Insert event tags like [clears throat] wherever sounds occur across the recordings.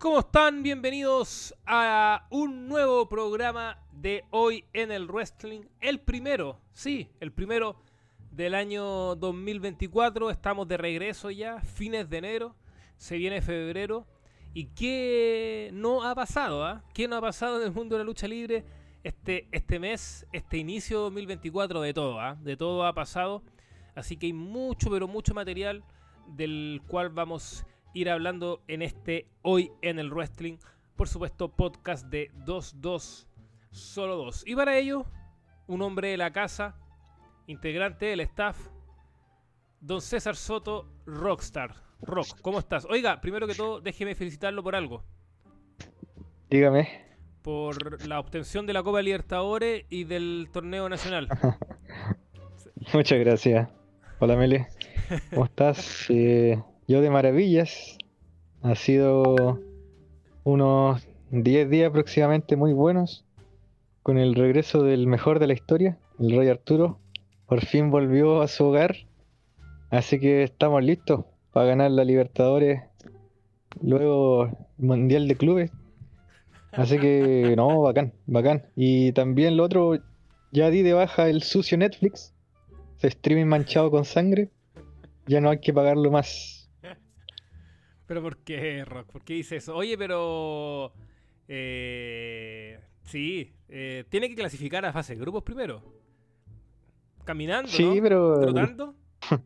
¿Cómo están? Bienvenidos a un nuevo programa de hoy en el wrestling. El primero, sí, el primero del año 2024. Estamos de regreso ya, fines de enero. Se viene febrero. ¿Y qué no ha pasado? Ah? ¿Qué no ha pasado en el mundo de la lucha libre este, este mes, este inicio 2024? De todo, ¿ah? De todo ha pasado. Así que hay mucho, pero mucho material del cual vamos ir hablando en este Hoy en el Wrestling. Por supuesto, podcast de 2-2, solo 2. Y para ello, un hombre de la casa, integrante del staff, don César Soto, Rockstar. Rock, ¿cómo estás? Oiga, primero que todo, déjeme felicitarlo por algo. Dígame. Por la obtención de la Copa Libertadores y del torneo nacional. [laughs] Muchas gracias. Hola Meli, ¿cómo estás? [laughs] Eh, yo de maravillas. Ha sido unos 10 días aproximadamente muy buenos. Con el regreso del mejor de la historia, el Rey Arturo. Por fin volvió a su hogar. Así que estamos listos para ganar la Libertadores. Luego el Mundial de Clubes. Así que [laughs] no, bacán, bacán. Y también lo otro, ya di de baja el sucio Netflix. Se streaming manchado con sangre. Ya no hay que pagarlo más. ¿Pero por qué, Rock? ¿Por qué dice eso? Oye, pero... Eh, sí, eh, tiene que clasificar a fase de grupos primero. Caminando, Sí, ¿no? pero. ¿Trotando? [laughs]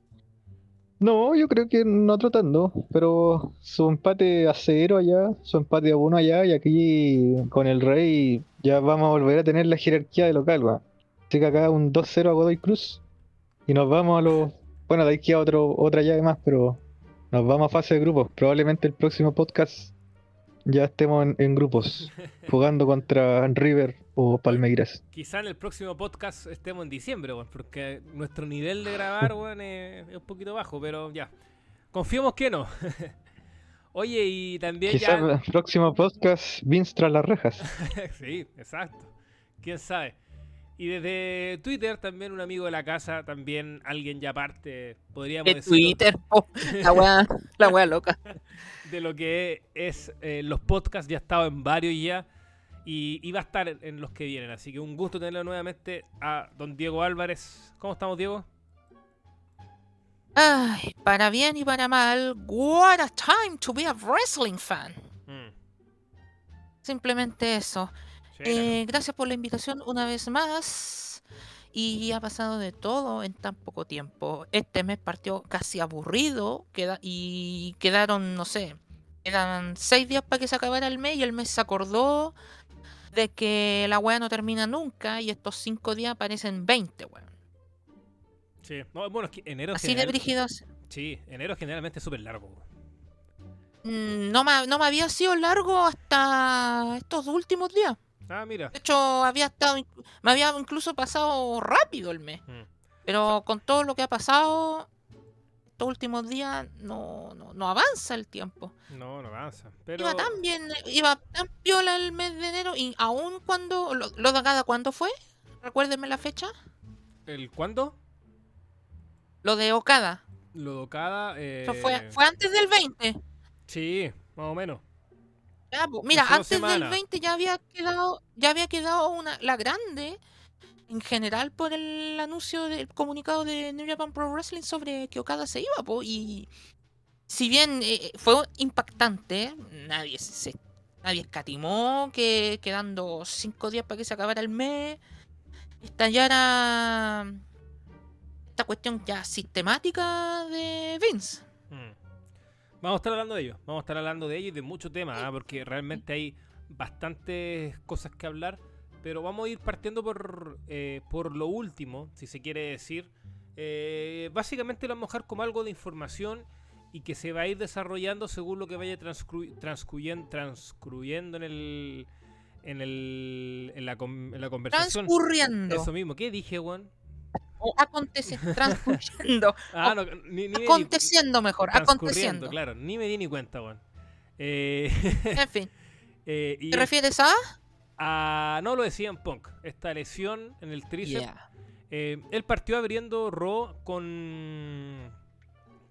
No, yo creo que no tratando. Pero su empate a cero allá, su empate a uno allá, y aquí con el Rey ya vamos a volver a tener la jerarquía de local, va. Así que acá un 2-0 a Godoy Cruz. Y nos vamos a los. Bueno, de aquí a otro, otra llave más, pero nos vamos a fase de grupos. Probablemente el próximo podcast ya estemos en, en grupos, [laughs] jugando contra River o Palmeiras. Quizá en el próximo podcast estemos en diciembre, porque nuestro nivel de grabar, [laughs] es, es un poquito bajo, pero ya. Confiemos que no. [laughs] Oye, y también Quizás ya... el próximo podcast Vince tras las rejas. sí, exacto. ¿Quién sabe? Y desde Twitter también un amigo de la casa, también alguien ya aparte, podríamos de decirlo, Twitter, la wea, la wea loca. [laughs] de lo que es eh, los podcasts, ya ha estado en varios ya y, y va a estar en, en los que vienen. Así que un gusto tenerlo nuevamente a don Diego Álvarez. ¿Cómo estamos, Diego? Ay, para bien y para mal, what a time to be a wrestling fan. Mm, Simplemente eso. Sí, Eh, gracias por la invitación una vez más. Y ha pasado de todo en tan poco tiempo. Este mes partió casi aburrido queda- y quedaron, no sé, quedan seis días para que se acabara el mes y el mes se acordó de que la wea no termina nunca y estos cinco días parecen 20, weón. sí. No, bueno, es que enero, Así de brígidos. Sí, enero generalmente es súper largo. Mm, No me, no me había sido largo hasta estos últimos días. Ah, mira. De hecho, había estado, me había incluso pasado rápido el mes. Mm. Pero con todo lo que ha pasado estos últimos días, no, no, no avanza el tiempo. No, no avanza. Pero Iba tan bien, iba tan piola el mes de enero. Y aún cuando, lo, lo de cada cuándo fue, recuérdenme la fecha. ¿el cuándo? Lo de Okada. Lo de Okada, eh, Eso fue, fue antes del 20. Sí, más o menos. Ya, po, Mira, antes del semanas. 20 ya había quedado, ya había quedado una, la grande en general por el anuncio del comunicado de New Japan Pro Wrestling sobre que Okada se iba, po, y si bien eh, fue impactante, nadie se nadie escatimó que quedando cinco días para que se acabara el mes, estallara esta cuestión ya sistemática de Vince. Vamos a estar hablando de ello. Vamos a estar hablando de ello y de muchos temas, ¿ah? porque realmente hay bastantes cosas que hablar. Pero vamos a ir partiendo por, eh, por lo último, si se quiere decir. Eh, básicamente lo vamos a dejar como algo de información y que se va a ir desarrollando según lo que vaya transcru- transcurriendo, transcurriendo en el en el en la, con- en la conversación. Transcurriendo. Eso mismo, ¿qué dije, Juan? O aconteciendo. [laughs] Transcurriendo. Ah, no, ni, ni- ni- aconteciendo mejor. Aconteciendo. claro, ni me di ni cuenta, Juan. Eh, En [laughs] fin. eh, y ¿Te refieres a? a no lo decían Punk, esta lesión en el tríceps. Yeah. Eh, él partió abriendo Raw con,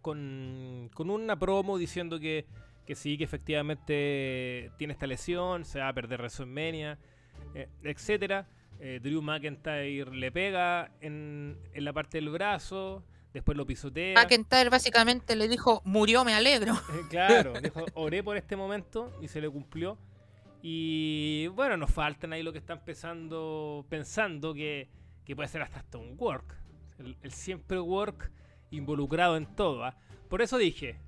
con, con una promo diciendo que que sí, que efectivamente tiene esta lesión, se va a perder WrestleMania, eh, etcétera. Eh, Drew McIntyre le pega en, en, la parte del brazo, después lo pisotea. McIntyre básicamente le dijo, murió, me alegro. Eh, claro, [laughs] dijo, oré por este momento y se le cumplió. Y bueno, nos faltan ahí lo que están pensando, pensando que, que puede ser hasta, hasta un work. El, el, siempre work involucrado en todo. ¿ah? Por eso dije,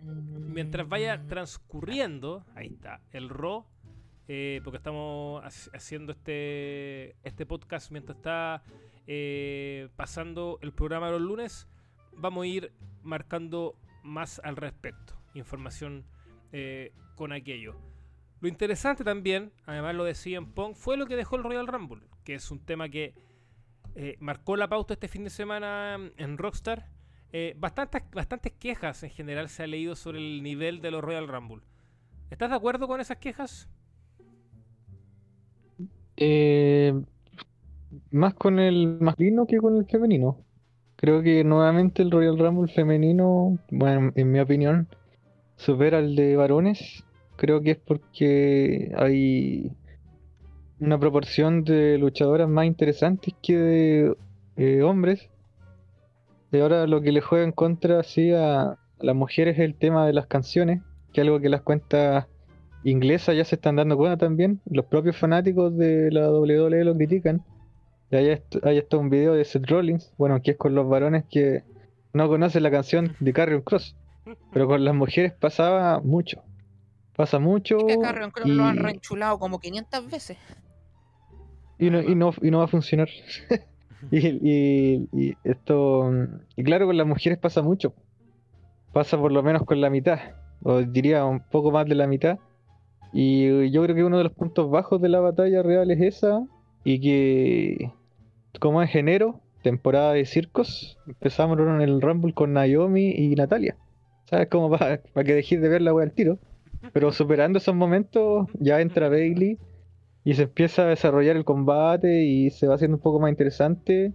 mientras vaya transcurriendo, ahí está, el RO, eh, porque estamos haciendo este, este podcast mientras está eh, pasando el programa los lunes, vamos a ir marcando más al respecto, información eh, con aquello. Lo interesante también, además lo decía en Pong, fue lo que dejó el Royal Rumble, que es un tema que marcó la pauta este fin de semana en Rockstar. Bastantes, bastantes quejas en general se ha leído sobre el nivel de los Royal Rumble. ¿Estás de acuerdo con esas quejas? Eh, más con el masculino que con el femenino. Creo que nuevamente el Royal Rumble femenino, bueno, en mi opinión, supera al de varones creo que es porque hay una proporción de luchadoras más interesantes que de eh, hombres. Y ahora lo que le juega en contra así a, las mujeres es el tema de las canciones, que es algo que las cuentas inglesas ya se están dando cuenta también. Los propios fanáticos de la WWE lo critican. Y ahí está, un video de Seth Rollins, bueno, que es con los varones que no conocen la canción de Carrion Cross. Pero con las mujeres pasaba mucho. Pasa mucho. y... lo han reenchulado como 500 veces. Y no, y no, y no va a funcionar. [laughs] y, y, esto. Y claro, con las mujeres pasa mucho. Pasa por lo menos con la mitad. O diría un poco más de la mitad. Y yo creo que uno de los puntos bajos de la batalla real es esa. Y que. Como es enero, temporada de circos, empezamos en el Rumble con Naomi y Natalia. ¿Sabes? Como para, que dejéis de ver la wea al tiro. Pero superando esos momentos, ya entra Bailey y se empieza a desarrollar el combate y se va haciendo un poco más interesante.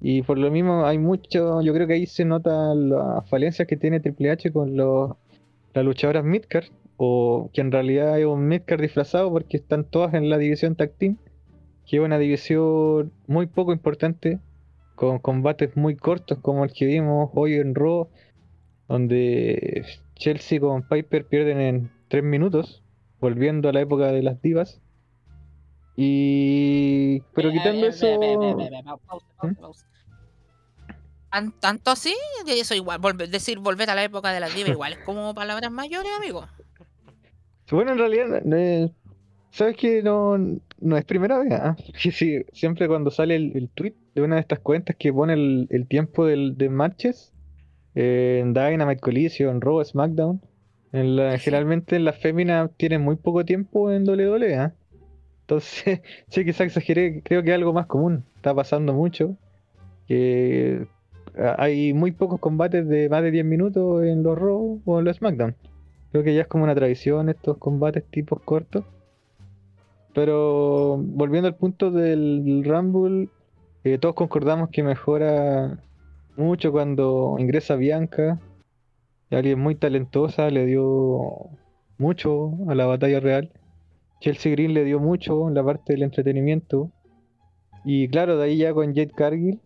Y por lo mismo hay mucho, yo creo que ahí se nota las falencias que tiene Triple H con los, las luchadoras Midcard, o que en realidad es un Midcard disfrazado porque están todas en la división Tag Team, que es una división muy poco importante, con combates muy cortos como el que vimos hoy en Raw, donde Chelsea con Piper pierden en tres minutos, volviendo a la época de las divas. Y. Pero quitando eso. ¿Tanto así? Eso igual, decir volver a la época de las divas igual es como palabras mayores, amigo. Bueno, en realidad, ¿sabes que no, no es primera vez? ¿ah? [laughs] Sí, siempre cuando sale el, tweet de una de estas cuentas que pone el, tiempo del, de matches eh, en Dynamite Collision, Raw, SmackDown, Generalmente las féminas tienen muy poco tiempo en WWE. ¿ah? Entonces, [laughs] sí, quizás exageré, creo que es algo más común. Está pasando mucho. Que hay muy pocos combates de más de 10 minutos en los Raw o en los SmackDown. Creo que ya es como una tradición estos combates tipos cortos. Pero volviendo al punto del Rumble, eh, todos concordamos que mejora mucho cuando ingresa Bianca alguien muy talentosa, le dio mucho a la batalla real. Chelsea Green le dio mucho en la parte del entretenimiento. Y claro, de ahí ya con Jade Cargill,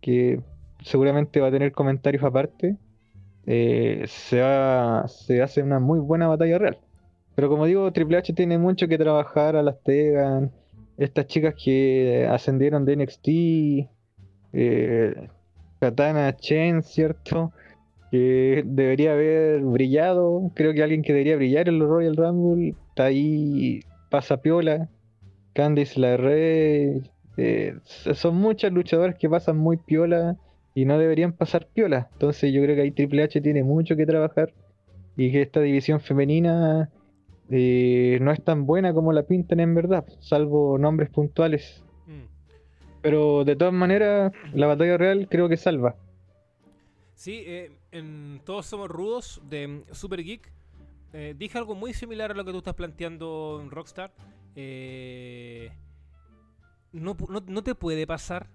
que seguramente va a tener comentarios aparte, eh, se, hace una muy buena batalla real. Pero como digo, Triple H tiene mucho que trabajar a las Tegan, estas chicas que ascendieron de NXT, eh, Katana Chen, ¿cierto? que debería haber brillado. Creo que alguien que debería brillar en los Royal Rumble está ahí, pasa piola. Candice LeRae. Eh, son muchas luchadoras que pasan muy piola y no deberían pasar piola. Entonces yo creo que ahí Triple H tiene mucho que trabajar y que esta división femenina eh, no es tan buena como la pintan en verdad, salvo nombres puntuales. Mm. Pero de todas maneras, la batalla real creo que salva. Sí, eh, en Todos Somos Rudos de Super Geek eh, dije algo muy similar a lo que tú estás planteando en Rockstar. Eh, no, te puede pasar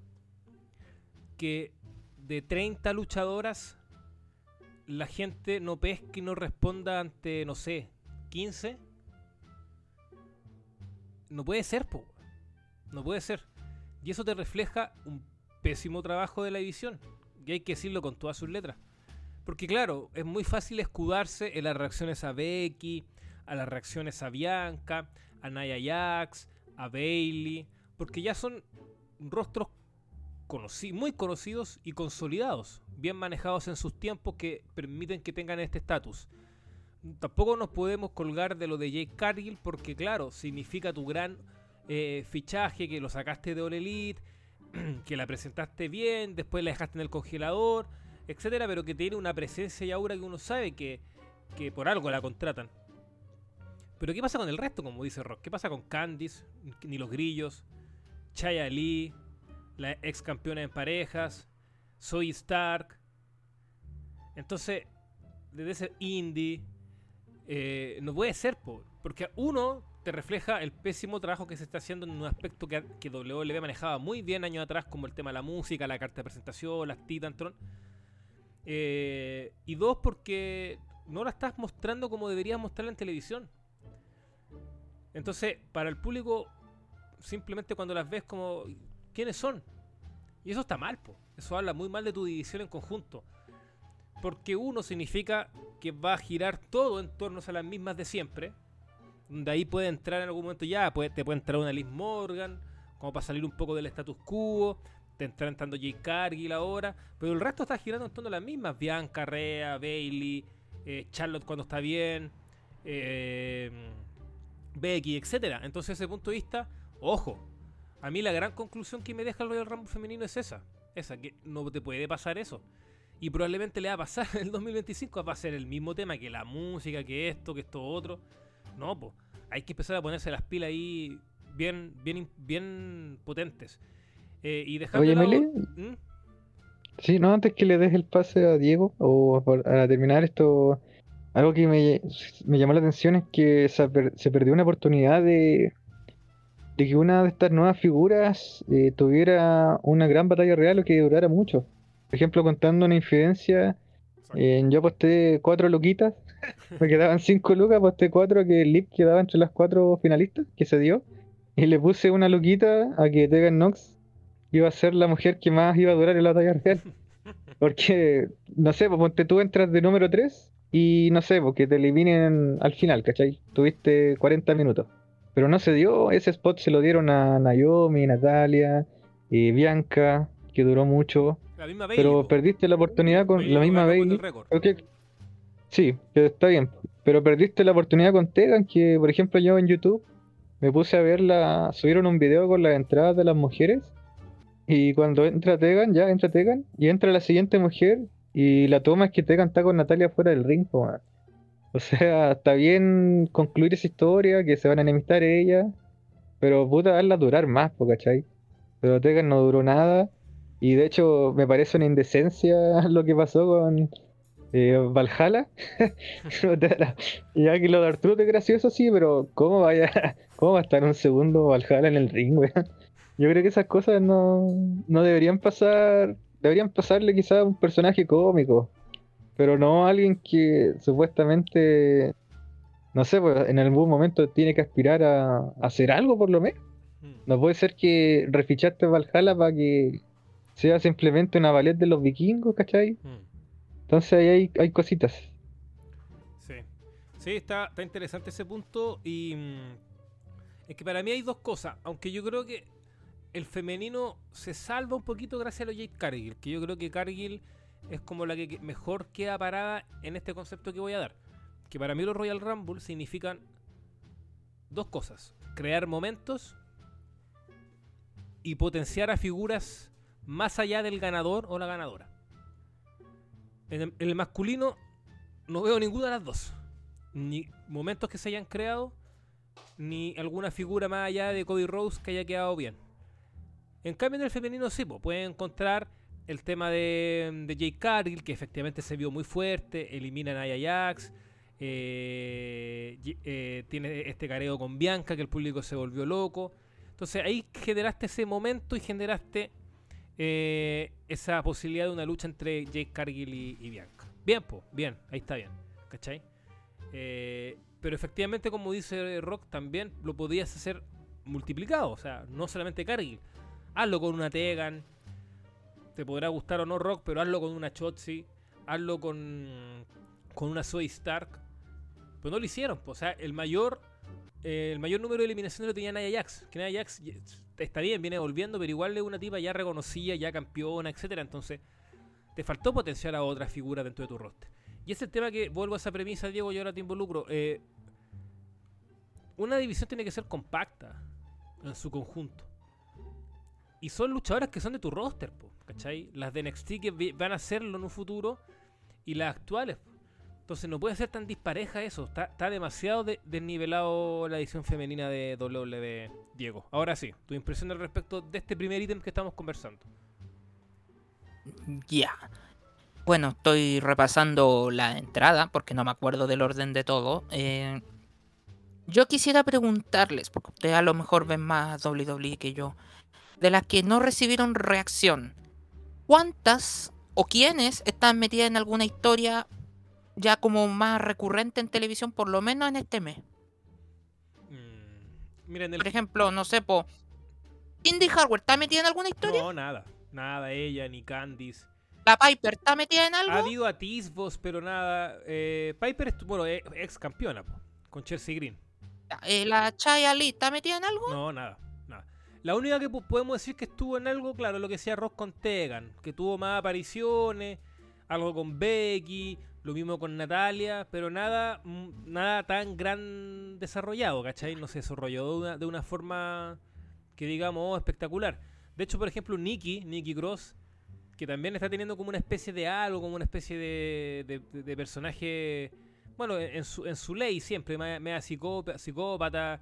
que de 30 luchadoras, la gente no pesque y no responda ante, no sé, 15. No puede ser, po. No puede ser. Y eso te refleja un pésimo trabajo de la edición. Y hay que decirlo con todas sus letras. Porque claro, es muy fácil escudarse en las reacciones a Becky, a las reacciones a Bianca, a Naya Jax, a Bailey, porque ya son rostros muy conocidos y consolidados, bien manejados en sus tiempos que permiten que tengan este estatus. Tampoco nos podemos colgar de lo de Jake Cargill porque claro, significa tu gran eh, fichaje, que lo sacaste de All Elite, [clears throat] que la presentaste bien, después la dejaste en el congelador, etcétera, pero que tiene una presencia y aura que uno sabe que, que por algo la contratan. Pero ¿qué pasa con el resto, como dice Rock? ¿Qué pasa con Candice, ni los grillos, Chaya Lee, la ex campeona en parejas, Soy Stark? Entonces, desde ese indie, eh, no puede ser, porque uno te refleja el pésimo trabajo que se está haciendo en un aspecto que, que WWE manejaba muy bien años atrás, como el tema de la música, la carta de presentación, las Titantron. Eh, y dos, porque no la estás mostrando como deberías mostrarla en televisión. Entonces, para el público, simplemente cuando las ves como, ¿quiénes son? Y eso está mal. Eso habla muy mal de tu división en conjunto. Porque uno significa que va a girar todo en torno a las mismas de siempre. De ahí puede entrar en algún momento ya, puede, te puede entrar una Liz Morgan, como para salir un poco del status quo. Te entra entrando Jay Cargill ahora. Pero el resto está girando en torno a las mismas. Bianca, Rea, Bailey, eh, Charlotte cuando está bien. Eh, Becky, etcétera. Entonces, desde ese punto de vista, ojo. A mí la gran conclusión que me deja el Royal Rumble femenino es esa. Esa, que no te puede pasar eso. Y probablemente le va a pasar [laughs] en el 2025. Va a ser el mismo tema que la música, que esto, que esto otro. No, pues. Hay que empezar a ponerse las pilas ahí bien, bien, bien potentes. Eh, y dejar Oye, Meli. ¿Mm? Sí, no, antes que le des el pase a Diego, o para terminar esto, algo que me, llamó la atención es que se, perdió una oportunidad de, de, que una de estas nuevas figuras eh, tuviera una gran batalla real o que durara mucho. Por ejemplo, contando una infidencia, eh, yo aposté cuatro loquitas, [laughs] me quedaban cinco lucas, aposté cuatro que el Lip quedaba entre las cuatro finalistas que se dio, y le puse una loquita a que Tegan Nox iba a ser la mujer que más iba a durar en la batalla real. [laughs] Porque, no sé, pues ponte tú entras de número 3 y no sé, porque te eliminen al final, ¿cachai? Tuviste 40 minutos. Pero no se dio, ese spot se lo dieron a Naomi, Natalia, y Bianca, que duró mucho. La misma pero perdiste la oportunidad con la misma Bailey. Sí, está bien. Pero perdiste la oportunidad con Tegan, que por ejemplo yo en YouTube me puse a verla, subieron un video con las entradas de las mujeres. Y cuando entra Tegan, ya entra Tegan, y entra la siguiente mujer, y la toma es que te canta con Natalia fuera del ring, O sea, está bien concluir esa historia, que se van a enemistar ella, pero puta, darla durar más, ¿cachai? Pero Tegan no duró nada, y de hecho me parece una indecencia [laughs] lo que pasó con eh, Valhalla. [laughs] ya que lo de Arturo es gracioso, sí, pero ¿cómo, vaya, [laughs] ¿cómo va a estar un segundo Valhalla en el ring, weón? Yo creo que esas cosas no, no deberían pasar deberían pasarle quizás a un personaje cómico, pero no alguien que supuestamente, no sé, pues, en algún momento tiene que aspirar a, hacer algo por lo menos. Hmm. No puede ser que refichaste Valhalla para que sea simplemente una ballet de los vikingos, ¿cachai? Hmm. Entonces ahí hay, hay cositas. Sí, sí, está, está interesante ese punto y mm, es que para mí hay dos cosas, aunque yo creo que el femenino se salva un poquito gracias a lo Jade Cargill, que yo creo que Cargill es como la que mejor queda parada en este concepto que voy a dar. Que para mí los Royal Rumble significan dos cosas: crear momentos y potenciar a figuras más allá del ganador o la ganadora. En el, masculino no veo ninguna de las dos. Ni momentos que se hayan creado, ni alguna figura más allá de Cody Rose que haya quedado bien. En cambio, en el femenino sí, pues, pueden encontrar el tema de, de Jay Cargill, que efectivamente se vio muy fuerte, elimina a Nia Jax, eh, eh, tiene este careo con Bianca, que el público se volvió loco. Entonces ahí generaste ese momento y generaste eh, esa posibilidad de una lucha entre Jake Cargill y, Bianca. Bien, pues, bien, ahí está bien. ¿Cachai? Pero efectivamente, como dice Rock, también lo podías hacer multiplicado. O sea, no solamente Cargill. Hazlo con una Tegan. Te podrá gustar o no Rock, pero hazlo con una Chotzi. Hazlo con, con una Zoe Stark. Pero no lo hicieron. O sea, el mayor, eh, el mayor número de eliminaciones lo tenía Nia Jax. Que Nia Jax está bien, viene volviendo, pero igual es una tipa ya reconocida, ya campeona, etcétera. Entonces, te faltó potenciar a otras figuras dentro de tu roster. Y es el tema que vuelvo a esa premisa, Diego, y ahora te involucro. Eh, una división tiene que ser compacta en su conjunto. Y son luchadoras que son de tu roster, ¿cachai? Las de NXT que van a hacerlo en un futuro y las actuales. Entonces no puede ser tan dispareja eso. Está, demasiado desnivelado la edición femenina de WWE, Diego. Ahora sí, tu impresión al respecto de este primer ítem que estamos conversando. Ya. Bueno, estoy repasando la entrada porque no me acuerdo del orden de todo. Eh, yo quisiera preguntarles, porque ustedes a lo mejor ven más WWE que yo, de las que no recibieron reacción, ¿cuántas o quiénes están metidas en alguna historia ya como más recurrente en televisión, por lo menos en este mes? Mm, por ejemplo, no sé, po, Indy Hardware, ¿está metida en alguna historia? No, nada, nada, ella ni Candice. ¿La Piper está metida en algo? Ha habido atisbos, pero nada. Eh, Piper es, bueno, ex campeona, con Chelsea Green. Eh, ¿La Chaya Lee está metida en algo? No, nada. La única que podemos decir que estuvo en algo, claro, lo que decía Ross con Tegan, que tuvo más apariciones, algo con Becky, lo mismo con Natalia, pero nada, mm, nada tan gran desarrollado, ¿cachai? No se desarrolló de una, de una forma que digamos espectacular. De hecho, por ejemplo, Nikki, Nikki Cross, que también está teniendo como una especie de algo, como una especie de, de personaje bueno, en su, en su ley siempre, me, me da psicópata,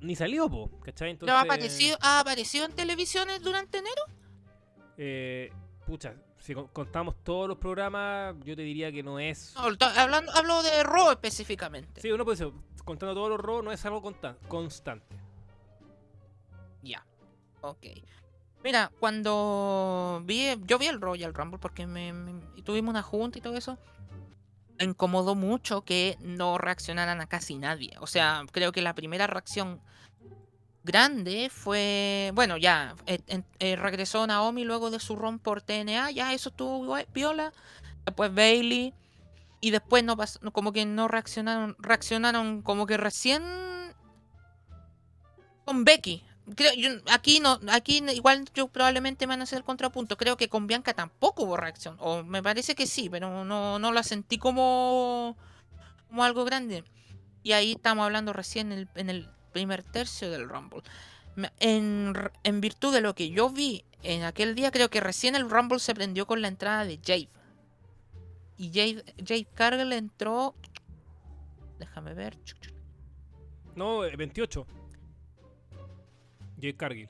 ni salió, po, ¿cachai? Entonces, ¿Ha, aparecido, ¿Ha aparecido en televisiones durante enero? Eh, pucha, si contamos todos los programas, yo te diría que no es. hablando, hablo de Raw específicamente. Sí, uno puede decir, contando todos los Raw no es algo constante. Ya, ok. Mira, cuando vi, yo vi el Royal Rumble porque me, tuvimos una junta y todo eso incomodó mucho que no reaccionaran a casi nadie. O sea, creo que la primera reacción grande fue, bueno, ya eh, eh, regresó Naomi luego de su ron por TNA, ya eso estuvo viola. Después Bailey y después no pasó, como que no reaccionaron, reaccionaron como que recién con Becky. Creo, aquí no, aquí igual yo probablemente van a hacer el contrapunto. Creo que con Bianca tampoco hubo reacción. O me parece que sí, pero no, no la sentí como, como algo grande. Y ahí estamos hablando recién en el, en el primer tercio del Rumble. En, en, virtud de lo que yo vi en aquel día, creo que recién el Rumble se prendió con la entrada de Jade. Y Jade, Jade Cargill entró. Déjame ver. No, 28. Jade Cargill.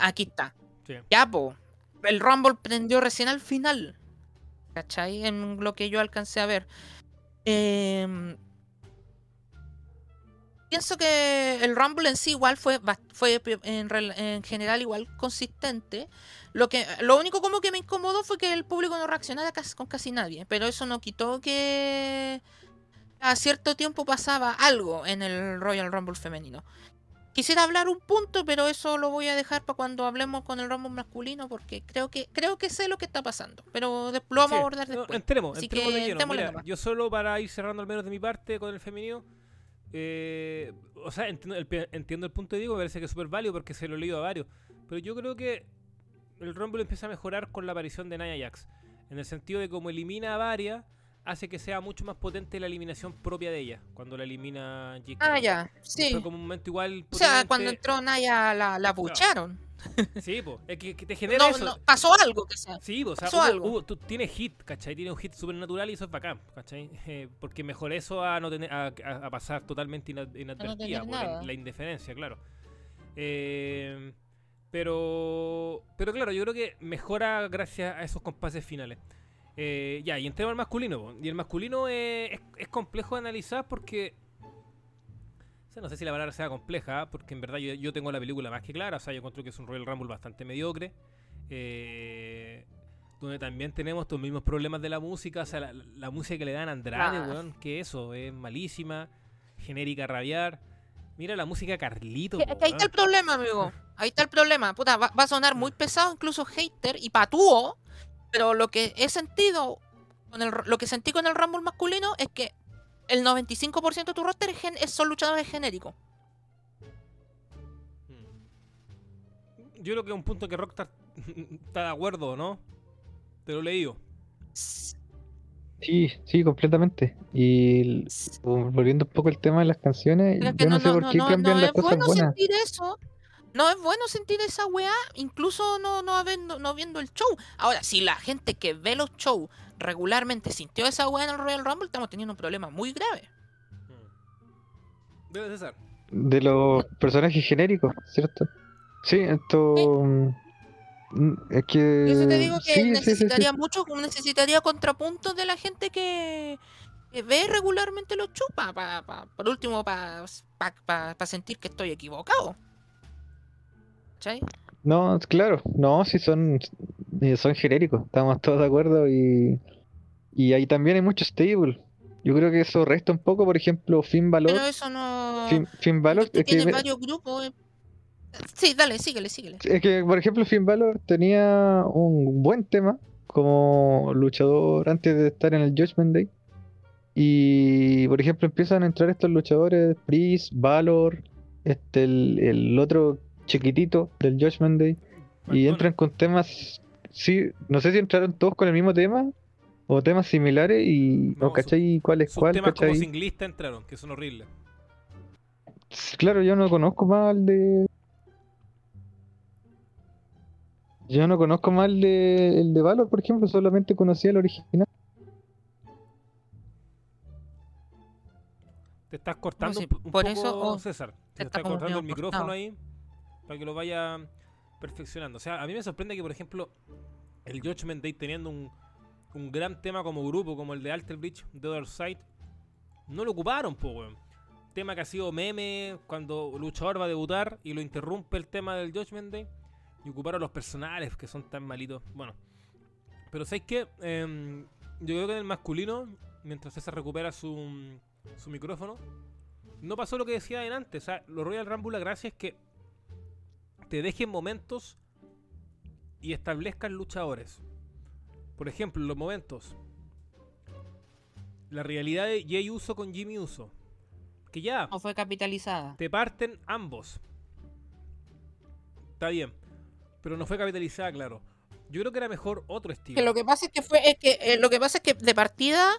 Aquí está. Ya, po. El Rumble prendió recién al final. ¿Cachai? En lo que yo alcancé a ver. Em, pienso que el Rumble en sí igual fue, fue en, general igual consistente. Lo, que, lo único como que me incomodó fue que el público no reaccionara con casi nadie. Pero eso no quitó que a cierto tiempo pasaba algo en el Royal Rumble femenino. Quisiera hablar un punto, pero eso lo voy a dejar para cuando hablemos con el Rumble masculino, porque creo que creo que sé lo que está pasando, pero lo vamos a abordar después. entremos, entremos de lleno. yo solo para ir cerrando al menos de mi parte con el femenino, eh, o sea, entiendo el, punto de Diego, me parece que es súper válido porque se lo he leído a varios, pero yo creo que el Rumble empieza a mejorar con la aparición de Nia Jax, en el sentido de como elimina a varias hace que sea mucho más potente la eliminación propia de ella, cuando la elimina Ah, ya, sí. Fue como un momento igual. O sea, cuando entró Naya la, la bucharon. [laughs] Sí, pues, es que, te genera eso. No, pasó algo que sea. Sí, o sea, pasó algo. tú tienes hit, ¿cachai? Tienes un hit supernatural y eso es bacán, ¿cachai? [laughs] Eh, porque mejor eso a no tener a, a, pasar totalmente inadvertida por la, indiferencia, claro. Eh, pero, pero claro, yo creo que mejora gracias a esos compases finales. Eh, ya, y entremos al masculino. Y el masculino es, complejo de analizar porque. no sé si la palabra sea compleja, porque en verdad yo, tengo la película más que clara. O sea, yo encuentro que es un Royal Rumble bastante mediocre. Eh, donde también tenemos estos mismos problemas de la música, o sea, la, la música que le dan a Andrade, Ah. weón, que eso, es malísima, genérica rabiar. Mira la música Carlito, Que- que ahí está el problema, amigo. Ahí está el problema. Puta, va, va a sonar muy pesado, incluso hater y patúo. Pero lo que he sentido, con el, lo que sentí con el Rumble masculino es que el 95% de tu roster es gen- es- son luchadores genéricos. Mm. Yo creo que es un punto que Rockstar [laughs] está de acuerdo, ¿no? Te lo he leído. Sí, sí, completamente. Y volviendo un poco al tema de las canciones, Pero es que yo no, no, sé no, por no, qué no, cambian no las es cosas bueno buenas. sentir eso. No es bueno sentir esa weá, incluso no, no, habiendo, no viendo el show. Ahora, si la gente que ve los shows regularmente sintió esa weá en el Royal Rumble, estamos teniendo un problema muy grave. Debe César. De los personajes genéricos, ¿cierto? Sí, esto. mm, Es que. Yo sí te digo que sí, sí, sí, sí. necesitaría mucho, necesitaría contrapuntos de la gente que, que ve regularmente los shows, pa, pa- pa- por último, para sentir que estoy equivocado. ¿Cachai? No, claro, no, sí son, eh, son genéricos, estamos todos de acuerdo y, y ahí también hay mucho stable. Yo creo que eso resta un poco, por ejemplo, Finn Balor, Pero eso no... Finn, Finn Balor, Usted es que, tiene varios grupos. eh. Sí, dale, síguele, síguele. es que, por ejemplo, Finn Balor tenía un buen tema como luchador antes de estar en el Judgment Day. Y, por ejemplo, empiezan a entrar estos luchadores, Priest, Valor, este, el, el otro chiquitito del Judgment Day. Y entran con temas, sí, no sé si entraron todos con el mismo tema o temas similares y No, no, cachai cuál es Sus cuál, temas como cachai. singlistas entraron, que son horribles. Claro, yo no conozco más el de... Yo no conozco más el de, el de Valor, por ejemplo, solamente conocía el original. Te estás cortando sí, un, po- un por poco, eso, oh, César. se Te está está cortando el micrófono cortado. ahí para que lo vaya perfeccionando. O sea, a mí me sorprende que, por ejemplo, el Judgment Day teniendo un, un gran tema como grupo, como el de Alter Bridge, The Other Side, no lo ocuparon, po, weón. Tema que ha sido meme cuando luchador va a debutar y lo interrumpe el tema del Judgment Day. Y ocuparon los personales que son tan malitos. Bueno, pero ¿sabes qué? Em, yo creo que en el masculino, mientras César recupera su, su micrófono, no pasó lo que decía en antes. O sea, los Royal Rumble, la gracia es que te dejen momentos y establezcan luchadores. Por ejemplo, los momentos. La realidad de Jay Uso con Jimmy Uso. Que ya No fue capitalizada. te parten ambos. Está bien. Pero no fue capitalizada, claro. Yo creo que era mejor otro estilo. Que lo que pasa es que fue, es que eh, lo que pasa es que de partida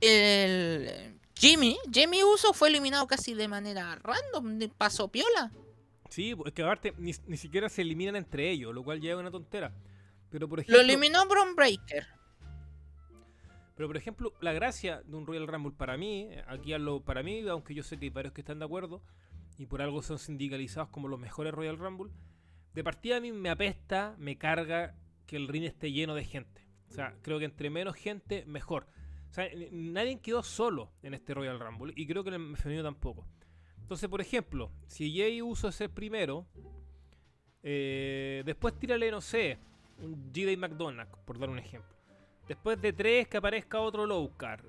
el Jimmy, Jimmy Uso fue eliminado casi de manera random, de paso piola. Sí, es que aparte ni, ni siquiera se eliminan entre ellos, lo cual ya es una tontera. Pero por Lo ejemplo, eliminó Bron Breaker. pero por ejemplo, la gracia de un Royal Rumble para mí, eh, aquí hablo para mí, aunque yo sé que hay varios que están de acuerdo y por algo son sindicalizados como los mejores Royal Rumble, de partida a mí me apesta, me carga que el ring esté lleno de gente. O sea, creo que entre menos gente, mejor. O sea, nadie quedó solo en este Royal Rumble y creo que en el femenino tampoco. Entonces, por ejemplo, si Jay Uso es el primero, eh, después tírale, no sé, un G-Day McDonald, por dar un ejemplo. Después de tres, que aparezca otro low card.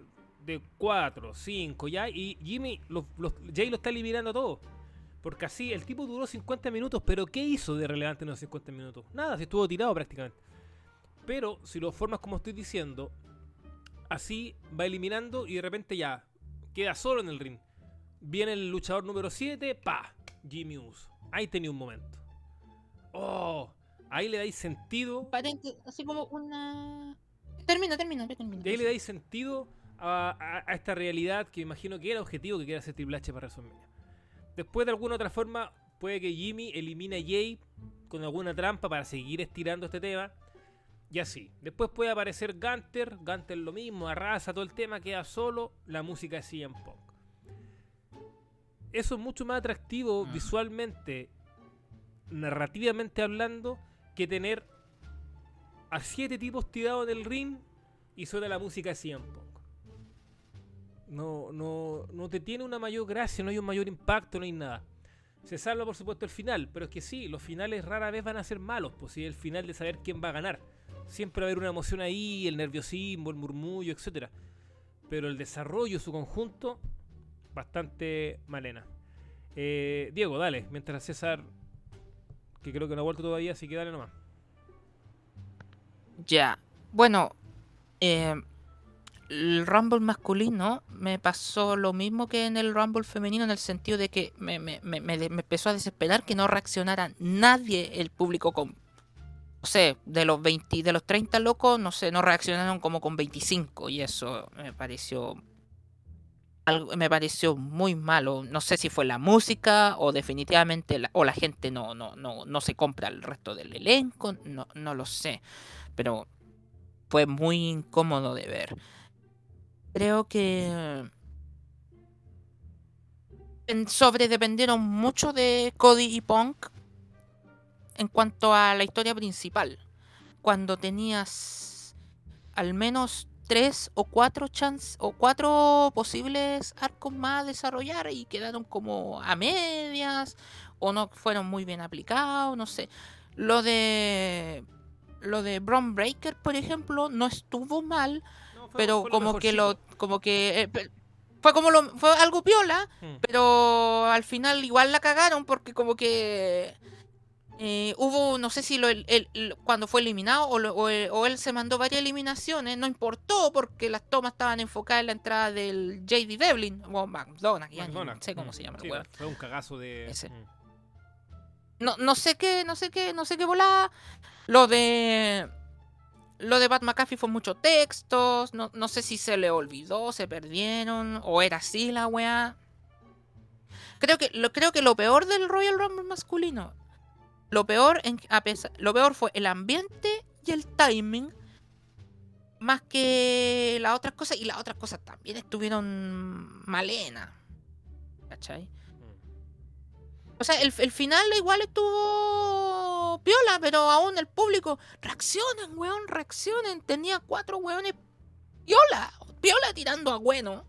De cuatro, cinco, ya. Y Jimmy, Jay lo está eliminando todo. Porque así, el tipo duró 50 minutos, pero ¿qué hizo de relevante en los 50 minutos? Nada, se estuvo tirado prácticamente. Pero si lo formas como estoy diciendo, así va eliminando y de repente ya queda solo en el ring. Viene el luchador número 7, pa, Jimmy Uso. Ahí tenía un momento. Oh, ahí le dais sentido. Parente- así como una. Termina, termina, termina. Ahí le dais sentido a, a- a esta realidad que imagino que era objetivo que quiera hacer Triple H para WrestleMania. Después, de alguna otra forma, puede que Jimmy elimine a Jay con alguna trampa para seguir estirando este tema. Y así. Después puede aparecer Gunter. Gunter lo mismo, arrasa todo el tema, queda solo. La música de CM Punk. Eso es mucho más atractivo Mm. visualmente, narrativamente hablando, que tener a siete tipos tirados en el ring y suena la música de CM Punk. No, no, no te tiene una mayor gracia, no hay un mayor impacto, no hay nada. Se salva por supuesto el final, pero es que sí, los finales rara vez van a ser malos, pues si es el final de saber quién va a ganar. siempre va a haber una emoción ahí, el nerviosismo, el murmullo, etcétera. Pero el desarrollo, su conjunto, bastante malena. Eh, Diego, dale, mientras César, que creo que no ha vuelto todavía, así que dale nomás. Ya. Bueno, eh, el Rumble masculino me pasó lo mismo que en el Rumble femenino en el sentido de que me, me, me, me empezó a desesperar que no reaccionara nadie, el público con... No sé, de los 20, de los 30 locos, no sé, no reaccionaron como con 25 y eso me pareció algo, me pareció muy malo. No sé si fue la música o definitivamente la, o la gente no, no, no, no se compra el resto del elenco, no, no lo sé. Pero fue muy incómodo de ver. Creo que sobredependieron mucho de Cody y Punk en cuanto a la historia principal. Cuando tenías al menos tres o cuatro chance o cuatro posibles arcos más a desarrollar y quedaron como a medias o no fueron muy bien aplicados, no sé. Lo de lo de Bron Breaker, por ejemplo, no estuvo mal, pero como que lo como que eh, fue como lo fue algo piola, hmm. pero al final igual la cagaron porque como que eh, hubo, no sé si lo, cuando fue eliminado o, él se mandó varias eliminaciones, no importó porque las tomas estaban enfocadas en la entrada del JD Devlin o McDonald's, no sé cómo mm, se llama. fue un cagazo de... Mm. No, no sé qué, no sé qué, no sé qué volaba. Lo de... Lo de Bat McAfee fue mucho textos, no, no sé si se le olvidó, se perdieron, o era así la weá. Creo que, lo, creo que lo peor del Royal Rumble masculino lo peor, a pesar, lo peor fue el ambiente y el timing. Más que las otras cosas. Y las otras cosas también estuvieron malenas. ¿Cachai? O sea, el, el, final igual estuvo piola, pero aún el público. Reaccionen, weón, reaccionen. Tenía cuatro weones piola. Piola tirando a bueno.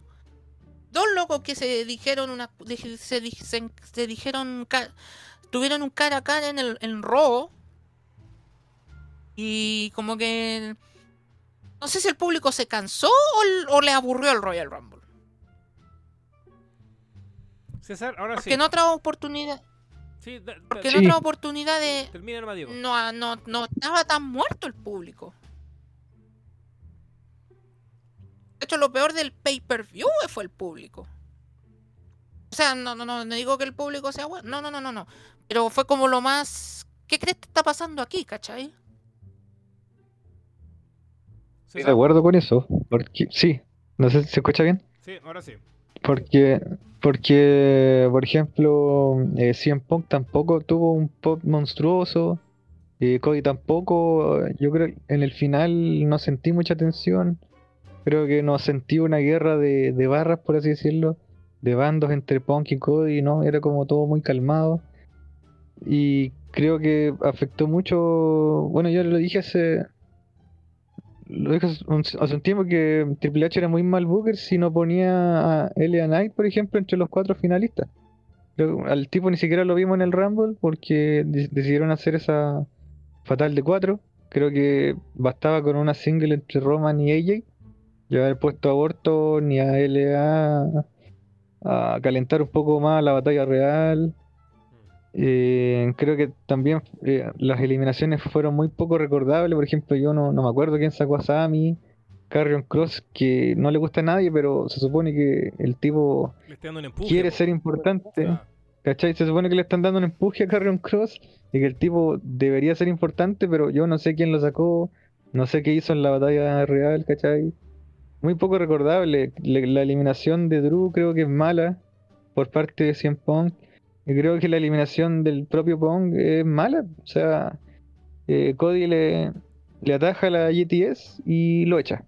Dos locos que se dijeron una. Se dijeron tuvieron un cara a cara en el en Raw. Y como que. No sé si el público se cansó o, le aburrió el Royal Rumble. César, ahora Porque en otra oportunidad. Sí, Porque en otra oportunidad de. Termina no, no, no estaba tan muerto el público. De hecho, lo peor del pay-per-view fue el público. O sea, no, no, no, no digo que el público sea bueno. No, no, no, no, no. Pero fue como lo más... ¿Qué crees que está pasando aquí, cachai? Estoy de acuerdo con eso. Porque, sí, no sé si se escucha bien. Sí, ahora sí. Porque, porque por ejemplo, eh, CM Punk tampoco tuvo un pop monstruoso. y Cody tampoco. Yo creo que en el final no sentí mucha tensión. Creo que no sentí una guerra de, de barras, por así decirlo. De bandos entre Punk y Cody, ¿no? Era como todo muy calmado. Y creo que afectó mucho. Bueno, yo lo dije hace. Lo dije hace un, tiempo que Triple H era muy mal booker si no ponía a Elia Knight, por ejemplo, entre los cuatro finalistas. al tipo ni siquiera lo vimos en el Rumble porque decidieron hacer esa fatal de cuatro. Creo que bastaba con una single entre Roman y AJ. Y haber puesto a Aborto ni a LA a calentar un poco más la batalla real. Eh, creo que también eh, las eliminaciones fueron muy poco recordables. Por ejemplo, yo no, me acuerdo quién sacó a Sammy, Carrion Cross, que no le gusta a nadie, pero se supone que el tipo quiere ser importante. ¿Cachai? Se supone que le están dando un empuje a Carrion Cross y que el tipo debería ser importante, pero yo no sé quién lo sacó, no sé qué hizo en la batalla real, ¿cachai? Muy poco recordable. la eliminación de Drew creo que es mala por parte de Cien Punk creo que la eliminación del propio Pong es mala. O sea, eh, Cody le, le ataja la GTS y lo echa.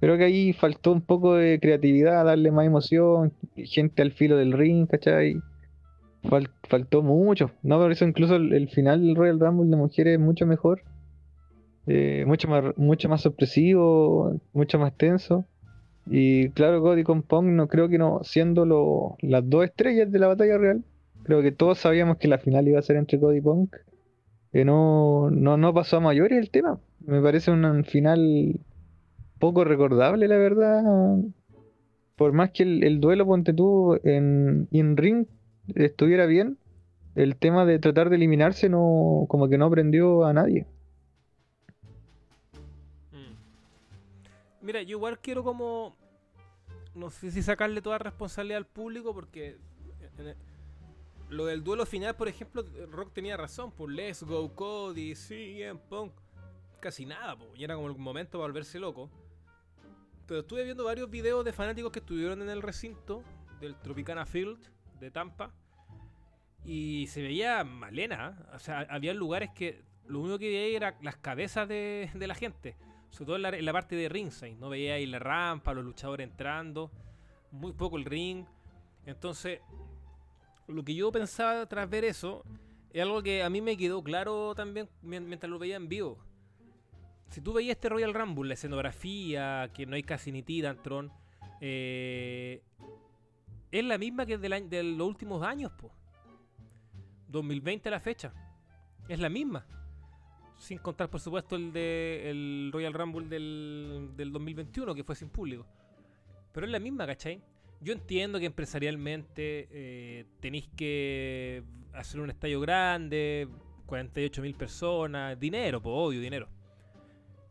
Creo que ahí faltó un poco de creatividad, darle más emoción, gente al filo del ring, ¿cachai? faltó mucho. No, por eso incluso el, final del Royal Rumble de mujeres es mucho mejor. Eh, mucho más mucho más sorpresivo, mucho más tenso. Y claro, Cody con Pong no creo que no, siendo las dos estrellas de la batalla real, Creo que todos sabíamos que la final iba a ser entre Cody Punk. eh, no, no, no pasó a mayores el tema. Me parece un, un final poco recordable, la verdad. Por más que el, el duelo, ponte tú, en in ring estuviera bien, el tema de tratar de eliminarse no, como que no aprendió a nadie. Mm. Mira, yo igual quiero como. No sé si sacarle toda responsabilidad al público porque. en lo del duelo final, por ejemplo, Rock tenía razón. Por Let's Go Cody, CM Punk. Casi nada, po, y era como el momento para volverse loco. Pero estuve viendo varios videos de fanáticos que estuvieron en el recinto del Tropicana Field de Tampa. Y se veía malena. ¿eh? O sea, había lugares que lo único que veía era las cabezas de, de la gente. Sobre todo en la, en la parte de ringside. No veía ahí la rampa, los luchadores entrando. Muy poco el ring. Entonces, lo que yo pensaba tras ver eso es algo que a mí me quedó claro también mien- mientras lo veía en vivo. Si tú veías este Royal Rumble, la escenografía, que no hay casi ni Titantron, eh, es la misma que del año- de los últimos años, po. 2020 a la fecha. Es la misma. Sin contar, por supuesto, el de el Royal Rumble del, del 2021, que fue sin público. Pero es la misma, ¿cachai? Yo entiendo que empresarialmente eh, tenéis que hacer un estadio grande, 48 mil personas, dinero, pues obvio, dinero.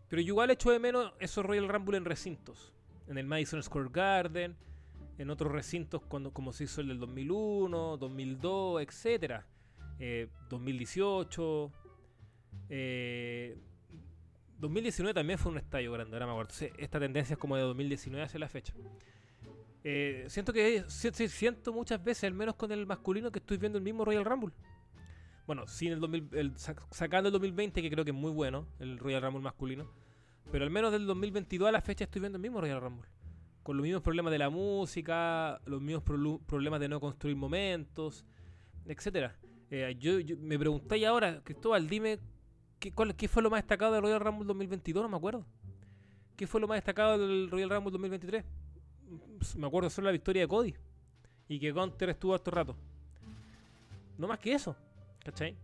Pero yo igual echo de menos esos Royal Rumble en recintos. En el Madison Square Garden, en otros recintos cuando, como se hizo el del 2001, 2002, etcétera. Eh, 2018. eh, 2019 también fue un estadio grande, ahora me acuerdo. Entonces, esta tendencia es como de 2019 hacia la fecha. Eh, siento que si- si- siento muchas veces, al menos con el masculino, que estoy viendo el mismo Royal Rumble. Bueno, sin el, 2000 el sac- sacando el 2020, que creo que es muy bueno, el Royal Rumble masculino. Pero al menos del 2022 a la fecha estoy viendo el mismo Royal Rumble. Con los mismos problemas de la música, los mismos prolu- problemas de no construir momentos, etcétera. Eh, yo, yo- me preguntáis ahora, Cristóbal, dime ¿qué, cuál- qué fue lo más destacado del Royal Rumble 2022, no me acuerdo. ¿Qué fue lo más destacado del Royal Rumble 2023? Me acuerdo solo la victoria de Cody. Y que Gunter estuvo harto rato. No más que eso. ¿Cachai?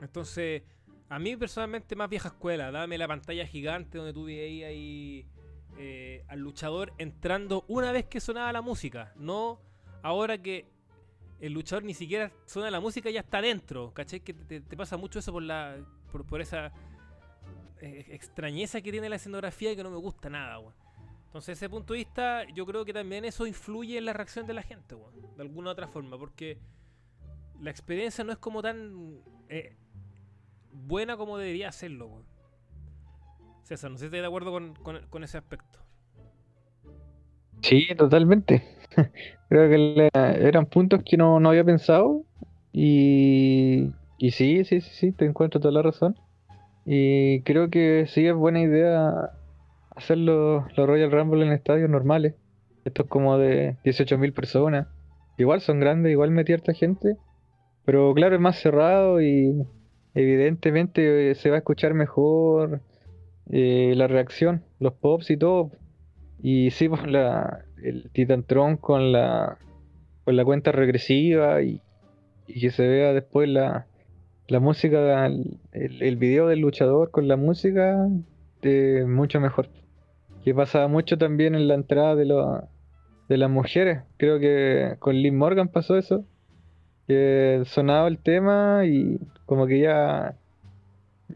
Entonces, a mí personalmente más vieja escuela. Dame la pantalla gigante donde tú ahí eh, al luchador entrando una vez que sonaba la música. No ahora que el luchador ni siquiera suena la música y ya está dentro. ¿Cachai? Que te, pasa mucho eso por la por, esa eh, extrañeza que tiene la escenografía y que no me gusta nada. Entonces, ese punto de vista, yo creo que también eso influye en la reacción de la gente. De alguna u otra forma, porque la experiencia no es como tan eh, buena como debería serlo, weón. César, no sé si estás de acuerdo con, con- ese aspecto. Sí, totalmente. [laughs] Creo que eran puntos que no, no había pensado y, y sí, sí, sí, sí, te encuentro toda la razón. Y creo que sí es buena idea hacer los, Royal Rumble en estadios normales. Estos como de 18.000 personas. Igual son grandes, igual metí harta gente. Pero claro, es más cerrado y evidentemente eh, se va a escuchar mejor eh, la reacción, los pops y todo. Y sí, pues la, el Titantron con la, con la cuenta regresiva y, y que se vea después la, la música, el, el video del luchador con la música, eh, mucho mejor. Que pasaba mucho también en la entrada de, lo- de las mujeres. Creo que con Liv Morgan pasó eso. Que sonaba el tema y como que ya,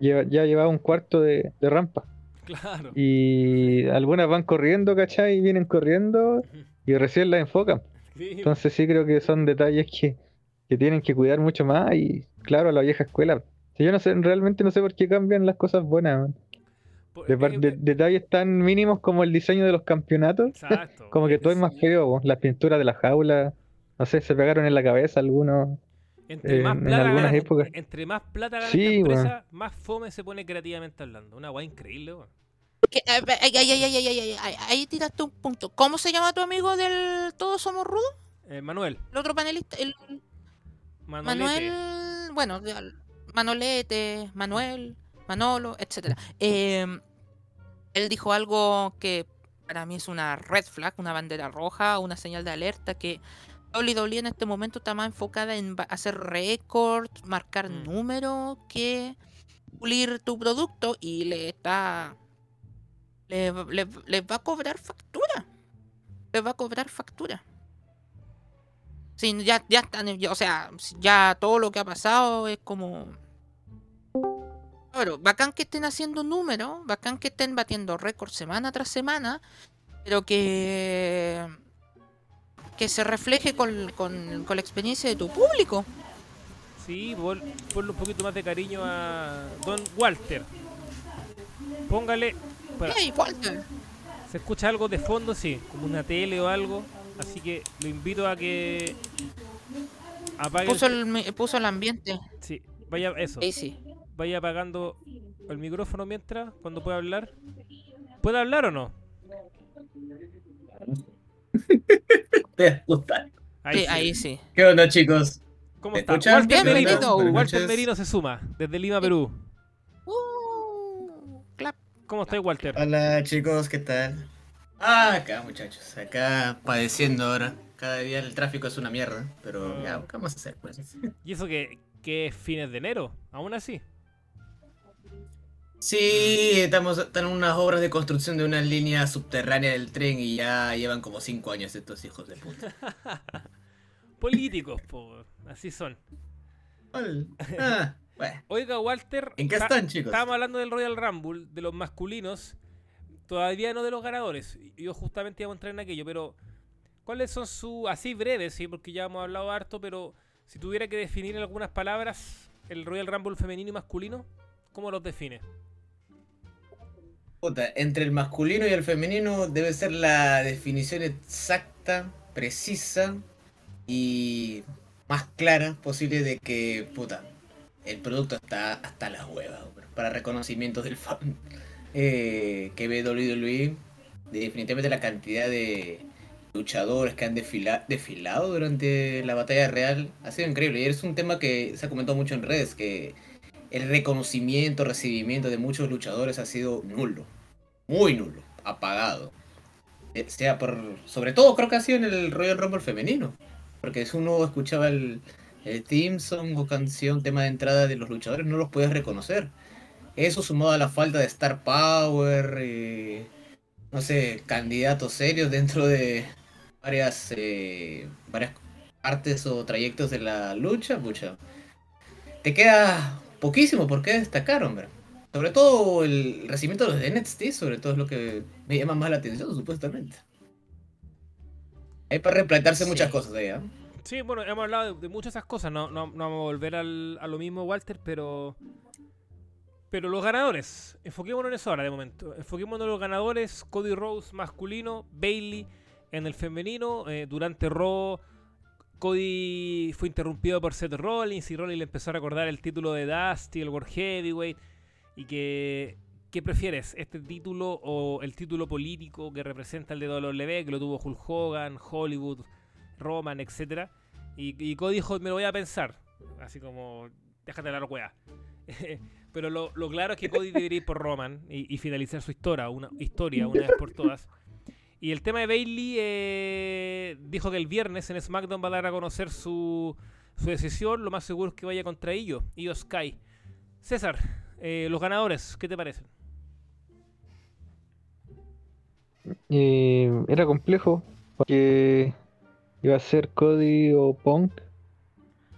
ya llevaba un cuarto de, de rampa. Claro. Y algunas van corriendo, ¿cachai? Y vienen corriendo y recién las enfocan. Sí, Entonces sí creo que son detalles que, que tienen que cuidar mucho más y claro, a la vieja escuela. Si yo no sé, realmente no sé por qué cambian las cosas buenas. man. Detalles tan mínimos como el diseño de los campeonatos. Exacto, como que todo es más feo, las pinturas de la jaula. No sé, se pegaron en la cabeza algunos. Entre, eh, más, plata más la empresa, más fome se pone creativamente hablando. Una guay increíble, eh, Ay, ay, ay, ay, ay, ay, ay, Ahí tiraste un punto. ¿Cómo se llama tu amigo del Todos Somos Rudos? Eh, Manuel. El otro panelista. El... Manuel. Bueno, Manolete, Manuel, Manolo, etcétera. Eh, él dijo algo que para mí es una red flag, una bandera roja, una señal de alerta que WWE en este momento está más enfocada en hacer récords, marcar Mm. números, que pulir tu producto y le está. Le, le- les va a cobrar factura. Les va a cobrar factura. Sí, ya, ya están, ya- o sea, ya todo lo que ha pasado es como. Claro, bacán que estén haciendo números, bacán que estén batiendo récords semana tras semana, pero que que se refleje con, con- con la experiencia de tu público. Sí, pon- ponle un poquito más de cariño a Don Walter. Póngale. espera, Hey, Walter. ¿Se escucha algo de fondo? Sí, como una tele o algo. Así que lo invito a que apague. Puso el- puso el ambiente. Sí, vaya, eso. Sí, sí. Vaya apagando el micrófono mientras, cuando pueda hablar. ¿Puede hablar o no? Te gusta. Sí, ahí sí. ¿Qué onda, chicos? ¿Cómo ¿Me está? escuchan? Walter. Merino, Walter noches. Merino se suma desde Lima, Perú. Uh, clap. ¿Cómo estás, Walter? Hola, chicos, ¿qué tal? Ah, acá, muchachos. Acá padeciendo ahora. Cada día el tráfico es una mierda. Pero ya, ¿qué vamos a hacer, pues? ¿Y eso que, que es fines de enero? Aún así. Sí, estamos están en unas obras de construcción de una línea subterránea del tren y ya llevan como cinco años estos hijos de puta. [laughs] Políticos, po. Así son. [laughs] Ah, bueno. Oiga, Walter. ¿En qué está- están, chicos? Estábamos hablando del Royal Rumble, de los masculinos. Todavía no de los ganadores. Yo justamente iba a entrar en aquello, pero. ¿Cuáles son sus. Así breves, sí, porque ya hemos hablado harto, pero. Si tuviera que definir en algunas palabras el Royal Rumble femenino y masculino, ¿cómo los define? Puta, entre el masculino y el femenino debe ser la definición exacta, precisa y más clara posible de que, puta, el producto está hasta las huevas, para reconocimientos del fan [laughs] eh, que ve WWE. Definitivamente la cantidad de luchadores que han desfila- desfilado durante la batalla real ha sido increíble. Y es un tema que se ha comentado mucho en redes, que el reconocimiento, recibimiento de muchos luchadores ha sido nulo. Muy nulo, apagado. Eh, sea por. Sobre todo creo que ha sido en el Royal Rumble femenino. Porque si uno escuchaba el, el theme song o canción, tema de entrada de los luchadores, no los puedes reconocer. Eso sumado a la falta de star power, eh, no sé, candidatos serios dentro de varias, eh, varias partes o trayectos de la lucha, pucha. Te queda poquísimo por qué destacar, hombre. Sobre todo el recibimiento de los de NXT, sobre todo es lo que me llama más la atención, supuestamente. Hay para replantearse Sí. muchas cosas ahí, ¿ah? Sí, bueno, hemos hablado de, de muchas de esas cosas. No, no, no vamos a volver al- a lo mismo, Walter, pero. Pero los ganadores, enfoquémonos en eso ahora de momento. Enfoquémonos en los ganadores: Cody Rose masculino, Bailey en el femenino. eh, durante Raw, Cody fue interrumpido por Seth Rollins y Rollins le empezó a recordar el título de Dusty, el World Heavyweight. Y que. ¿Qué prefieres? ¿Este título o el título político que representa el de WWE, que lo tuvo Hulk Hogan, Hollywood, Roman, etcétera? Y, Cody dijo, me lo voy a pensar. Así como, déjate la wea. [laughs] Pero lo, lo claro es que Cody debería ir por Roman y, y finalizar su historia una, historia una vez por todas. Y el tema de Bailey eh, dijo que el viernes en SmackDown va a dar a conocer su, su decisión. Lo más seguro es que vaya contra ellos, Io Sky. César, eh, los ganadores, ¿qué te parecen? Eh, era complejo porque iba a ser Cody o Punk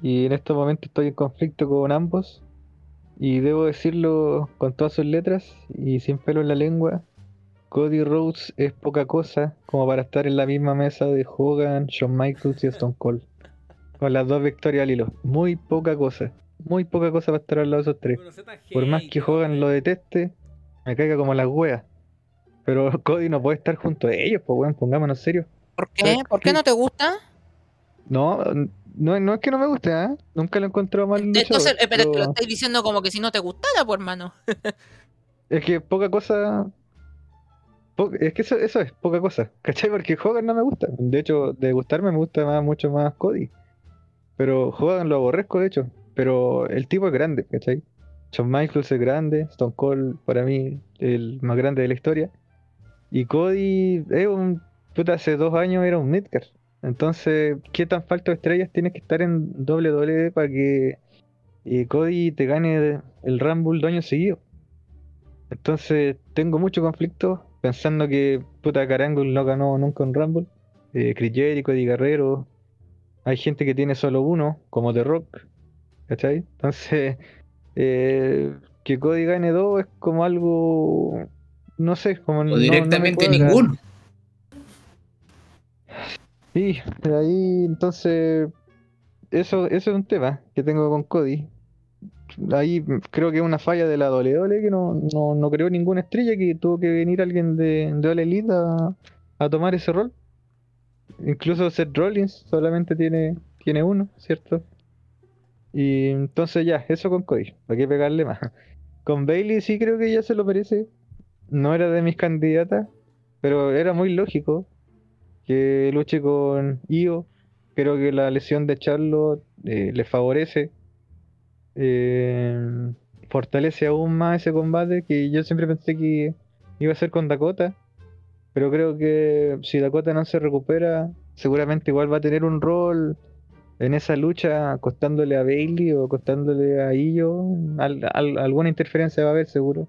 y en estos momentos estoy en conflicto con ambos y debo decirlo con todas sus letras y sin pelo en la lengua. Cody Rhodes es poca cosa como para estar en la misma mesa de Hogan, Shawn Michaels y Stone Cold. Con las dos victorias al hilo. Muy poca cosa. Muy poca cosa para estar al lado de esos tres. Por más que Hogan lo deteste, me caiga como las weas. Pero [laughs] Cody no puede estar junto a ellos, pues weón, pongámonos serios. ¿Por qué? ¿Sabes ¿Por qué no te gusta? No, no, no es que no me guste, ¿ah? Nunca lo he encontrado mal luchador, Entonces, eh, pero te lo pero estoy diciendo como que si no te gustara, pues hermano. [laughs] es que poca cosa. Es que eso, eso es, poca cosa. [laughs] ¿Cachai? Porque Hogan no me gusta. De hecho, de gustarme me gusta más, mucho más Cody. Pero Hogan lo aborrezco, de hecho. Pero el tipo es grande, ¿cachai? Shawn Michaels es grande, Stone Cold para mí el más grande de la historia. Y Cody es un. Puta, hace dos años era un Midcar. Entonces, ¿qué tan falta de estrellas tienes que estar en WWE para que eh, Cody te gane el Rumble dos años seguidos? Entonces, tengo mucho conflicto pensando que puta Carangle no ganó nunca un Rumble. Eh, Chris Jericho, Eddie Guerrero. Hay gente que tiene solo uno, como The Rock. ¿Cachai? Entonces, [laughs] eh, que Cody gane dos es como algo. No sé, como. no- O no me directamente cuadra. ninguno. Sí, pero ahí entonces eso, eso es un tema que tengo con Cody. Ahí creo que es una falla de la WWE que no, no, no creó ninguna estrella, que tuvo que venir alguien de, de All Elite a, tomar ese rol. Incluso Seth Rollins solamente tiene, tiene uno, ¿cierto? Y entonces ya, eso con Cody, ¿para qué pegarle más? [laughs] Con Bailey sí creo que ya se lo merece. No era de mis candidatas, pero era muy lógico que luche con Io. Creo que la lesión de Charlotte eh, le favorece. Eh, fortalece aún más ese combate que yo siempre pensé que iba a ser con Dakota. Pero creo que si Dakota no se recupera, seguramente igual va a tener un rol en esa lucha, costándole a Bailey o costándole a al- alguna interferencia va a haber seguro.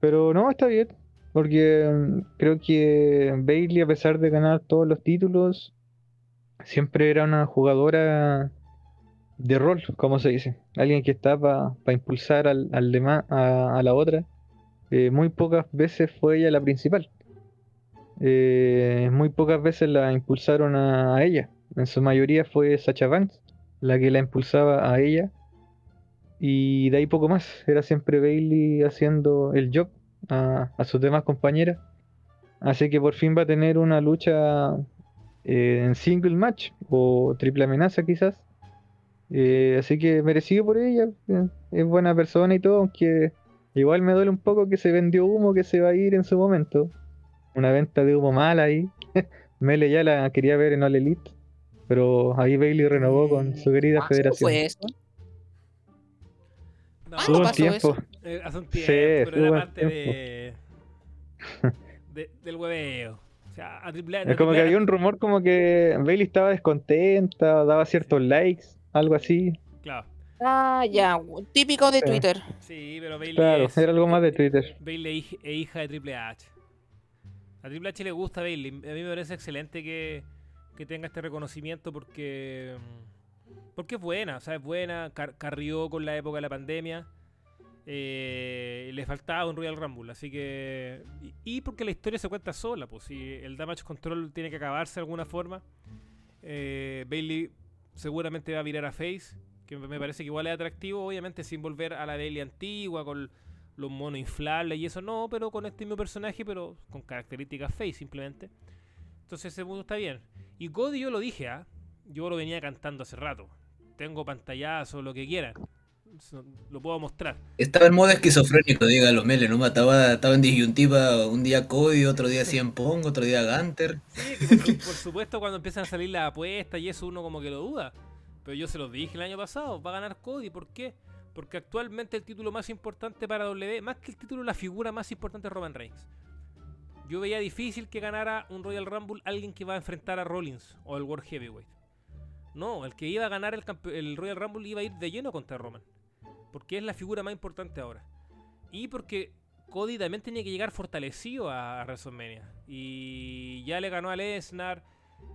Pero no, está bien. Porque mm, creo que Bailey, a pesar de ganar todos los títulos, siempre era una jugadora de rol, como se dice. Alguien que está para impulsar al, al demás, a, a la otra. Eh, muy pocas veces fue ella la principal. Eh, muy pocas veces la impulsaron a, a ella. En su mayoría fue Sacha Banks la que la impulsaba a ella. Y de ahí poco más. Era siempre Bailey haciendo el job a, a sus demás compañeras. Así que por fin va a tener una lucha eh, en single match o triple amenaza quizás. Eh, así que merecido por ella. eh, Es buena persona y todo, aunque igual me duele un poco que se vendió humo que se va a ir en su momento. Una venta de humo mala ahí. [laughs] Mele ya la quería ver en All Elite. Pero ahí Bailey renovó con su querida ¿Cuándo federación. fue eso? No, ¿Cuándo pasó tiempo. eso? eh, hace un Sí, tiempo, pero hubo era parte de, de- del hueveo. O sea, a Triple H- Es como que había un rumor como que Bailey estaba descontenta, daba ciertos likes, algo así. Claro, Ah, ya, típico de. Twitter. sí, pero Bailey Claro, es, era algo más de Twitter. Bailey es hij- es hija de Triple H. A Triple H le gusta Bailey. A mí me parece excelente que, que tenga este reconocimiento porque mm, porque es buena, o sea, es buena, car- carrió con la época de la pandemia. eh, le faltaba un Royal Rumble, así que. Y, y porque la historia se cuenta sola, pues si el Damage Control tiene que acabarse de alguna forma, eh, Bailey seguramente va a virar a Face, que me parece que igual es atractivo, obviamente sin volver a la Bailey antigua, con los monos inflables y eso no, pero con este mismo personaje, pero con características Face simplemente. Entonces ese punto está bien. Y Cody yo lo dije, ¿ah? Yo lo venía cantando hace rato. Tengo pantallazo, lo que quieran. Lo puedo mostrar. Estaba en modo esquizofrénico, dígalo, Mele, ¿no? Estaba, estaba en disyuntiva un día Cody, otro día Cien Pong, otro día Gunter. Sí, que por, su- [laughs] por supuesto cuando empiezan a salir las apuestas y eso uno como que lo duda. Pero yo se los dije el año pasado, va a ganar Cody. ¿Por qué? Porque actualmente el título más importante para W, más que el título, la figura más importante es Roman Reigns. Yo veía difícil que ganara un Royal Rumble alguien que va a enfrentar a Rollins o el World Heavyweight. No, el que iba a ganar el, el Royal Rumble iba a ir de lleno contra Roman. Porque es la figura más importante ahora. Y porque Cody también tenía que llegar fortalecido a, WrestleMania. Y ya le ganó a Lesnar.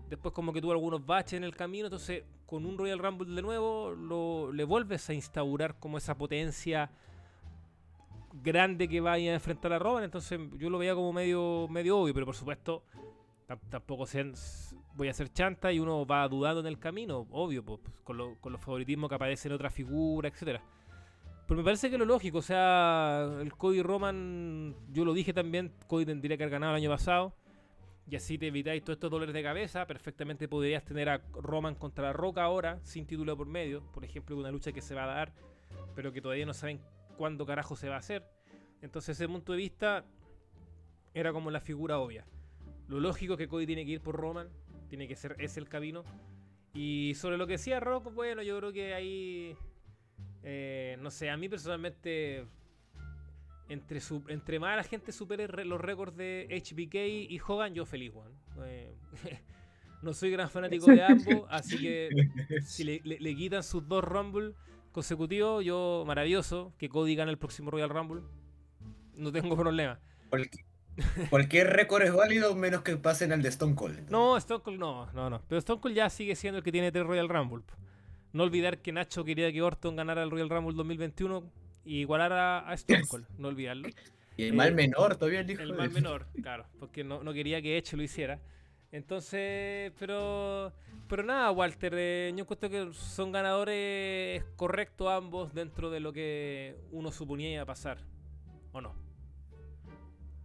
Después como que tuvo algunos baches en el camino. Entonces con un Royal Rumble de nuevo lo, le vuelves a instaurar como esa potencia grande que vaya a enfrentar a Roman. Entonces yo lo veía como medio, medio obvio. Pero por supuesto tam- tampoco voy a ser chanta y uno va dudando en el camino. Obvio, pues, con los favoritismos que aparecen en otras figuras, etcétera. Pero me parece que lo lógico, o sea, el Cody Roman, yo lo dije también, Cody tendría que haber ganado el año pasado. Y así te evitáis todos estos dolores de cabeza. Perfectamente podrías tener a Roman contra la Roca ahora, sin título por medio. Por ejemplo, una lucha que se va a dar, pero que todavía no saben cuándo carajo se va a hacer. Entonces, ese punto de vista era como la figura obvia. Lo lógico es que Cody tiene que ir por Roman, tiene que ser ese el camino. Y sobre lo que decía Rock, bueno, yo creo que ahí. Eh, no sé, a mí personalmente. Entre, su, entre más la gente supere re- los récords de HBK y Hogan, yo feliz, weón. Eh, [laughs] No soy gran fanático de [laughs] ambos, así que si le, le- le quitan sus dos Rumble consecutivos, yo maravilloso. Que Cody gane el próximo Royal Rumble. No tengo problema. Cualquier, cualquier récord es válido menos que pasen al de Stone Cold. No, Stone Cold no, no, no. Pero Stone Cold ya sigue siendo el que tiene tres Royal Rumble. No olvidar que Nacho quería que Orton ganara el Royal Rumble 2021 y igualara a Stone Cold. No olvidarlo. Y el Eh, mal menor todavía el hijo El de- mal menor, claro, porque no, no quería que Edge lo hiciera. Entonces, pero pero nada, Walter, eh, yo encuentro que son ganadores correctos ambos dentro de lo que uno suponía iba a pasar, ¿o no?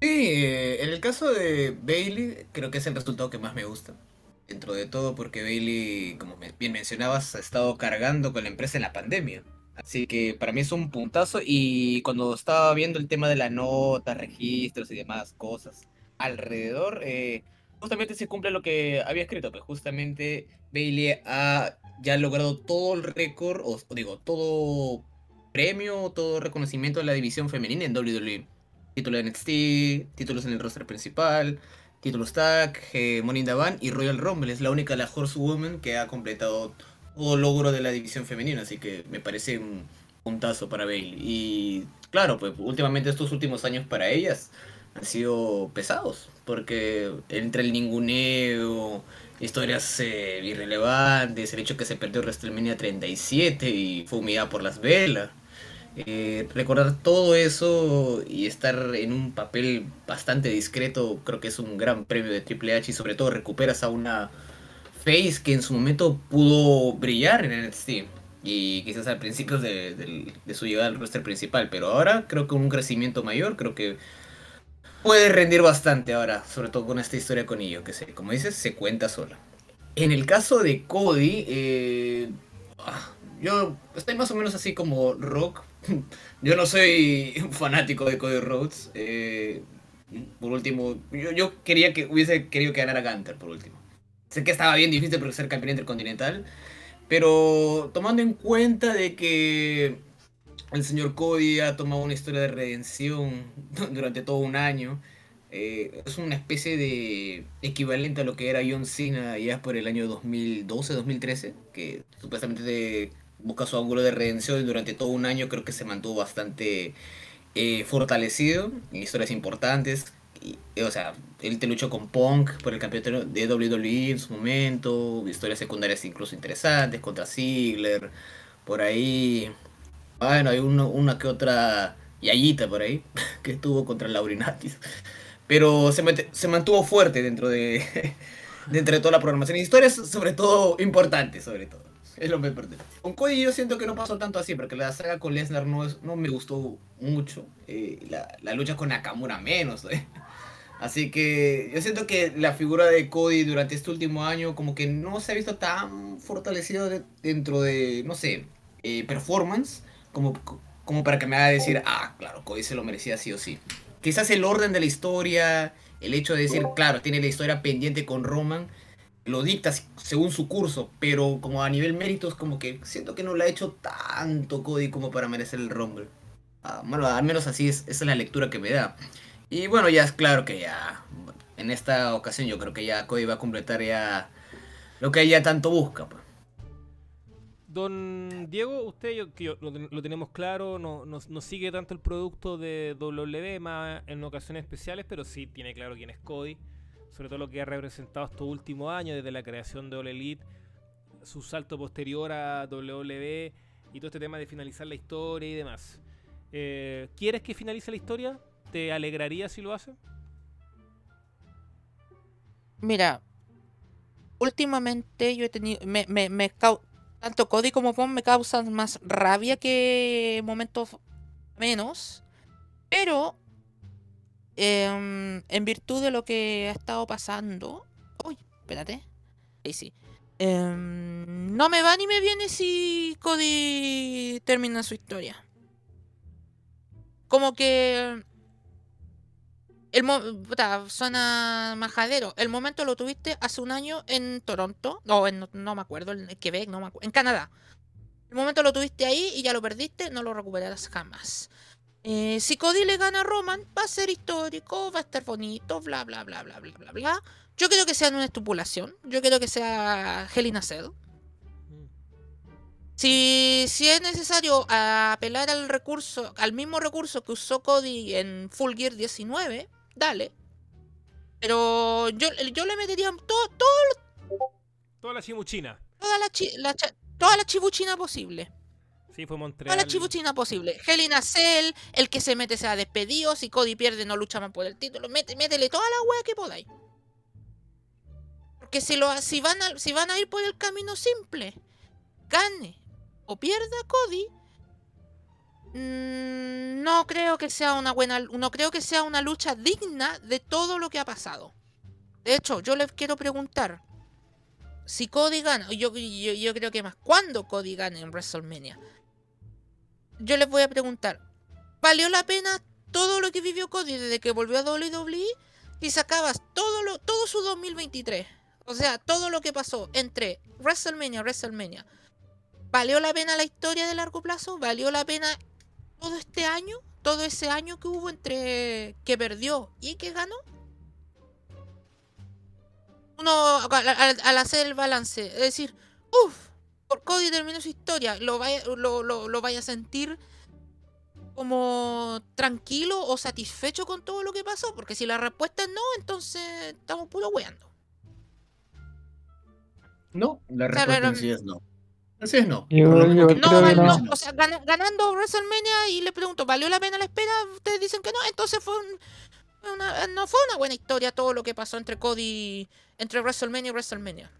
Sí, eh, en el caso de Bailey, creo que es el resultado que más me gusta. Dentro de todo, porque Bailey, como bien mencionabas, ha estado cargando con la empresa en la pandemia. Así que para mí es un puntazo. Y cuando estaba viendo el tema de la nota, registros y demás cosas alrededor, eh, justamente se cumple lo que había escrito. Pues justamente Bailey ha ya logrado todo el récord, o o digo, todo premio, todo reconocimiento de la división femenina en WWE título de NXT, títulos en el roster principal, títulos tag, eh, y Royal Rumble. Es la única la Horsewoman que ha completado todo logro de la división femenina, así que me parece un puntazo para Bailey. Y claro, pues últimamente estos últimos años para ellas han sido pesados, porque entre el ninguneo, historias eh, irrelevantes, el hecho que se perdió WrestleMania 37 y fue humillada por las velas. Eh, recordar todo eso y estar en un papel bastante discreto creo que es un gran premio de Triple H y sobre todo recuperas a una face que en su momento pudo brillar en NXT y quizás al principio de, su llegada al roster principal pero ahora creo que con un crecimiento mayor creo que puede rendir bastante ahora sobre todo con esta historia con ello que se, como dices se cuenta sola. En el caso de Cody eh, ah, yo estoy más o menos así como Rock [laughs] yo no soy un fanático de Cody Rhodes. eh, por último, yo, yo quería que hubiese querido que ganara Gunter, por último. Sé que estaba bien difícil porque ser campeón intercontinental. Pero tomando en cuenta de que el señor Cody ha tomado una historia de redención [laughs] durante todo un año. eh, es una especie de equivalente a lo que era John Cena ya por el año 2012-2013, que supuestamente busca su ángulo de redención y durante todo un año creo que se mantuvo bastante eh, fortalecido en historias importantes. O sea, él te luchó con Punk por el campeonato de WWE en su momento, historias secundarias incluso interesantes contra Ziggler, por ahí. Bueno, hay una que otra Yayita por ahí [laughs] que estuvo contra Laurinatis. Pero se, se mantuvo fuerte dentro de, [laughs] dentro de toda la programación. Historias sobre todo importantes, sobre todo. Lo más importante. Con Cody yo siento que no pasó tanto así, porque la saga con Lesnar no, es- no me gustó mucho. eh, la, la lucha con Nakamura menos. eh. Así que yo siento que la figura de Cody durante este último año como que no se ha visto tan fortalecida de- dentro de, no sé, eh, performance como, como para que me haga decir, ah, claro, Cody se lo merecía sí o sí. Quizás el orden de la historia, el hecho de decir, claro, tiene la historia pendiente con Roman, lo dicta según su curso, pero como a nivel méritos, como que siento que no le ha hecho tanto Cody como para merecer el Rumble. Ah, bueno, al menos así es, esa es la lectura que me da. Y bueno, ya es claro que ya, en esta ocasión yo creo que ya Cody va a completar ya lo que ella tanto busca. Pues. Don Diego, usted yo, lo, ten- lo tenemos claro, no, no, sigue tanto el producto de WWE más en ocasiones especiales, pero sí tiene claro quién es Cody, sobre todo lo que ha representado estos últimos años, desde la creación de All Elite, su salto posterior a WWE y todo este tema de finalizar la historia y demás. Eh, ¿Quieres que finalice la historia? ¿Te alegraría si lo hace? Mira, últimamente yo he tenido. Me, me, me tanto Cody como Pon me causan más rabia que momentos menos. Pero. Em, en virtud de lo que ha estado pasando. Uy, espérate. Ahí sí. Em, no me va ni me viene si Cody termina su historia. Como que el suena majadero. El momento lo tuviste hace un año en Toronto. No, no, me acuerdo, en Quebec, no me acuerdo. En Canadá. El momento lo tuviste ahí y ya lo perdiste, no lo recuperarás jamás. Eh, si Cody le gana a Roman, va a ser histórico, va a estar bonito, bla, bla, bla, bla, bla, bla, bla. Yo creo que sea una estipulación. Yo creo que sea Hell in a Cell. Si, si es necesario apelar al recurso, al mismo recurso que usó Cody en Full Gear 19, dale. Pero yo, yo le metería todo, todo- Toda la chimuchina. toda, la, chi- la cha- toda la chibuchina posible. Sí, fue Toda Montreal. la chibuchina posible. Hell in a Cell, el que se mete sea despedido. Si Cody pierde, no lucha más por el título. Mete, métele toda la wea que podáis. Porque si, lo, si, van a, si van a ir por el camino simple, gane o pierda Cody, mm, no creo que sea una buena. No creo que sea una lucha digna de todo lo que ha pasado. De hecho, yo les quiero preguntar. Si Cody gana, yo, yo, yo creo que más, ¿cuándo Cody gane en WrestleMania? Yo les voy a preguntar, ¿valió la pena todo lo que vivió Cody desde que volvió a WWE? Si sacabas todo, lo, todo su 2023, o sea, todo lo que pasó entre WrestleMania y WrestleMania, ¿valió la pena la historia de largo plazo? ¿Valió la pena todo este año? ¿Todo ese año que hubo entre que perdió y que ganó? Uno, al, al- al hacer el balance, es decir, uff, por Cody terminó su historia, lo vaya, lo, lo- lo vaya a sentir como tranquilo o satisfecho con todo lo que pasó, porque si la respuesta es no, entonces estamos puro weando. No, la respuesta en sí es no. Así es no. Yo- yo No, val- no, no. o sea, gana- ganando WrestleMania y le pregunto, ¿valió la pena la espera? Ustedes dicen que no, entonces fue un- una, no fue una buena historia todo lo que pasó entre Cody, entre WrestleMania y WrestleMania.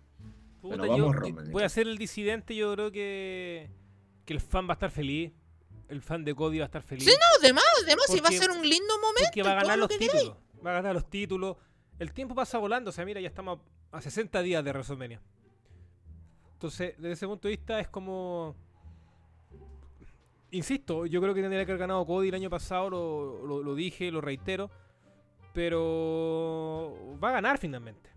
Puta, Bueno, yo- vamos, yo Roman, voy a ser el disidente, yo creo que, que el fan va a estar feliz. El fan de Cody va a estar feliz. Sí, no, además, además, si va a Porque- ser un lindo momento. porque va a y ganar lo los que títulos. Va a ganar los títulos. El tiempo pasa volando. O sea, mira, ya estamos a 60 días de WrestleMania. Entonces, desde ese punto de vista es como... Insisto, yo creo que tendría que haber ganado Cody el año pasado, lo, lo- lo dije, lo reitero. Pero va a ganar finalmente.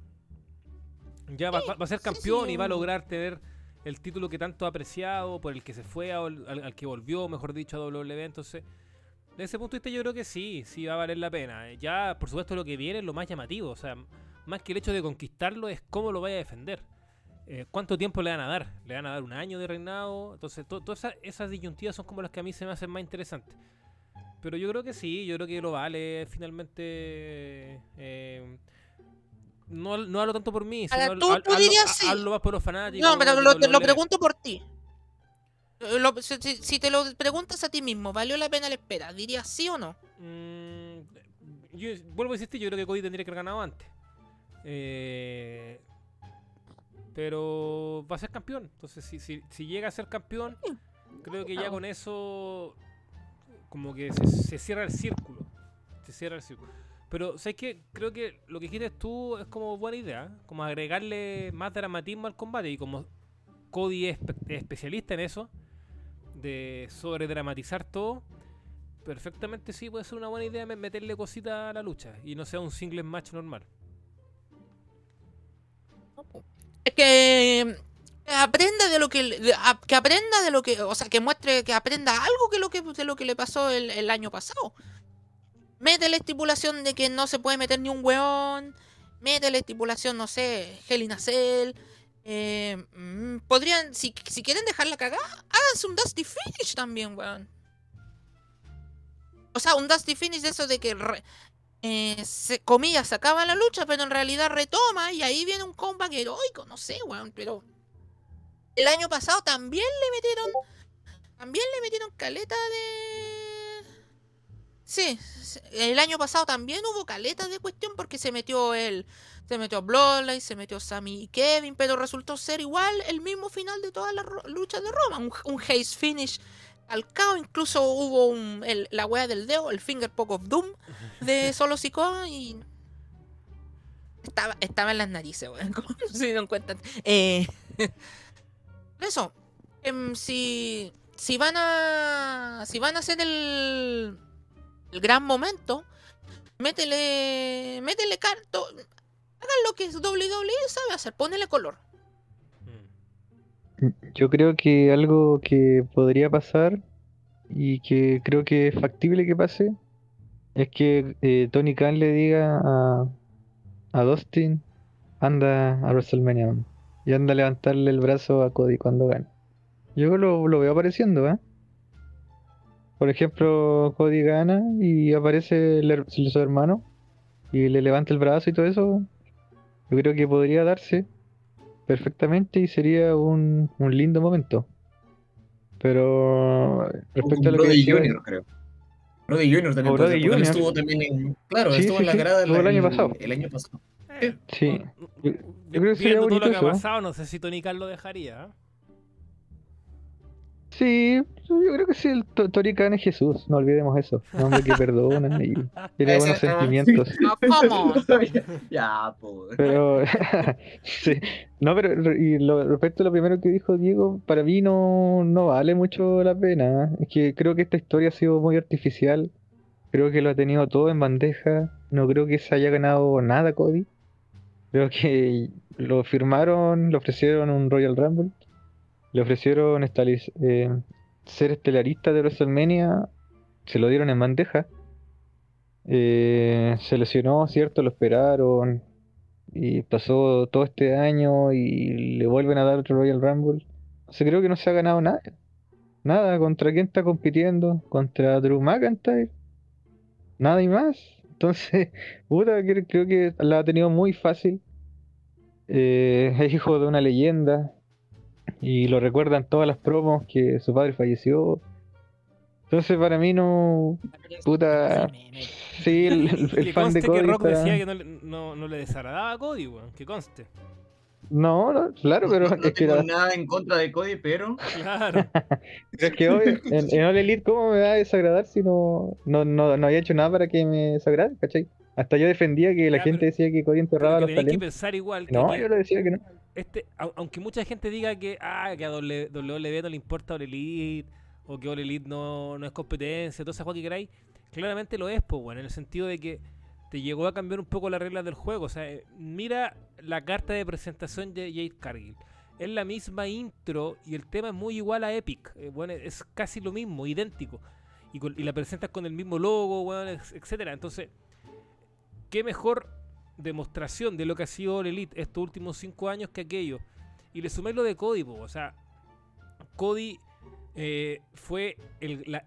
Ya va, va- va a ser sí, campeón sí, y va a lograr tener el título que tanto ha apreciado, por el que se fue, al, al- al que volvió, mejor dicho, a WWE. Entonces, desde ese punto de vista yo creo que sí, sí va a valer la pena. Ya, por supuesto, lo que viene es lo más llamativo. O sea, más que el hecho de conquistarlo es cómo lo vaya a defender. Eh, ¿Cuánto tiempo le van a dar? ¿Le van a dar un año de reinado? Entonces, to- todas esas, esas disyuntivas son como las que a mí se me hacen más interesantes. Pero yo creo que sí, yo creo que lo vale finalmente. eh, no, no hablo tanto por mí, sino tú- hablo- tú dirías sí. hablo más por los fanáticos. No, pero lo, pregunto por ti. Eh, lo- si, si- si te lo preguntas a ti mismo, ¿valió la pena la espera? ¿Dirías sí o no? Mm, yo vuelvo a insistir, yo creo que Cody tendría que haber ganado antes. Eh, pero va a ser campeón. Entonces, si, si, si llega a ser campeón, creo que ya con eso como que se, se cierra el círculo. Se cierra el círculo. Pero, ¿sabes qué? Creo que lo que quieres tú es como buena idea. ¿eh? Como agregarle más dramatismo al combate. Y como Cody es espe- es especialista en eso, de sobredramatizar todo, perfectamente sí puede ser una buena idea me- meterle cositas a la lucha y no sea un singles match normal. Es que que aprenda de lo que que aprenda de lo que o sea que muestre que aprenda algo que lo que de lo que le pasó el año pasado mete la estipulación de que no se puede meter ni un weón. Mete la estipulación no sé Hell in a Cell, eh, mm, podrían si, si quieren dejarla cagada háganse un Dusty Finish también weón. O sea un Dusty Finish de eso de que re- eh, se, comillas, se acaba la lucha, pero en realidad retoma y ahí viene un comeback heroico, no sé, weón, pero el año pasado también le metieron, también le metieron caleta de... Sí, el año pasado también hubo caleta de cuestión porque se metió el, se metió Bloodline, se metió Sammy y Kevin, pero resultó ser igual el mismo final de todas las luchas de Roma, un, un haze finish al cabo, incluso hubo un, el- la wea del dedo, el finger poke of doom de [laughs] Solo Sikoa y estaba, estaba en las narices, weón, [laughs] como se dieron cuenta. Eh, [laughs] eso, em, si, si van a si van a hacer el, el gran momento, métele, métele carto, hagan lo que WWE sabe hacer, ponele color. Mm. Yo creo que algo que podría pasar y que creo que es factible que pase es que eh, Tony Khan le diga a, a Dustin anda a WrestleMania man, y anda a levantarle el brazo a Cody cuando gane. Yo lo, lo veo apareciendo, ¿eh? Por ejemplo, Cody gana y aparece el su hermano y le levanta el brazo y todo eso. Yo creo que podría darse perfectamente y sería un, un lindo momento. Pero respecto a lo que Brody decía- Junior, creo. Brody Junior también. Brody él Junior. estuvo también en. Claro, Sí, estuvo sí, en la sí, grada estuvo el año pasado. El año pasado. Eh, Sí, yo- yo creo que sería todo lo que ha eso. pasado, no sé si Tony Khan lo dejaría. ¿eh? Sí, yo creo que sí, el To- Tori Khan es Jesús, no olvidemos eso. Un hombre que perdona y [laughs] tiene buenos sentimientos. No, ¿cómo? [laughs] ya, pues. Pero, [laughs] sí, no, pero y lo, respecto a lo primero que dijo Diego, para mí no, no vale mucho la pena. Es que creo que esta historia ha sido muy artificial. Creo que lo ha tenido todo en bandeja. No creo que se haya ganado nada, Cody. Creo que lo firmaron, le ofrecieron un Royal Rumble, le ofrecieron eh, ser estelarista de WrestleMania, se lo dieron en bandeja. Eh, se lesionó, ¿cierto? Lo esperaron. Y pasó todo este año y le vuelven a dar otro Royal Rumble. O sea, creo que no se ha ganado nada. Nada, ¿contra quién está compitiendo? ¿Contra Drew McIntyre? Nada y más. Entonces, [laughs] puta, creo que la ha tenido muy fácil. Eh, es hijo de una leyenda. Y lo recuerdan todas las promos que su padre falleció. Entonces, para mí no. Puta. Sí, el, el- el [laughs] que fan de conste Cody. que Rock está- decía que no, le- no, no le desagradaba a Cody, weón. Que conste. No, no, claro, pero no, no es que tengo nada en contra de Cody, pero. [laughs] Claro. Pero [laughs] es que hoy, en, en All Elite, ¿cómo me va a desagradar si no, no, no, no había hecho nada para que me desagrade, ¿cachai? Hasta yo defendía que la Ya, gente pero- decía que Cody enterraba Pero los que tenéis que talentos. pensar igual que No, yo le decía que no. Este, au- aunque mucha gente diga que, ah, que a WWE no le importa All Elite, o que All Elite no, no es competencia, toda esa que queráis, claramente lo es, pues, bueno, en el sentido de que te llegó a cambiar un poco las reglas del juego. O sea, eh, mira la carta de presentación de Jade Cargill. Es la misma intro y el tema es muy igual a Epic. Eh, bueno, es casi lo mismo, idéntico. Y, la presentas con el mismo logo, bueno, etcétera. Entonces, qué mejor demostración de lo que ha sido All Elite estos últimos cinco años que aquello. Y le sumé lo de Cody, po, o sea, Cody eh, fue el- la,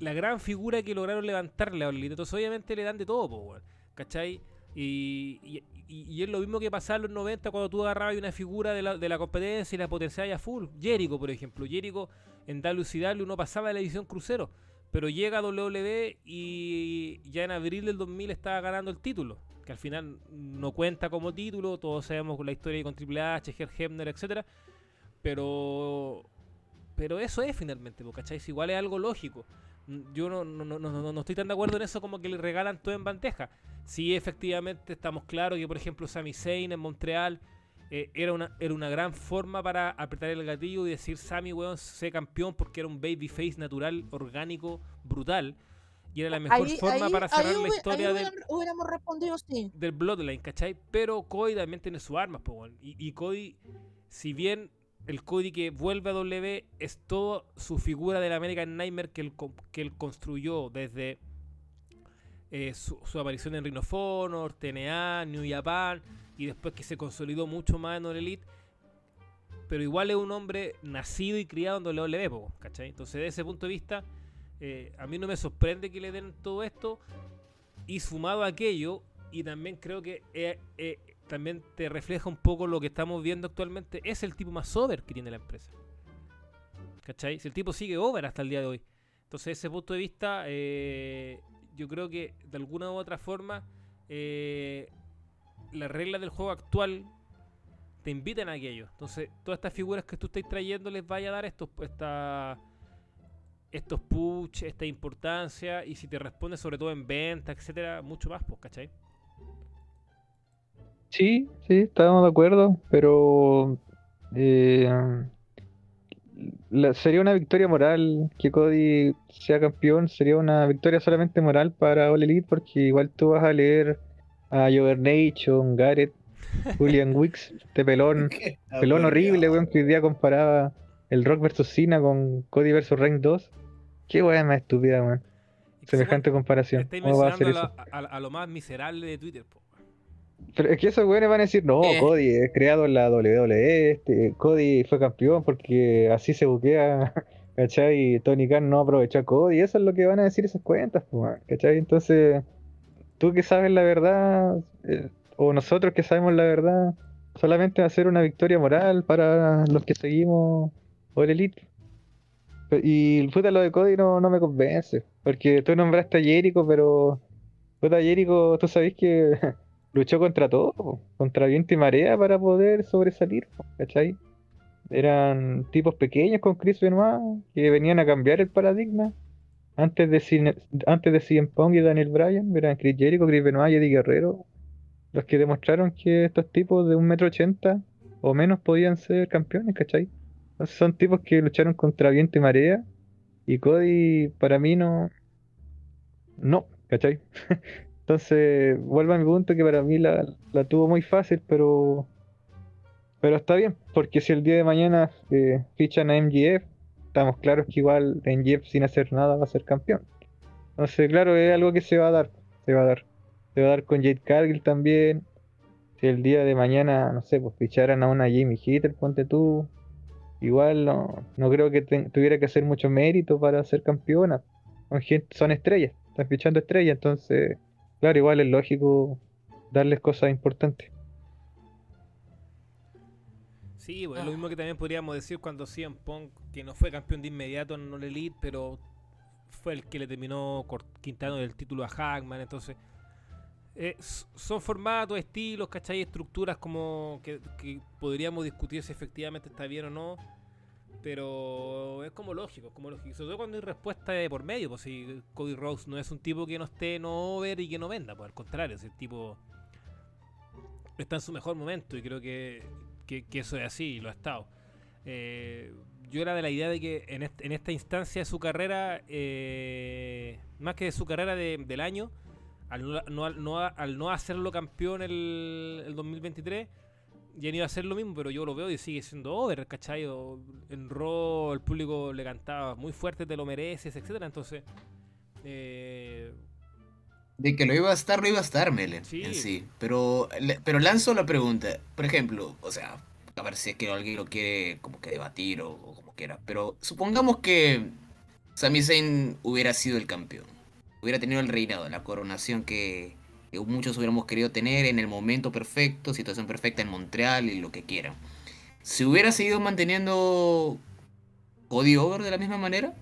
la gran figura que lograron levantarle a All Elite. Entonces, obviamente le dan de todo, po, ¿cachai? Y, es lo mismo que pasaba en los 90 cuando tú agarrabas una figura de la, de la competencia y la potenciabas a full. Jericho, por ejemplo. Jericho en WCW uno pasaba de la edición crucero. Pero llega a WWE y ya en abril del 2000 estaba ganando el título. Que al final no cuenta como título. Todos sabemos la historia con Triple H, Herr Hebner, etcétera Pero pero eso es finalmente, ¿cachai? Si igual es algo lógico. Yo no, no, no, no, no estoy tan de acuerdo en eso como que le regalan todo en bandeja. Sí, efectivamente estamos claros que, por ejemplo, Sami Zayn en Montreal eh, era, una, era una gran forma para apretar el gatillo y decir, Sami, weón, sé campeón porque era un babyface natural, orgánico, brutal. Y era la mejor Ahí- forma ahí- para cerrar la historia del, hubiéramos respondido sí. del Bloodline, ¿cachai? Pero Cody también tiene sus armas, po, weón. y, y Cody, si bien el Cody que vuelve a W es todo su figura del American Nightmare que él, que él construyó desde eh, su, su aparición en Ring of Honor, TNA, New Japan, y después que se consolidó mucho más en All Elite. Pero igual es un hombre nacido y criado en WWE, ¿cachai? Entonces, desde ese punto de vista, eh, a mí no me sorprende que le den todo esto y sumado a aquello, y también creo que eh, eh, también te refleja un poco lo que estamos viendo actualmente, es el tipo más over que tiene la empresa. ¿Cachai? Si el tipo sigue over hasta el día de hoy. Entonces, desde ese punto de vista, yo creo que de alguna u otra forma, las reglas del juego actual te invitan a aquello. Entonces, todas estas figuras que tú estás trayendo les vaya a dar estos, esta, estos push, esta importancia, y si te responde sobre todo en venta, etcétera, mucho más, pues, ¿cachai? Sí, sí, estábamos de acuerdo, pero eh, sería una victoria moral que Cody sea campeón, sería una victoria solamente moral para All Elite porque igual tú vas a leer a Jover Nation, Garrett, Julian [laughs] Wicks, este pelón, [laughs] pelón horrible, weón, que hoy día comparaba el Rock vs Cena con Cody vs Rank 2. Qué weón más estúpida, weón. Semejante comparación. ¿Cómo va a hacer eso? a, a- a lo más miserable de Twitter, po. Pero es que esos güeyes van a decir, no, Eh. Cody es creado en la WWE, este, Cody fue campeón porque así se buquea, [laughs] ¿cachai? Y Tony Khan no aprovechó a Cody, eso es lo que van a decir esas cuentas, pues, ¿cachai? Entonces, tú que sabes la verdad, eh, o nosotros que sabemos la verdad, solamente va a ser una victoria moral para los que seguimos All Elite. Y puta, lo de Cody no, no me convence, porque tú nombraste a Jericho, pero puta, Jericho, tú sabes que [laughs] luchó contra todo, contra viento y marea para poder sobresalir, ¿cachai? Eran tipos pequeños con Chris Benoit que venían a cambiar el paradigma. Antes de, Cine- antes de CM Punk y Daniel Bryan, eran Chris Jericho, Chris Benoit y Guerrero los que demostraron que estos tipos de un metro ochenta o menos podían ser campeones, ¿cachai? Entonces son tipos que lucharon contra viento y marea y Cody para mí no... No, ¿cachai? [laughs] Entonces, vuelvo a mi punto que para mí la, la tuvo muy fácil, pero pero está bien, porque si el día de mañana eh, fichan a MGF, estamos claros que igual MGF sin hacer nada va a ser campeón. Entonces, claro, es algo que se va a dar, se va a dar. Se va a dar con Jade Cargill también. Si el día de mañana, no sé, pues ficharan a una Jamie Hitter, ponte tú. Igual no, no creo que tuviera que hacer mucho mérito para ser campeona. Son, gente, son estrellas, están fichando estrellas, entonces, claro, igual es lógico darles cosas importantes. Sí, pues, es lo mismo que también podríamos decir cuando CM Punk, que no fue campeón de inmediato en All Elite, pero fue el que le terminó quitando el título a Hackman. Entonces, eh, son formatos, estilos, ¿cachai? Estructuras como que, que podríamos discutir si efectivamente está bien o no. Pero es como lógico, es como lógico. Sobre todo cuando hay respuesta de por medio. Pues si Cody Rhodes no es un tipo que no esté no over y que no venda, pues al contrario, es el tipo está en su mejor momento y creo que, que- eso es así y lo ha estado. Eh, yo era de la idea de que en, est- en esta instancia de su carrera, eh, más que de su carrera de- del año, al no, hacerlo campeón el, el 2023, ya ido a hacer lo mismo, pero yo lo veo y sigue siendo over, ¿cachai? O en Raw el público le cantaba muy fuerte, te lo mereces, etcétera Entonces, eh, De que lo iba a estar, lo iba a estar, Mele. Sí. En sí. Pero, pero lanzo la pregunta. Por ejemplo, o sea, a ver si es que alguien lo quiere como que debatir o, o como quiera. Pero supongamos que Sami Zayn hubiera sido el campeón. Hubiera tenido el reinado, la coronación que, que muchos hubiéramos querido tener en el momento perfecto, situación perfecta en Montreal y lo que quieran. ¿Se hubiera seguido manteniendo Cody Over de la misma manera?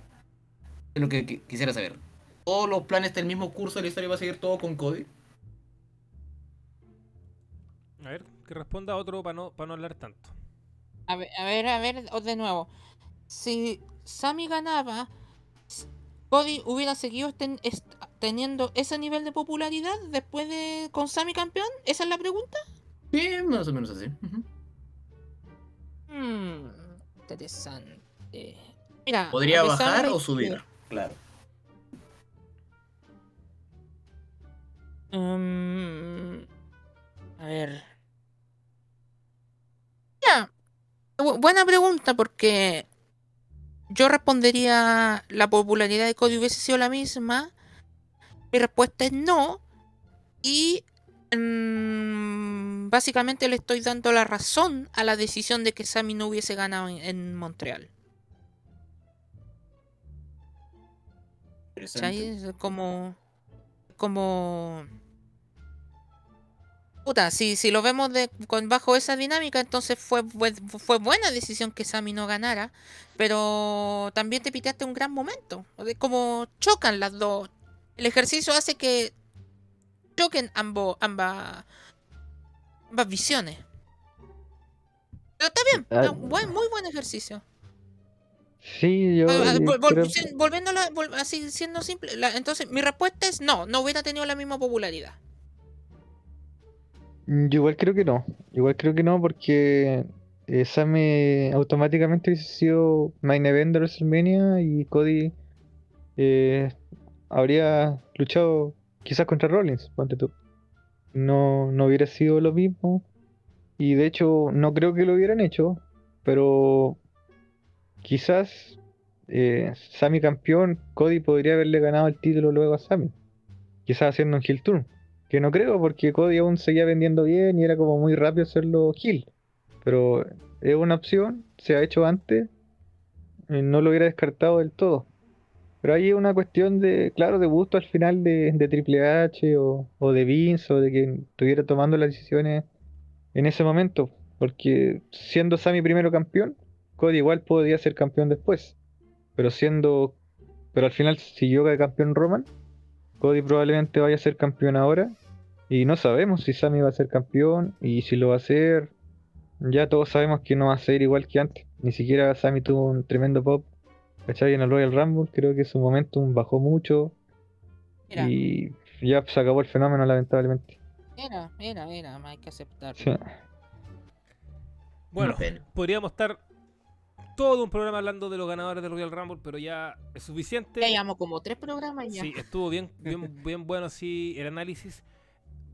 Es lo que qui- quisiera saber. ¿Todos los planes del mismo curso de la historia va a seguir todo con Cody? a ver, que responda otro para no, para no hablar tanto. A ver, a ver, a ver, o de nuevo. Si Sammy ganaba, Cody hubiera seguido teniendo ese nivel de popularidad después de con Sammy campeón. ¿Esa es la pregunta? Sí, más o menos así. Hmm, interesante. Mira, ¿Podría bajar o que- subir? Claro. Mm, a ver. Ya. bu- buena pregunta porque yo respondería la popularidad de Cody hubiese sido la misma. Mi respuesta es no. Y mm, básicamente le estoy dando la razón a la decisión de que Sammy no hubiese ganado en, en Montreal. Interesante. Es como. Como. Puta, si, si lo vemos de, con, bajo esa dinámica, entonces fue, fue, fue buena decisión que Sammy no ganara. Pero también te piteaste un gran momento. Como chocan las dos. El ejercicio hace que choquen ambos, ambas, ambas visiones. Pero está bien, Ah. está buen, muy buen ejercicio. Sí, yo Ah, ah, vol- vol- creo- volviéndolo, vol- así siendo simple, la- entonces mi respuesta es no, no hubiera tenido la misma popularidad. Yo igual creo que no. Igual creo que no porque eh, Sami automáticamente hubiese sido main event de WrestleMania y Cody eh, habría luchado quizás contra Rollins, ponte. No, no hubiera sido lo mismo. Y de hecho no creo que lo hubieran hecho, pero quizás eh, Sami campeón, Cody podría haberle ganado el título luego a Sami. Quizás haciendo un heel turn. Que no creo, porque Cody aún seguía vendiendo bien y era como muy rápido hacerlo Hill. Pero es una opción, se ha hecho antes, no lo hubiera descartado del todo. Pero hay una cuestión de, claro, de gusto al final de, de Triple H o, o de Vince o de quien estuviera tomando las decisiones en ese momento. Porque siendo Sammy primero campeón, Cody igual podía ser campeón después. Pero siendo. Pero al final siguió de campeón Roman. Cody probablemente vaya a ser campeón ahora. Y no sabemos si Sammy va a ser campeón. Y si lo va a ser. Ya todos sabemos que no va a ser igual que antes. Ni siquiera Sammy tuvo un tremendo pop. ¿Cachai? En el Royal Rumble. Creo que su momentum bajó mucho. Mira, Y ya se acabó el fenómeno, lamentablemente. mira, mira, mira, hay que aceptar. Sí. Bueno, podríamos estar todo un programa hablando de los ganadores del Royal Rumble, pero ya es suficiente. Ya llevamos como tres programas ya. Sí, estuvo bien, bien, bien bueno sí el análisis.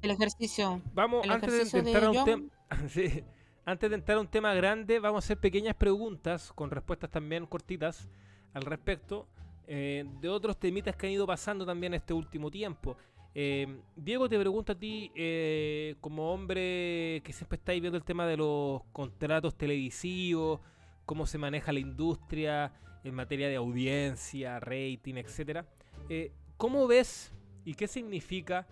El ejercicio. Vamos, El antes de ejercicio de entrar a un tema, [laughs] sí, antes de entrar a un tema grande, vamos a hacer pequeñas preguntas con respuestas también cortitas al respecto eh, de otros temitas que han ido pasando también este último tiempo. Eh, Diego, te pregunto a ti, eh, como hombre que siempre estáis viendo el tema de los contratos televisivos, cómo se maneja la industria en materia de audiencia, rating, etcétera. eh, ¿Cómo ves y qué significa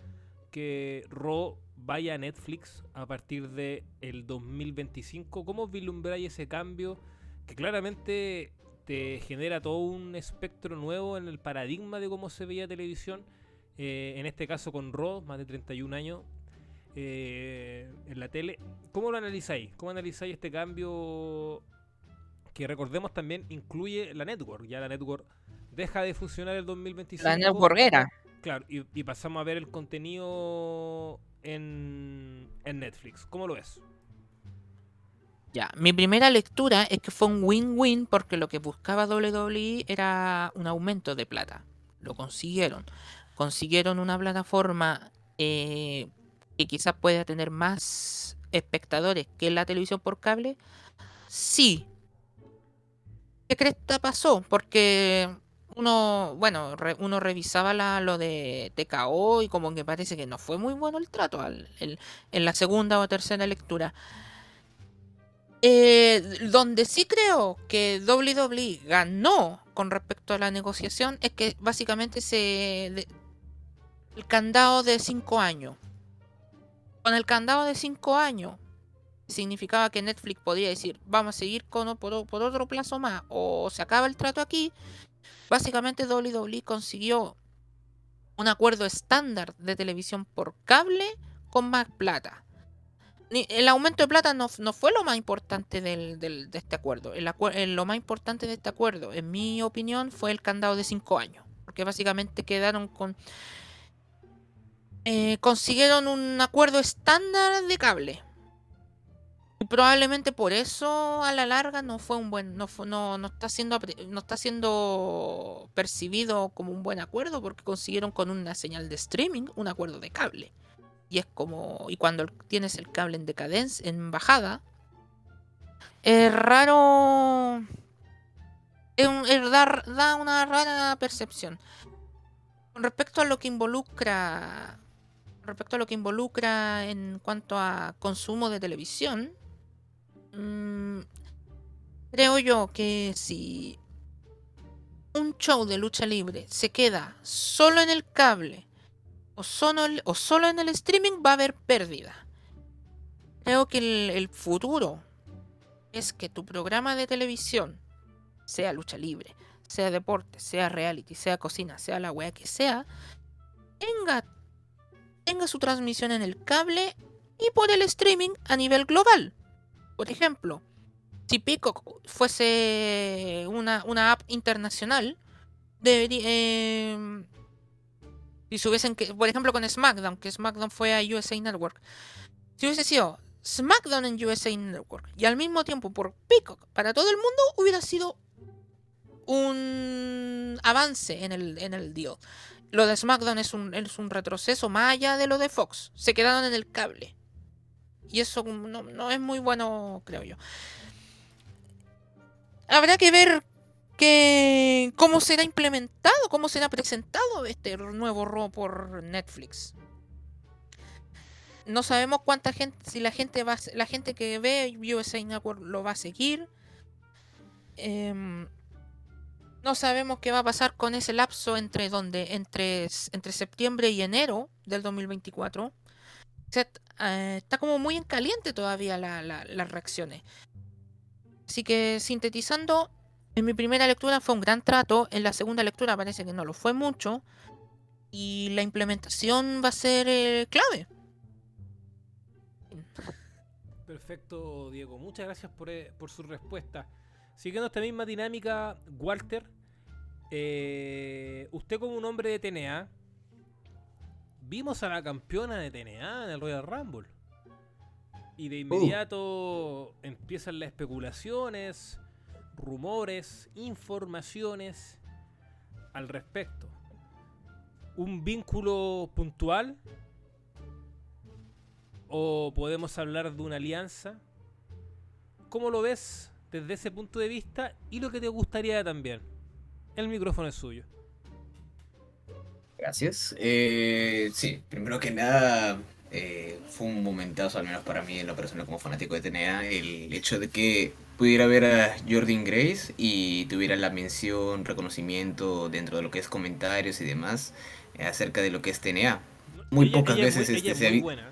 que Raw vaya a Netflix a partir de el 2025? ¿Cómo vislumbráis ese cambio que claramente te genera todo un espectro nuevo en el paradigma de cómo se veía televisión? eh, en este caso con Raw, más de 31 años eh, en la tele. ¿Cómo lo analizáis? ¿Cómo analizáis este cambio que recordemos también incluye la network? Ya la network deja de funcionar el 2025. La networkera. Claro, y, pasamos a ver el contenido en, Netflix. ¿Cómo lo ves? Ya, mi primera lectura es que fue un win-win porque lo que buscaba WWE era un aumento de plata. Lo consiguieron. Consiguieron una plataforma eh, que quizás pueda tener más espectadores que la televisión por cable. Sí. ¿Qué cresta pasó? Porque uno, bueno, re- uno revisaba lo de TKO y como que parece que no fue muy bueno el trato en la segunda o tercera lectura. Eh, donde sí creo que WWE ganó con respecto a la negociación es que básicamente se el candado de 5 años. Con el candado de 5 años significaba que Netflix podría decir, vamos a seguir con, por otro plazo más o se acaba el trato aquí. Básicamente WWE consiguió un acuerdo estándar de televisión por cable con más plata. El aumento de plata no, no fue lo más importante del- del- de este acuerdo. Lo más importante de este acuerdo, en mi opinión, fue el candado de 5 años. Porque básicamente quedaron con... eh, consiguieron un acuerdo estándar de cable. Probablemente por eso a la larga no fue un buen, no, no, no está siendo no está siendo percibido como un buen acuerdo porque consiguieron con una señal de streaming un acuerdo de cable. Y es como. Y cuando tienes el cable en decadencia, en bajada, es raro. Dar- da una rara percepción. Con respecto a lo que involucra. Respecto a lo que involucra en cuanto a consumo de televisión. Mm, creo yo que si un show de lucha libre se queda solo en el cable o solo, en el streaming va a haber pérdida. Creo que el, futuro es que tu programa de televisión, sea lucha libre, sea deporte, sea reality, sea cocina, sea la wea que sea, tenga su transmisión en el cable y por el streaming a nivel global. Por ejemplo, si Peacock fuese una, una app internacional, debería... eh, si se hubiesen que, por ejemplo, con SmackDown, que SmackDown fue a USA Network. Si hubiese sido SmackDown en USA Network y al mismo tiempo por Peacock para todo el mundo, hubiera sido un avance en el, en el deal. Lo de SmackDown es un, es un retroceso más allá de lo de Fox. Se quedaron en el cable. Y eso no, no es muy bueno, creo yo. Habrá que ver que cómo será implementado, cómo será presentado este nuevo RAW por Netflix. no sabemos cuánta gente, si la gente va, la gente que ve USA Network lo va a seguir. Em, no sabemos qué va a pasar con ese lapso entre donde, entre, entre septiembre y enero del 2024. Eh, está como muy en caliente todavía la- la- las reacciones. Así que sintetizando, en mi primera lectura fue un gran trato, en la segunda lectura parece que no lo fue mucho. Y la implementación va a ser eh, clave. Perfecto, Diego. Muchas gracias por, eh, por su respuesta. Siguiendo esta misma dinámica, Walter, usted como un hombre de TNA, vimos a la campeona de TNA en el Royal Rumble. Y de inmediato empiezan las especulaciones, rumores, informaciones al respecto. ¿Un vínculo puntual? ¿O podemos hablar de una alianza? ¿Cómo lo ves desde ese punto de vista y lo que te gustaría también? El micrófono es suyo. Gracias. Eh, sí, primero que nada, eh, fue un momentazo, al menos para mí, en lo personal como fanático de TNA, el hecho de que pudiera ver a Jordan Grace y tuviera la mención, reconocimiento dentro de lo que es comentarios y demás eh, acerca de lo que es TNA. Muy Ella- pocas ella es veces muy- este se ha muy vi- buena.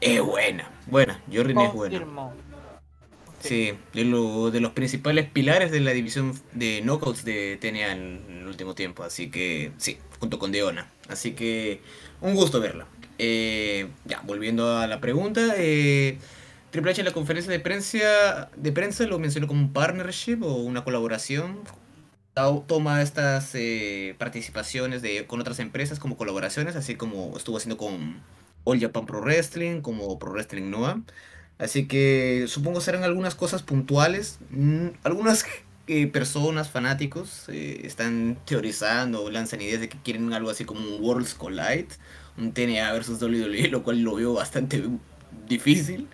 Es buena, buena, Jordan es buena. Sí, de, lo- de los principales pilares de la división de knockouts de TNA en, el último tiempo. Así que sí, junto con Deona. Así que un gusto verla. Eh, ya, volviendo a la pregunta. eh, Triple H en la conferencia de prensa, de prensa lo mencionó como un partnership o una colaboración. Toma estas eh, participaciones de, con otras empresas como colaboraciones, así como estuvo haciendo con All Japan Pro Wrestling, como Pro Wrestling Noah. Así que supongo serán algunas cosas puntuales. Mm, Algunas eh, personas, fanáticos, eh, están teorizando o lanzan ideas de que quieren algo así como un Worlds Collide, un TNA versus WWE, lo cual lo veo bastante difícil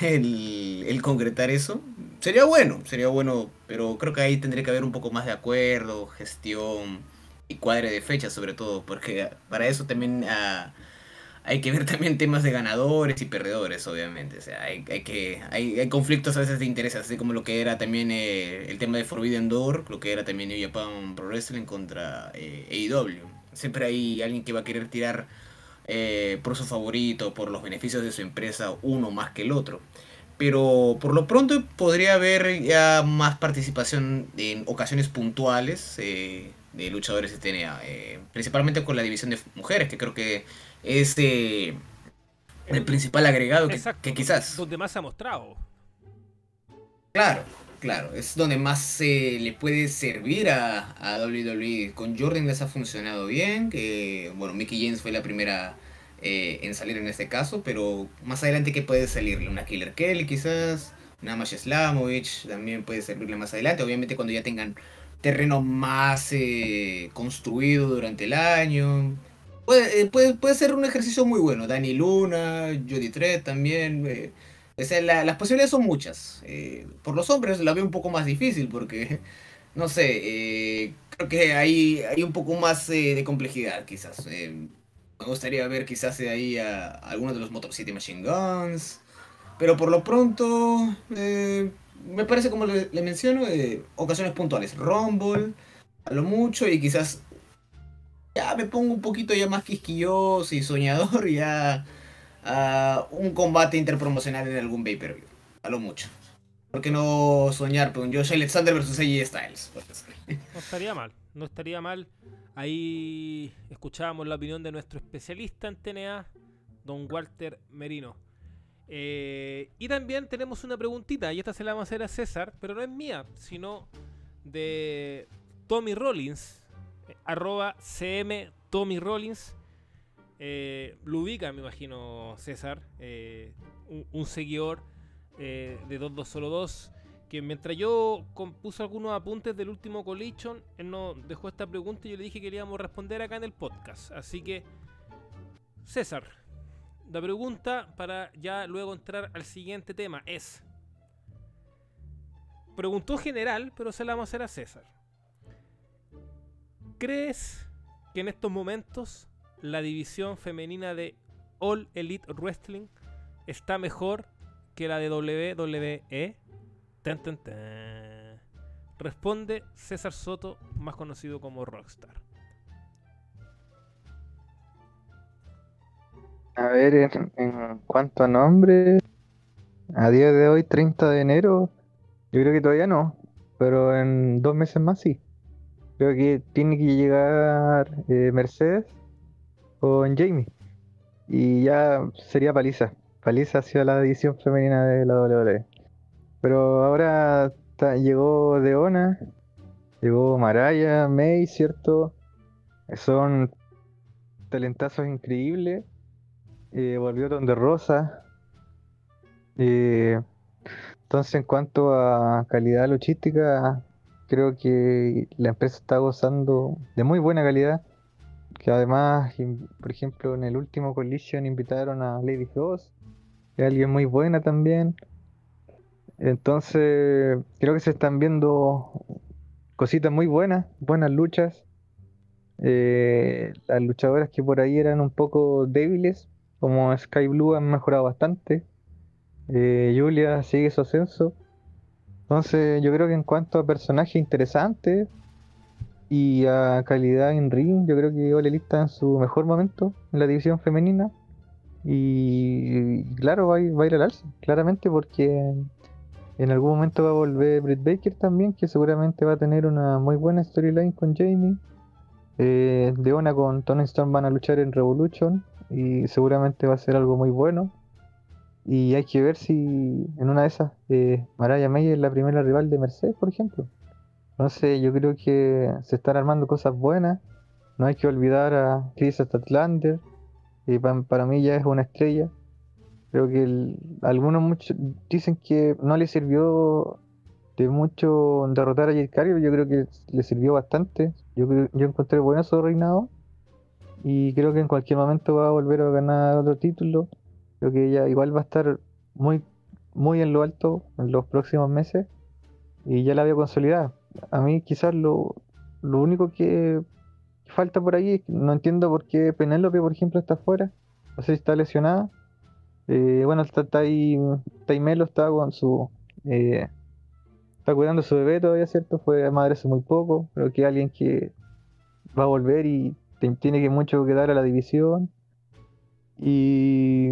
el, concretar eso. Sería bueno, sería bueno, pero creo que ahí tendría que haber un poco más de acuerdo, gestión y cuadre de fechas sobre todo, porque para eso también... ah, hay que ver también temas de ganadores y perdedores, obviamente. O sea, hay, que hay, hay conflictos a veces de intereses, así como lo que era también eh, el tema de Forbidden Door, lo que era también New Japan Pro Wrestling contra eh, AEW. Siempre hay alguien que va a querer tirar eh, por su favorito, por los beneficios de su empresa, uno más que el otro. Pero por lo pronto podría haber ya más participación en ocasiones puntuales eh, de luchadores de TNA, eh, principalmente con la división de mujeres, que creo que es eh, el principal agregado que, Exacto, que quizás. Donde más se ha mostrado. Claro, claro, es donde más eh, le puede servir a, a WWE. Con Jordan les ha funcionado bien, que bueno, Mickey James fue la primera eh, en salir en este caso, pero más adelante que puede salirle una Killer Kelly quizás, una Masha Slamovich también puede servirle más adelante, obviamente cuando ya tengan terreno más eh, construido durante el año. Puede, eh, puede, puede ser un ejercicio muy bueno. Dani Luna, Jody Trett también. eh, o sea, la- las posibilidades son muchas. Eh, por los hombres la veo un poco más difícil porque, [laughs] no sé, eh, creo que hay, hay un poco más de complejidad quizás. Me gustaría ver quizás de ahí a, a algunos de los Motor City Machine Guns. Pero por lo pronto, me parece como le, le menciono, ocasiones puntuales. Rumble, a lo mucho, y quizás ya me pongo un poquito ya más quisquilloso y soñador [laughs] ya a un combate interpromocional en algún pay-per-view. A lo mucho. ¿Por qué no soñar con Josh Alexander versus AJ Styles? [laughs] No estaría mal, no estaría mal. Ahí escuchábamos la opinión de nuestro especialista en TNA, don Walter Merino. Eh, y también tenemos una preguntita, y esta se la vamos a hacer a César, pero no es mía, sino de Tommy Rollins, arroba CM Tommy Rollins. Eh, lo ubica, me imagino, César, eh, un, seguidor eh, de 2202 que mientras yo compuso algunos apuntes del último Collision, él nos dejó esta pregunta y yo le dije que le íbamos a responder acá en el podcast. Así que, César, la pregunta para ya luego entrar al siguiente tema es... Preguntó general, pero se la vamos a hacer a César. ¿Crees que en estos momentos la división femenina de All Elite Wrestling está mejor que la de WWE? Responde César Soto, más conocido como Rockstar. A ver, en, en cuanto a nombre, a día de hoy, 30 de enero, yo creo que todavía no, pero en dos meses más sí. Creo que tiene que llegar eh, Mercedes con Jamie. Y ya sería paliza. Paliza hacia la división femenina de la WWE. Pero ahora llegó Deona, llegó Maraya, May, ¿cierto? Son talentazos increíbles. Eh, volvió Donde Rosa. Eh, entonces, en cuanto a calidad luchística, creo que la empresa está gozando de muy buena calidad. Que además, por ejemplo, en el último Collision invitaron a Lady Frost, que es alguien muy buena también. Entonces, creo que se están viendo cositas muy buenas, buenas luchas. Eh, las luchadoras que por ahí eran un poco débiles, como Sky Blue, han mejorado bastante. Eh, Julia sigue su ascenso. Entonces, yo creo que en cuanto a personajes interesantes y a calidad en ring, yo creo que Ole está en su mejor momento en la división femenina. Y, claro, va a, ir, va a ir al alza, claramente, porque en algún momento va a volver Britt Baker también, que seguramente va a tener una muy buena storyline con Jamie. Eh, Deona con Tony Storm van a luchar en Revolution y seguramente va a ser algo muy bueno. Y hay que ver si en una de esas eh, Mariah May es la primera rival de Mercedes, por ejemplo. Entonces yo creo que se están armando cosas buenas. No hay que olvidar a Chris Statlander, que pa- para mí ya es una estrella. Creo que algunos muchos dicen que no le sirvió de mucho derrotar a Cargill, yo creo que le sirvió bastante. Yo, yo encontré bueno su reinado y creo que en cualquier momento va a volver a ganar otro título. Creo que ella igual va a estar muy, muy en lo alto en los próximos meses y ya la veo consolidada. A mí quizás lo, lo único que falta por ahí es que no entiendo por qué Penélope, por ejemplo, está afuera. No sé si está lesionada. Eh, bueno, está, ahí, Taimelo está con su... eh, está cuidando a su bebé todavía, ¿cierto? Fue madre hace muy poco. Creo que alguien que va a volver y tiene que mucho que dar a la división. Y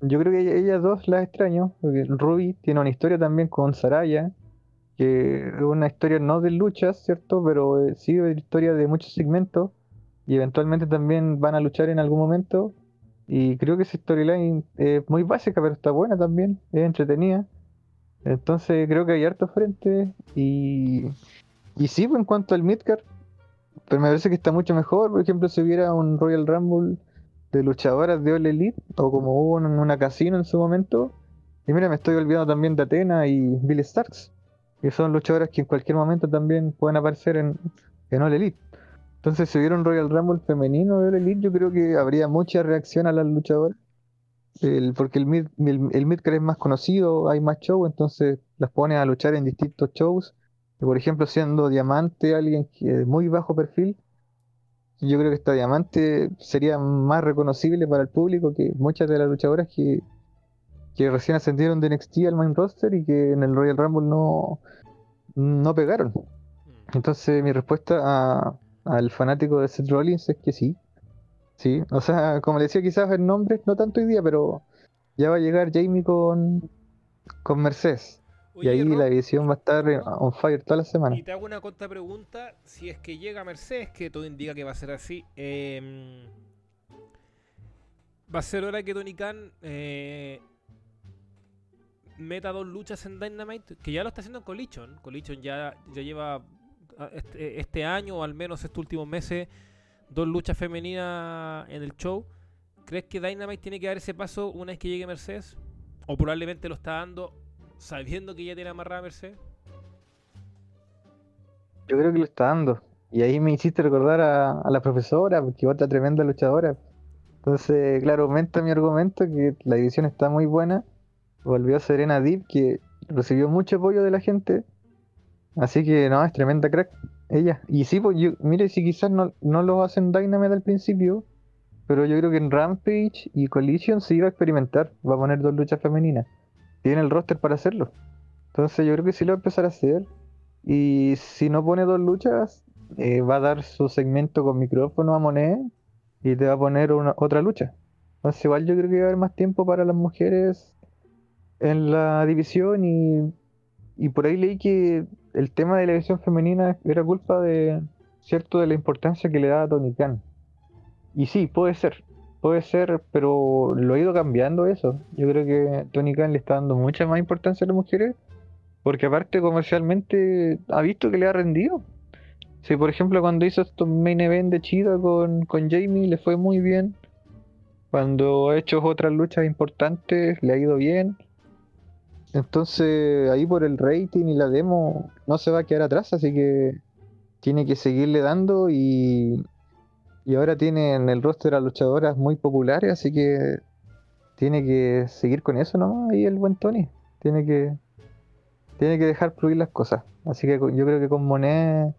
yo creo que ella- ellas dos las extraño, Ruby tiene una historia también con Saraya, que es una historia no de luchas, ¿cierto? Pero eh, sí de historia de muchos segmentos, y eventualmente también van a luchar en algún momento. Y creo que esa storyline es muy básica, pero está buena también, es entretenida. Entonces creo que hay harto frente. Y, y sí, pues, en cuanto al Midcard, pero me parece que está mucho mejor. Por ejemplo, si hubiera un Royal Rumble de luchadoras de All Elite, o como hubo en una casino en su momento. Y mira, me estoy olvidando también de Athena y Billy Starks, que son luchadoras que en cualquier momento también pueden aparecer en, en All Elite. Entonces, si hubiera un Royal Rumble femenino de All Elite, yo creo que habría mucha reacción a las luchadoras. Porque el, mid, el, el midcard es más conocido, hay más show, entonces las pones a luchar en distintos shows. Por ejemplo, siendo Diamante alguien de muy bajo perfil, yo creo que esta Diamante sería más reconocible para el público que muchas de las luchadoras que, que recién ascendieron de NXT al main roster y que en el Royal Rumble no, no pegaron. Mm. Entonces mi respuesta a- al fanático de Seth Rollins es que sí. Sí, o sea, como le decía quizás el nombre, no tanto hoy día, pero ya va a llegar Jamie con, con Mercedes. Y ahí Rob, la división va a estar eh, on fire toda la semana. Y te hago una contrapregunta, si es que llega Mercedes, que todo indica que va a ser así, eh, va a ser hora que Tony Khan eh, meta dos luchas en Dynamite, que ya lo está haciendo en Collision. Collision ya, ya lleva ah, este, este año, o al menos estos últimos meses, dos luchas femeninas en el show. ¿Crees que Dynamite tiene que dar ese paso una vez que llegue Mercedes? ¿O probablemente lo está dando sabiendo que ya tiene amarrada a Mercedes? Yo creo que lo está dando. Y ahí me hiciste recordar a, a la profesora, porque otra tremenda luchadora. Entonces, claro, aumenta mi argumento que la división está muy buena. Volvió Serena Deep, que recibió mucho apoyo de la gente. Así que no, es tremenda crack ella. Y sí, pues yo, mire, si quizás no, no lo hacen Dynamite al principio, pero yo creo que en Rampage y Collision se iba a experimentar. Va a poner dos luchas femeninas. Tiene el roster para hacerlo. Entonces yo creo que sí lo va a empezar a hacer. Y si no pone dos luchas, eh, va a dar su segmento con micrófono a Monet y te va a poner una, otra lucha. Entonces igual yo creo que va a haber más tiempo para las mujeres en la división y, y por ahí leí que el tema de la división femenina era culpa de cierto de la importancia que le da a Tony Khan. Y sí, puede ser, puede ser, pero lo ha ido cambiando eso. Yo creo que Tony Khan le está dando mucha más importancia a las mujeres, porque aparte comercialmente ha visto que le ha rendido. Si por ejemplo cuando hizo estos main event de Chida con, con Jamie le fue muy bien. Cuando ha hecho otras luchas importantes le ha ido bien. Entonces ahí por el rating y la demo no se va a quedar atrás, así que tiene que seguirle dando y, y ahora tiene en el roster a luchadoras muy populares, así que tiene que seguir con eso nomás ahí el buen Tony. Tiene que tiene que dejar fluir las cosas. Así que yo creo que con Monet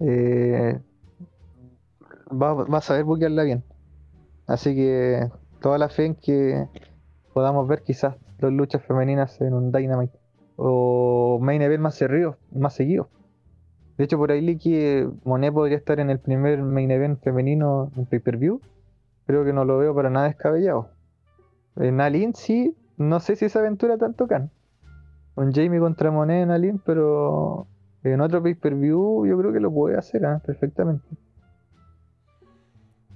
eh, va, va, a saber buquearla bien. Así que toda la fe en que podamos ver quizás dos luchas femeninas en un Dynamite o main event más seguido, más seguido. De hecho, por ahí leí que Monet podría estar en el primer main event femenino en pay-per-view. Creo que no lo veo para nada descabellado. En Alin sí, no sé si esa aventura tanto can. Con Jamie contra Monet en Alin, pero en otro pay-per-view yo creo que lo puede hacer ¿eh? perfectamente.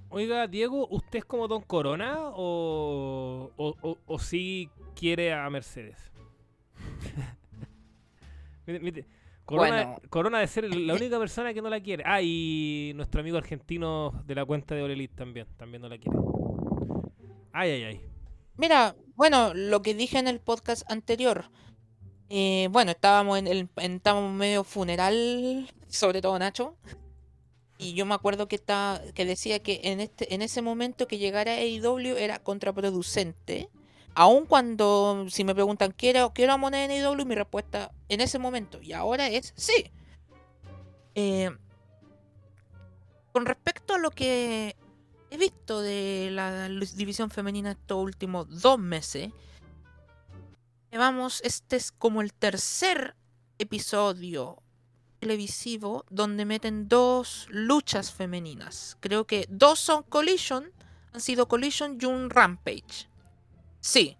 Oiga, Diego, ¿usted es como Don Corona o, o, o, o quiere a Mercedes? [laughs] mire, mire, Corona, Bueno. Corona de ser la [laughs] única persona que no la quiere. Ah, y nuestro amigo argentino de la cuenta de Orelit también, también no la quiere. Ay, ay, ay. Mira, bueno, lo que dije en el podcast anterior. eh, bueno, estábamos en el en- estábamos medio funeral, sobre todo Nacho. Y yo me acuerdo que estaba, que decía que en este, en ese momento que llegara AEW era contraproducente. Aun cuando, si me preguntan, ¿quiero, quiero Moneda en AEW? Mi respuesta en ese momento y ahora es sí. Eh, con respecto a lo que he visto de la división femenina estos últimos dos meses, vamos, este es como el tercer episodio televisivo donde meten dos luchas femeninas. Creo que dos son Collision, han sido Collision y un Rampage. Sí.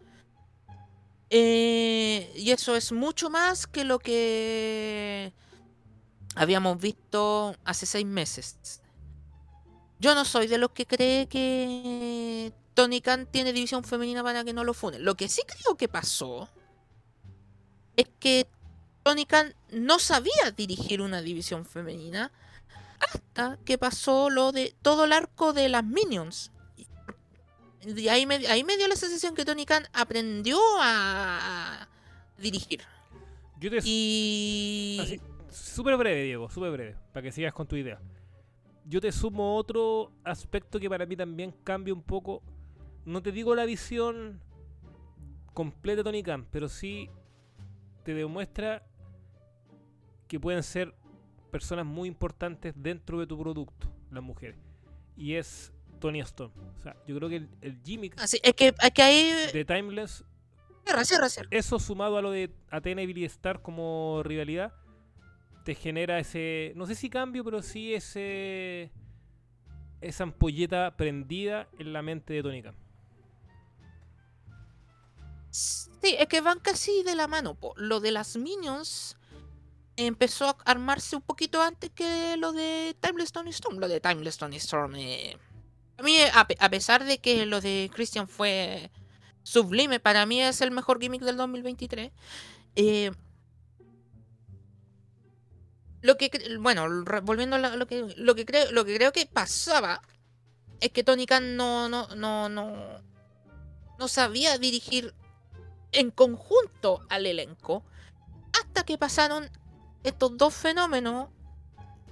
Eh, y eso es mucho más que lo que habíamos visto hace seis meses. Yo no soy de los que cree que Tony Khan tiene división femenina para que no lo funen. Lo que sí creo que pasó es que Tony Khan no sabía dirigir una división femenina hasta que pasó lo de todo el arco de las Minions. Y ahí me, ahí me dio la sensación que Tony Khan aprendió a, dirigir. Yo te Y... Súper breve, Diego, súper breve, para que sigas con tu idea. Yo te sumo otro aspecto que para mí también cambia un poco. No te digo la visión completa de Tony Khan, pero sí te demuestra que pueden ser personas muy importantes dentro de tu producto, las mujeres. Y es Tony Stone. O sea, yo creo que el, el gimmick Así, es que, es que ahí... de Timeless Cierra, cierra, cierra. eso sumado a lo de Athena y Billy Star como rivalidad, te genera ese, no sé si cambio, pero sí ese, esa ampolleta prendida en la mente de Tony Khan. Sí, es que van casi de la mano. po. Lo de las Minions empezó a armarse un poquito antes que lo de Timeless Tony Storm. Lo de Timeless Tony Storm. eh, A mí, a, pe- a pesar de que lo de Christian fue sublime, para mí es el mejor gimmick del 2023. eh, lo que bueno, volviendo a lo que lo que creo lo que creo que pasaba es que Tony Khan no no no no no sabía dirigir en conjunto al elenco hasta que pasaron estos dos fenómenos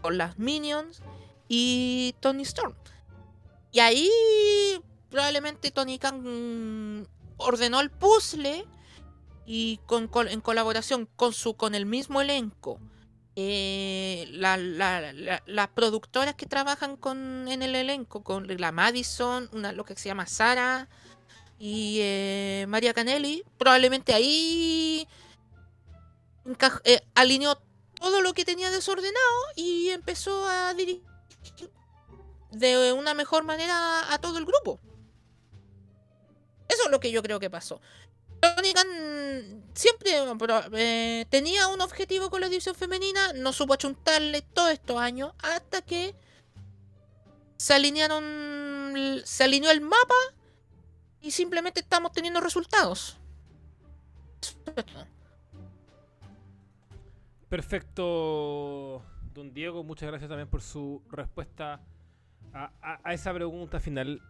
con las Minions y Tony Storm. Y ahí probablemente Tony Khan mm, ordenó el puzzle y con, en colaboración con su con el mismo elenco eh, la- la- la- las productoras que trabajan con, en el elenco, con la Madison, una lo que se llama Sara y eh, María Canelli, probablemente ahí eh, alineó todo lo que tenía desordenado y empezó a dirigir de una mejor manera a todo el grupo. Eso es lo que yo creo que pasó. Tony Khan siempre eh, tenía un objetivo con la división femenina, no supo achuntarle todos estos años hasta que se alinearon, se alineó el mapa y simplemente estamos teniendo resultados. Perfecto, don Diego. Muchas gracias también por su respuesta a, esa pregunta final.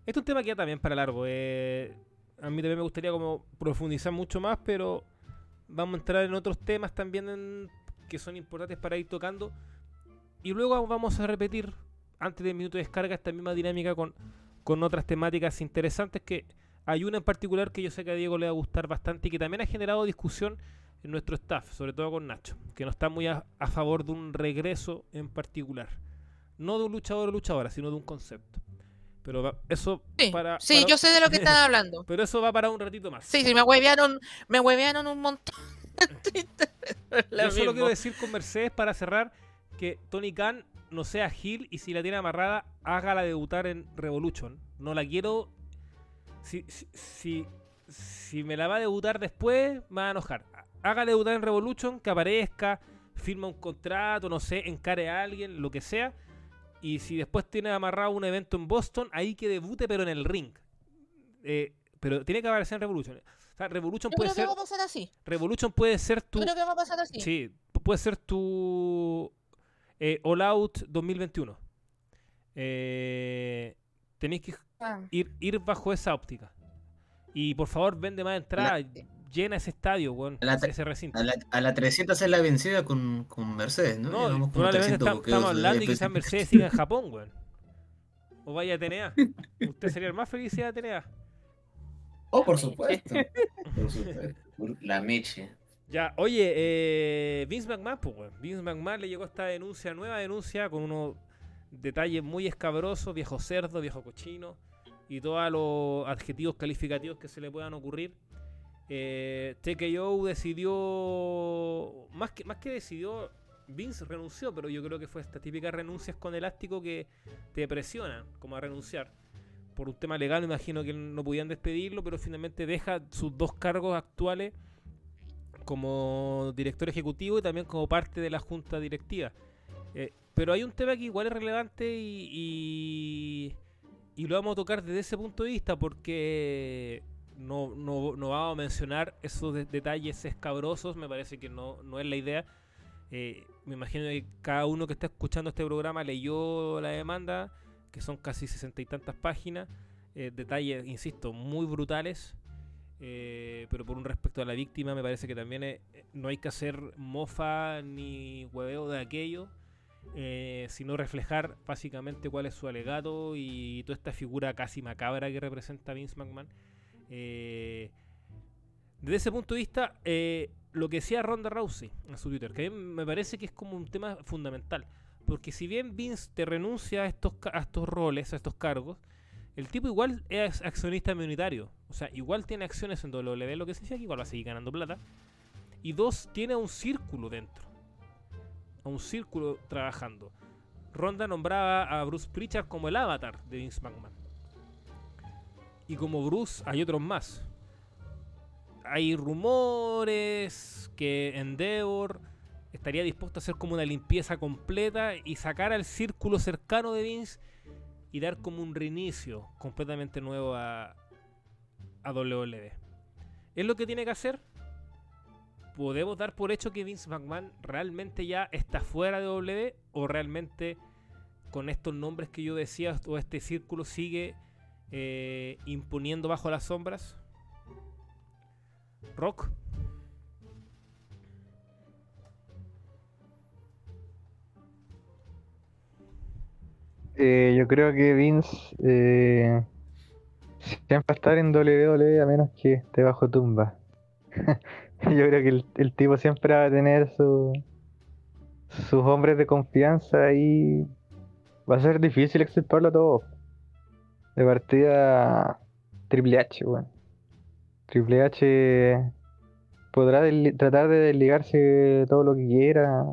Este es un tema que ya también para largo. eh, a mí también me gustaría como profundizar mucho más, pero vamos a entrar en otros temas también que son importantes para ir tocando. Y luego vamos a repetir, antes del minuto de descarga, esta misma dinámica con, con otras temáticas interesantes que hay una en particular que yo sé que a Diego le va a gustar bastante y que también ha generado discusión en nuestro staff, sobre todo con Nacho, que no está muy a, a favor de un regreso en particular. No de un luchador o luchadora, sino de un concepto. Pero va- eso Sí, para... sí, para- yo sé de lo que están [laughs] hablando. Pero eso va para un ratito más. Sí, sí, me huevearon, me huevearon un montón. en [laughs] Twitter. Lo Yo solo mismo. quiero decir con Mercedes para cerrar que Tony Khan no sea Gil y si la tiene amarrada, hágala debutar en Revolution. No la quiero. Si, si, si, si me la va a debutar después, me va a enojar. Hágala debutar en Revolution, que aparezca, firma un contrato, no sé, encare a alguien, lo que sea. Y si después tiene amarrado un evento en Boston, ahí que debute, pero en el ring. Eh, pero tiene que aparecer en Revolution. O sea, Revolution Yo puede creo que ser. va a pasar así. Revolution puede ser tu. Yo creo que va a pasar así. Sí, pu- puede ser tu eh, All Out 2021. Eh, tenéis que Ah. ir, ir bajo esa óptica. Y por favor, vende más entradas. Llena ese estadio, weón. La- ese recinto. A la, a la 300 es la vencida con, con Mercedes, ¿no? No, probablemente 300 está- estamos hablando y desde- quizás Mercedes siga en Japón, weón. O vaya a TNA. Usted sería el más feliz de TNA. Oh, por supuesto. [laughs] Por supuesto. La meche. Ya, oye, eh, Vince McMahon, pues, weón. Vince McMahon le llegó esta denuncia, nueva denuncia, con unos detalles muy escabrosos, viejo cerdo, viejo cochino, y todos los adjetivos calificativos que se le puedan ocurrir. Eh, TKO decidió, más que, más que decidió, Vince renunció, pero yo creo que fue esta típica renuncias con elástico que te presionan, como a renunciar. Por un tema legal, imagino que no podían despedirlo, pero finalmente deja sus dos cargos actuales como director ejecutivo y también como parte de la junta directiva. Eh, pero hay un tema que igual es relevante y lo vamos a tocar desde ese punto de vista porque no, no, no vamos a mencionar esos de- detalles escabrosos, me parece que no, no es la idea. Eh, me imagino que cada uno que está escuchando este programa leyó la demanda, que son casi sesenta y tantas páginas, eh, detalles, insisto, muy brutales. Eh, pero por un respecto a la víctima me parece que también no hay que hacer mofa ni hueveo de aquello, sino reflejar básicamente cuál es su alegato y toda esta figura casi macabra que representa Vince McMahon. Eh, desde ese punto de vista, eh, lo que decía Ronda Rousey en su Twitter, que a mí me parece que es como un tema fundamental, porque si bien Vince te renuncia a estos, a estos roles, a estos cargos, el tipo igual es accionista minoritario. O sea, igual tiene acciones en WWE, lo que significa que igual va a seguir ganando plata. Y dos, tiene un círculo dentro. A un círculo trabajando. Ronda nombraba a Bruce Pritchard como el avatar de Vince McMahon. Y como Bruce hay otros más. Hay rumores que Endeavor estaría dispuesto a hacer como una limpieza completa y sacar al círculo cercano de Vince y dar como un reinicio completamente nuevo a, a WWE. ¿Es lo que tiene que hacer? ¿Podemos dar por hecho que Vince McMahon realmente ya está fuera de WWE o realmente con estos nombres que yo decía o este círculo sigue eh, imponiendo bajo las sombras? Rock. Eh, yo creo que Vince eh, siempre va a estar en WWE a menos que esté bajo tumba. [laughs] yo creo que el, el tipo siempre va a tener su, sus hombres de confianza y va a ser difícil extirparlo todo. De partida Triple H, weón. Triple H podrá tratar de desligarse todo lo que quiera,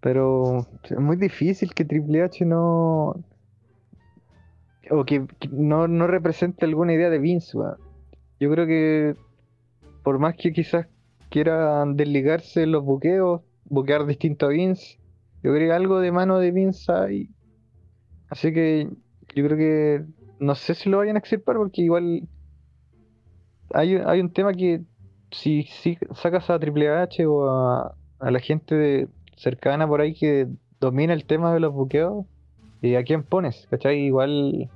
pero es muy difícil que Triple H no o que, que no, no represente alguna idea de Vince, weón. Yo creo que por más que quizás quieran desligarse los buqueos, buquear distinto a Vince, yo creo que algo de mano de Vince hay. Así que yo creo que no sé si lo vayan a extirpar porque igual hay, hay un tema que si, si sacas a Triple H o a, a la gente cercana por ahí que domina el tema de los buqueos, ¿y a quién pones? ¿Cachai? Igual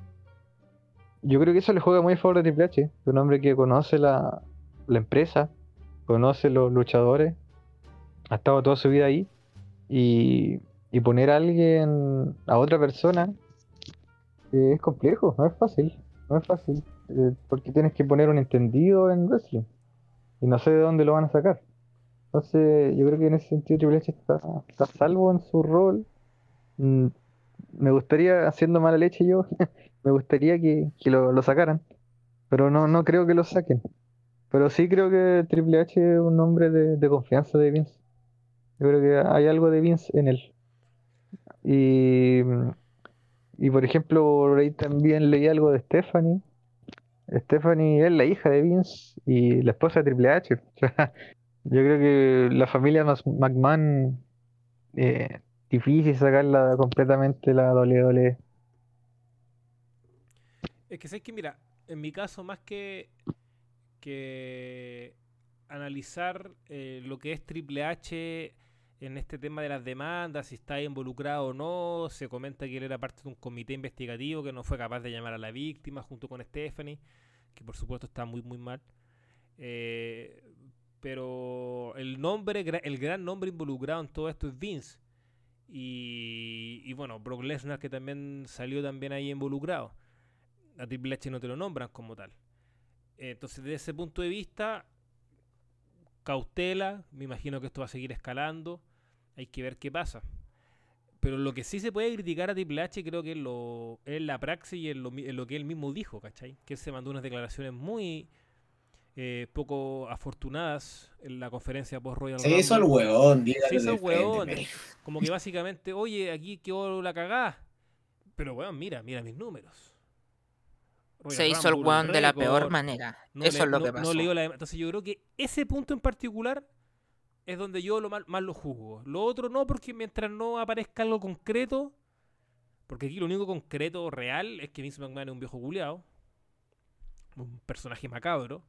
yo creo que eso le juega muy a favor de Triple H, un hombre que conoce la, la empresa, conoce los luchadores, ha estado toda su vida ahí y, y poner a alguien, a otra persona, eh, es complejo, no es fácil, no es fácil, eh, porque tienes que poner un entendido en wrestling y no sé de dónde lo van a sacar. Entonces, yo creo que en ese sentido Triple H está, está salvo en su rol. Mm, me gustaría, haciendo mala leche yo, [laughs] me gustaría que, que lo, lo sacaran, pero no, no creo que lo saquen. Pero sí creo que Triple H es un hombre de, de confianza de Vince. Yo creo que hay algo de Vince en él. Y, y por ejemplo, por ahí también leí algo de Stephanie. Stephanie es la hija de Vince y la esposa de Triple H. [laughs] Yo creo que la familia McMahon, eh, difícil sacarla completamente la WWE. Es que sé que, mira, en mi caso, más que, que analizar eh, lo que es Triple H en este tema de las demandas, si está involucrado o no, se comenta que él era parte de un comité investigativo que no fue capaz de llamar a la víctima junto con Stephanie, que por supuesto está muy, muy mal. Eh, pero el nombre, el gran nombre involucrado en todo esto es Vince. Y, bueno, Brock Lesnar que también salió también ahí involucrado a Triple H no te lo nombran como tal. Entonces, desde ese punto de vista, cautela, me imagino que esto va a seguir escalando, hay que ver qué pasa. Pero lo que sí se puede criticar a Triple H creo que es, lo, es la praxis y en lo, en lo que él mismo dijo, ¿cachai? Que él se mandó unas declaraciones muy eh, poco afortunadas en la conferencia post-Royal Se hizo el Rumble. huevón, Se hizo el huevón. Como que básicamente, oye, aquí quedó la cagada. Pero weón, mira, mira mis números. Royal Se hizo el Rumble, weón de la peor manera. no Eso le- es lo no- que no pasó. leyó la Entonces yo creo que ese punto en particular es donde yo lo mal, más lo juzgo. Lo otro no, porque mientras no aparezca algo concreto, porque aquí lo único concreto real es que Vince McMahon es un viejo culiao, un personaje macabro.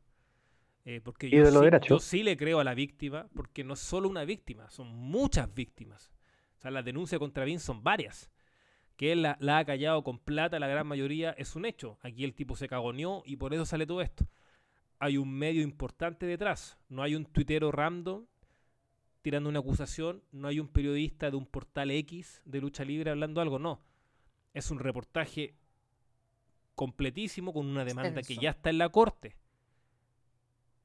eh, porque yo sí, yo sí le creo a la víctima, porque no es solo una víctima, son muchas víctimas. O sea, las denuncias contra Vince son varias. Que él la, la ha callado con plata, la gran mayoría es un hecho. Aquí el tipo se cagoneó y por eso sale todo esto. Hay un medio importante detrás. No hay un tuitero random tirando una acusación. No hay un periodista de un portal X de lucha libre hablando algo. No. Es un reportaje completísimo con una demanda que ya está en la corte.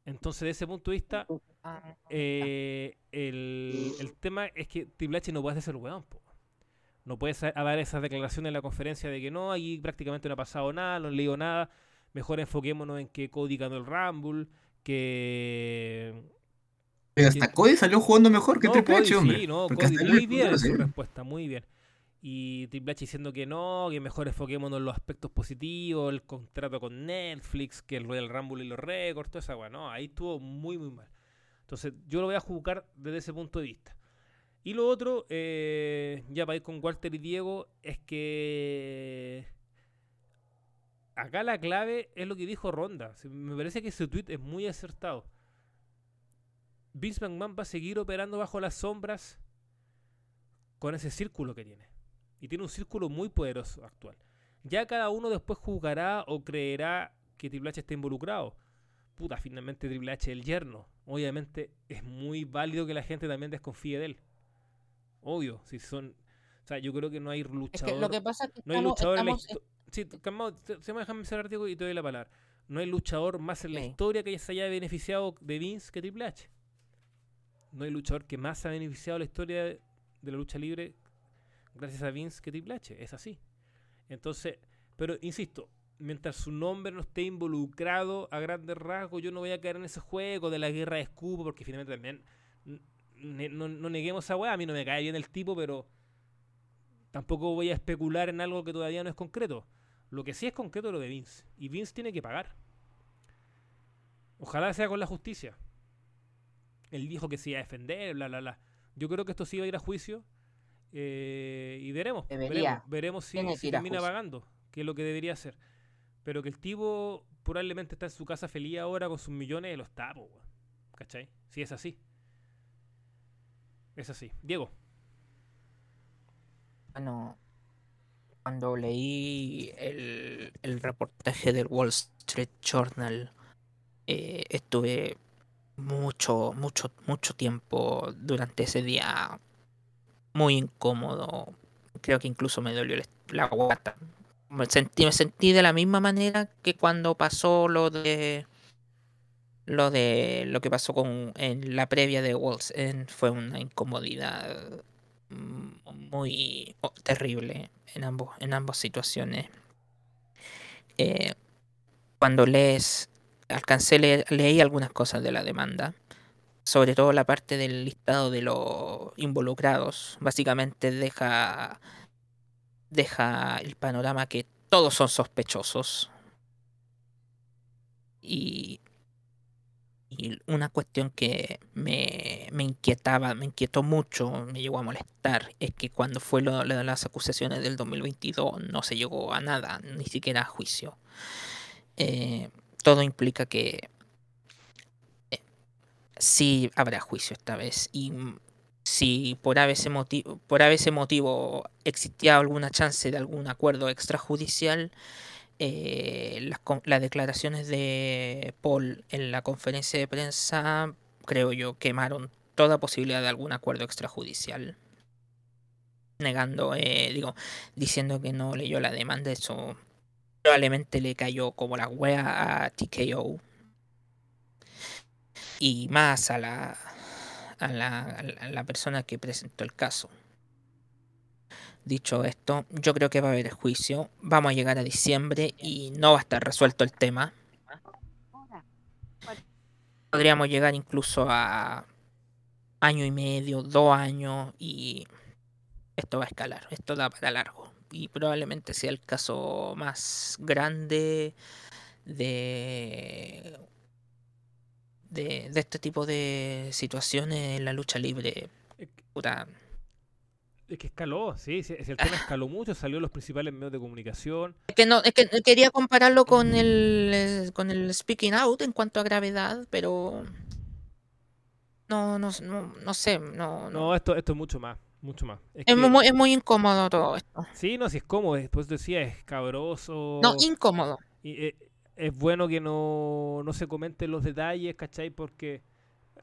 Entonces, de ese punto de vista, eh, el, el tema es que Triple H no puede hacerse el weón, po. No puede dar esas declaraciones en la conferencia de que no, aquí prácticamente no ha pasado nada, no he leído nada. Mejor enfoquémonos en que Cody ganó el Rumble, que... Pero hasta Cody salió jugando mejor que No, Triple Cody H, hombre. sí, no, Cody muy bien su respuesta, muy bien. Y Triple H diciendo que no, que mejor enfoquémonos en los aspectos positivos, el contrato con Netflix, que el Royal Rumble y los récords, toda esa weá. No, ahí estuvo muy, muy mal. Entonces, yo lo voy a juzgar desde ese punto de vista. Y lo otro, eh, ya para ir con Walter y Diego, es que acá la clave es lo que dijo Ronda. Me parece que ese tweet es muy acertado. Vince McMahon va a seguir operando bajo las sombras con ese círculo que tiene. Y tiene un círculo muy poderoso actual. Ya cada uno después juzgará o creerá que Triple H está involucrado. Puta, finalmente Triple H es el yerno. Obviamente es muy válido que la gente también desconfíe de él. Obvio, si son... O sea, yo creo que no hay Es luchador... que lo que pasa es que No hay estamos, luchador en la Sí, calmado, se me déjame cerrar Diego, y te doy la palabra. No hay luchador más en la historia que se haya beneficiado de Vince que Triple H. No hay luchador que más ha beneficiado la historia de, la lucha libre gracias a Vince que Triple H. Es así. Entonces, pero insisto, mientras su nombre no esté involucrado a grandes rasgos, yo no voy a caer en ese juego de la guerra de escupo, porque finalmente también no, no neguemos esa weá, a mí no me cae bien el tipo, pero tampoco voy a especular en algo que todavía no es concreto. Lo que sí es concreto es lo de Vince. Y Vince tiene que pagar. Ojalá sea con la justicia. Él dijo que se iba a defender, bla, bla, bla. Yo creo que esto sí va a ir a juicio. Eh, y veremos. Debería. Veremos, veremos si, si que ir a termina juicio. pagando, que es lo que debería hacer. Pero que el tipo probablemente está en su casa feliz ahora con sus millones y los tapos. ¿Cachai? Sí, es así. Es así. Diego. Bueno, cuando leí el, el reportaje del Wall Street Journal, eh, estuve mucho, mucho, mucho tiempo durante ese día muy incómodo. Creo que incluso me dolió la guata. Me sentí, me sentí de la misma manera que cuando pasó lo de lo de lo que pasó con en la previa de Walls fue una incomodidad mm, muy terrible en ambos en ambas situaciones. Eh, cuando lees alcancé leí algunas cosas de la demanda, sobre todo la parte del listado de los involucrados. Básicamente deja deja el panorama que todos son sospechosos. Y, y una cuestión que me, me inquietaba, me inquietó mucho, me llegó a molestar, es que cuando fue las acusaciones del 2022 no se llegó a nada, ni siquiera a juicio. Eh, todo implica que eh, sí habrá juicio esta vez. Y si por ese motivo, por motivo existía alguna chance de algún acuerdo extrajudicial, eh, las declaraciones de Paul en la conferencia de prensa, creo yo, quemaron toda posibilidad de algún acuerdo extrajudicial. Negando, eh, digo, diciendo que no leyó la demanda, eso probablemente le cayó como la wea a TKO. Y más a la, a la, a la- persona que presentó el caso. Dicho esto, yo creo que va a haber juicio. Vamos a llegar a diciembre y no va a estar resuelto el tema. Podríamos llegar incluso a año y medio, dos años y esto va a escalar. Esto da para largo. Y probablemente sea el caso más grande de, de, de este tipo de situaciones en la lucha libre. Es que- Puta, Es que escaló, sí, sí, si el tema escaló mucho, salió en los principales medios de comunicación. Es que no, es que quería compararlo con el eh, con el speaking out en cuanto a gravedad, pero no, no, no, no sé, no, no. No, esto, esto es mucho más, mucho más. Es Es que- muy, es muy incómodo todo esto. sí, no, si es cómodo, después decía, es cabroso. No, incómodo. Y, eh, es bueno que no, no se comenten los detalles, ¿cachai? Porque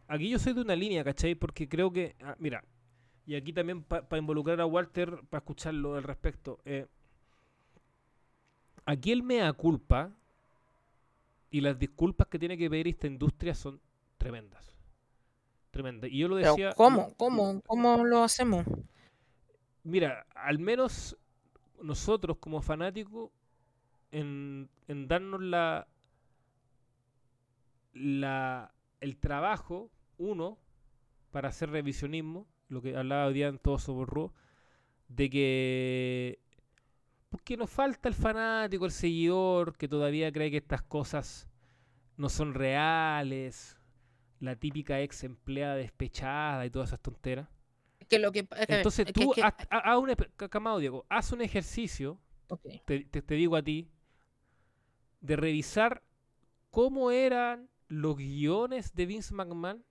aquí yo soy de una línea, ¿cachai? Porque creo que, ah, mira, y aquí también para involucrar a Walter, para escucharlo al respecto. eh, aquí el mea culpa y las disculpas que tiene que pedir esta industria son tremendas. Tremendas. Y yo lo Pero decía. ¿cómo? ¿Cómo? ¿Cómo lo hacemos? Mira, al menos nosotros como fanáticos, en, en darnos la, la, el trabajo, uno, para hacer revisionismo, lo que hablaba hoy día en todo de que porque nos falta el fanático, el seguidor, que todavía cree que estas cosas no son reales, la típica ex empleada despechada y todas esas tonteras. Que lo que Entonces que- tú, que- haz, ha- haz un, Camado Diego, haz un ejercicio, te- te digo a ti, de revisar cómo eran los guiones de Vince McMahon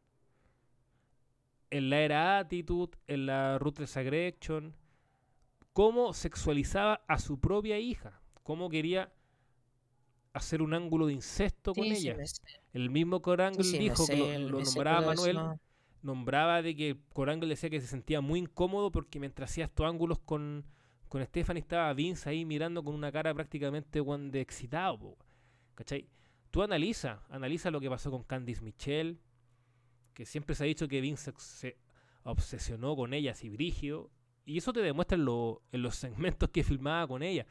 en la era Attitude, en la Ruthless Aggression, cómo sexualizaba a su propia hija, cómo quería hacer un ángulo de incesto con Sí, ella. El mismo Corangle sí, dijo que lo, nombraba Manuel, nombraba de que Corangle decía que se sentía muy incómodo porque mientras hacía estos ángulos con, con Stephanie estaba Vince ahí mirando con una cara prácticamente de excitado. ¿Cachai? Tú analiza, analiza lo que pasó con Candice Michelle, que siempre se ha dicho que Vince se obsesionó con ella así brígido. Y eso te demuestra en, lo- en los segmentos que filmaba con ella.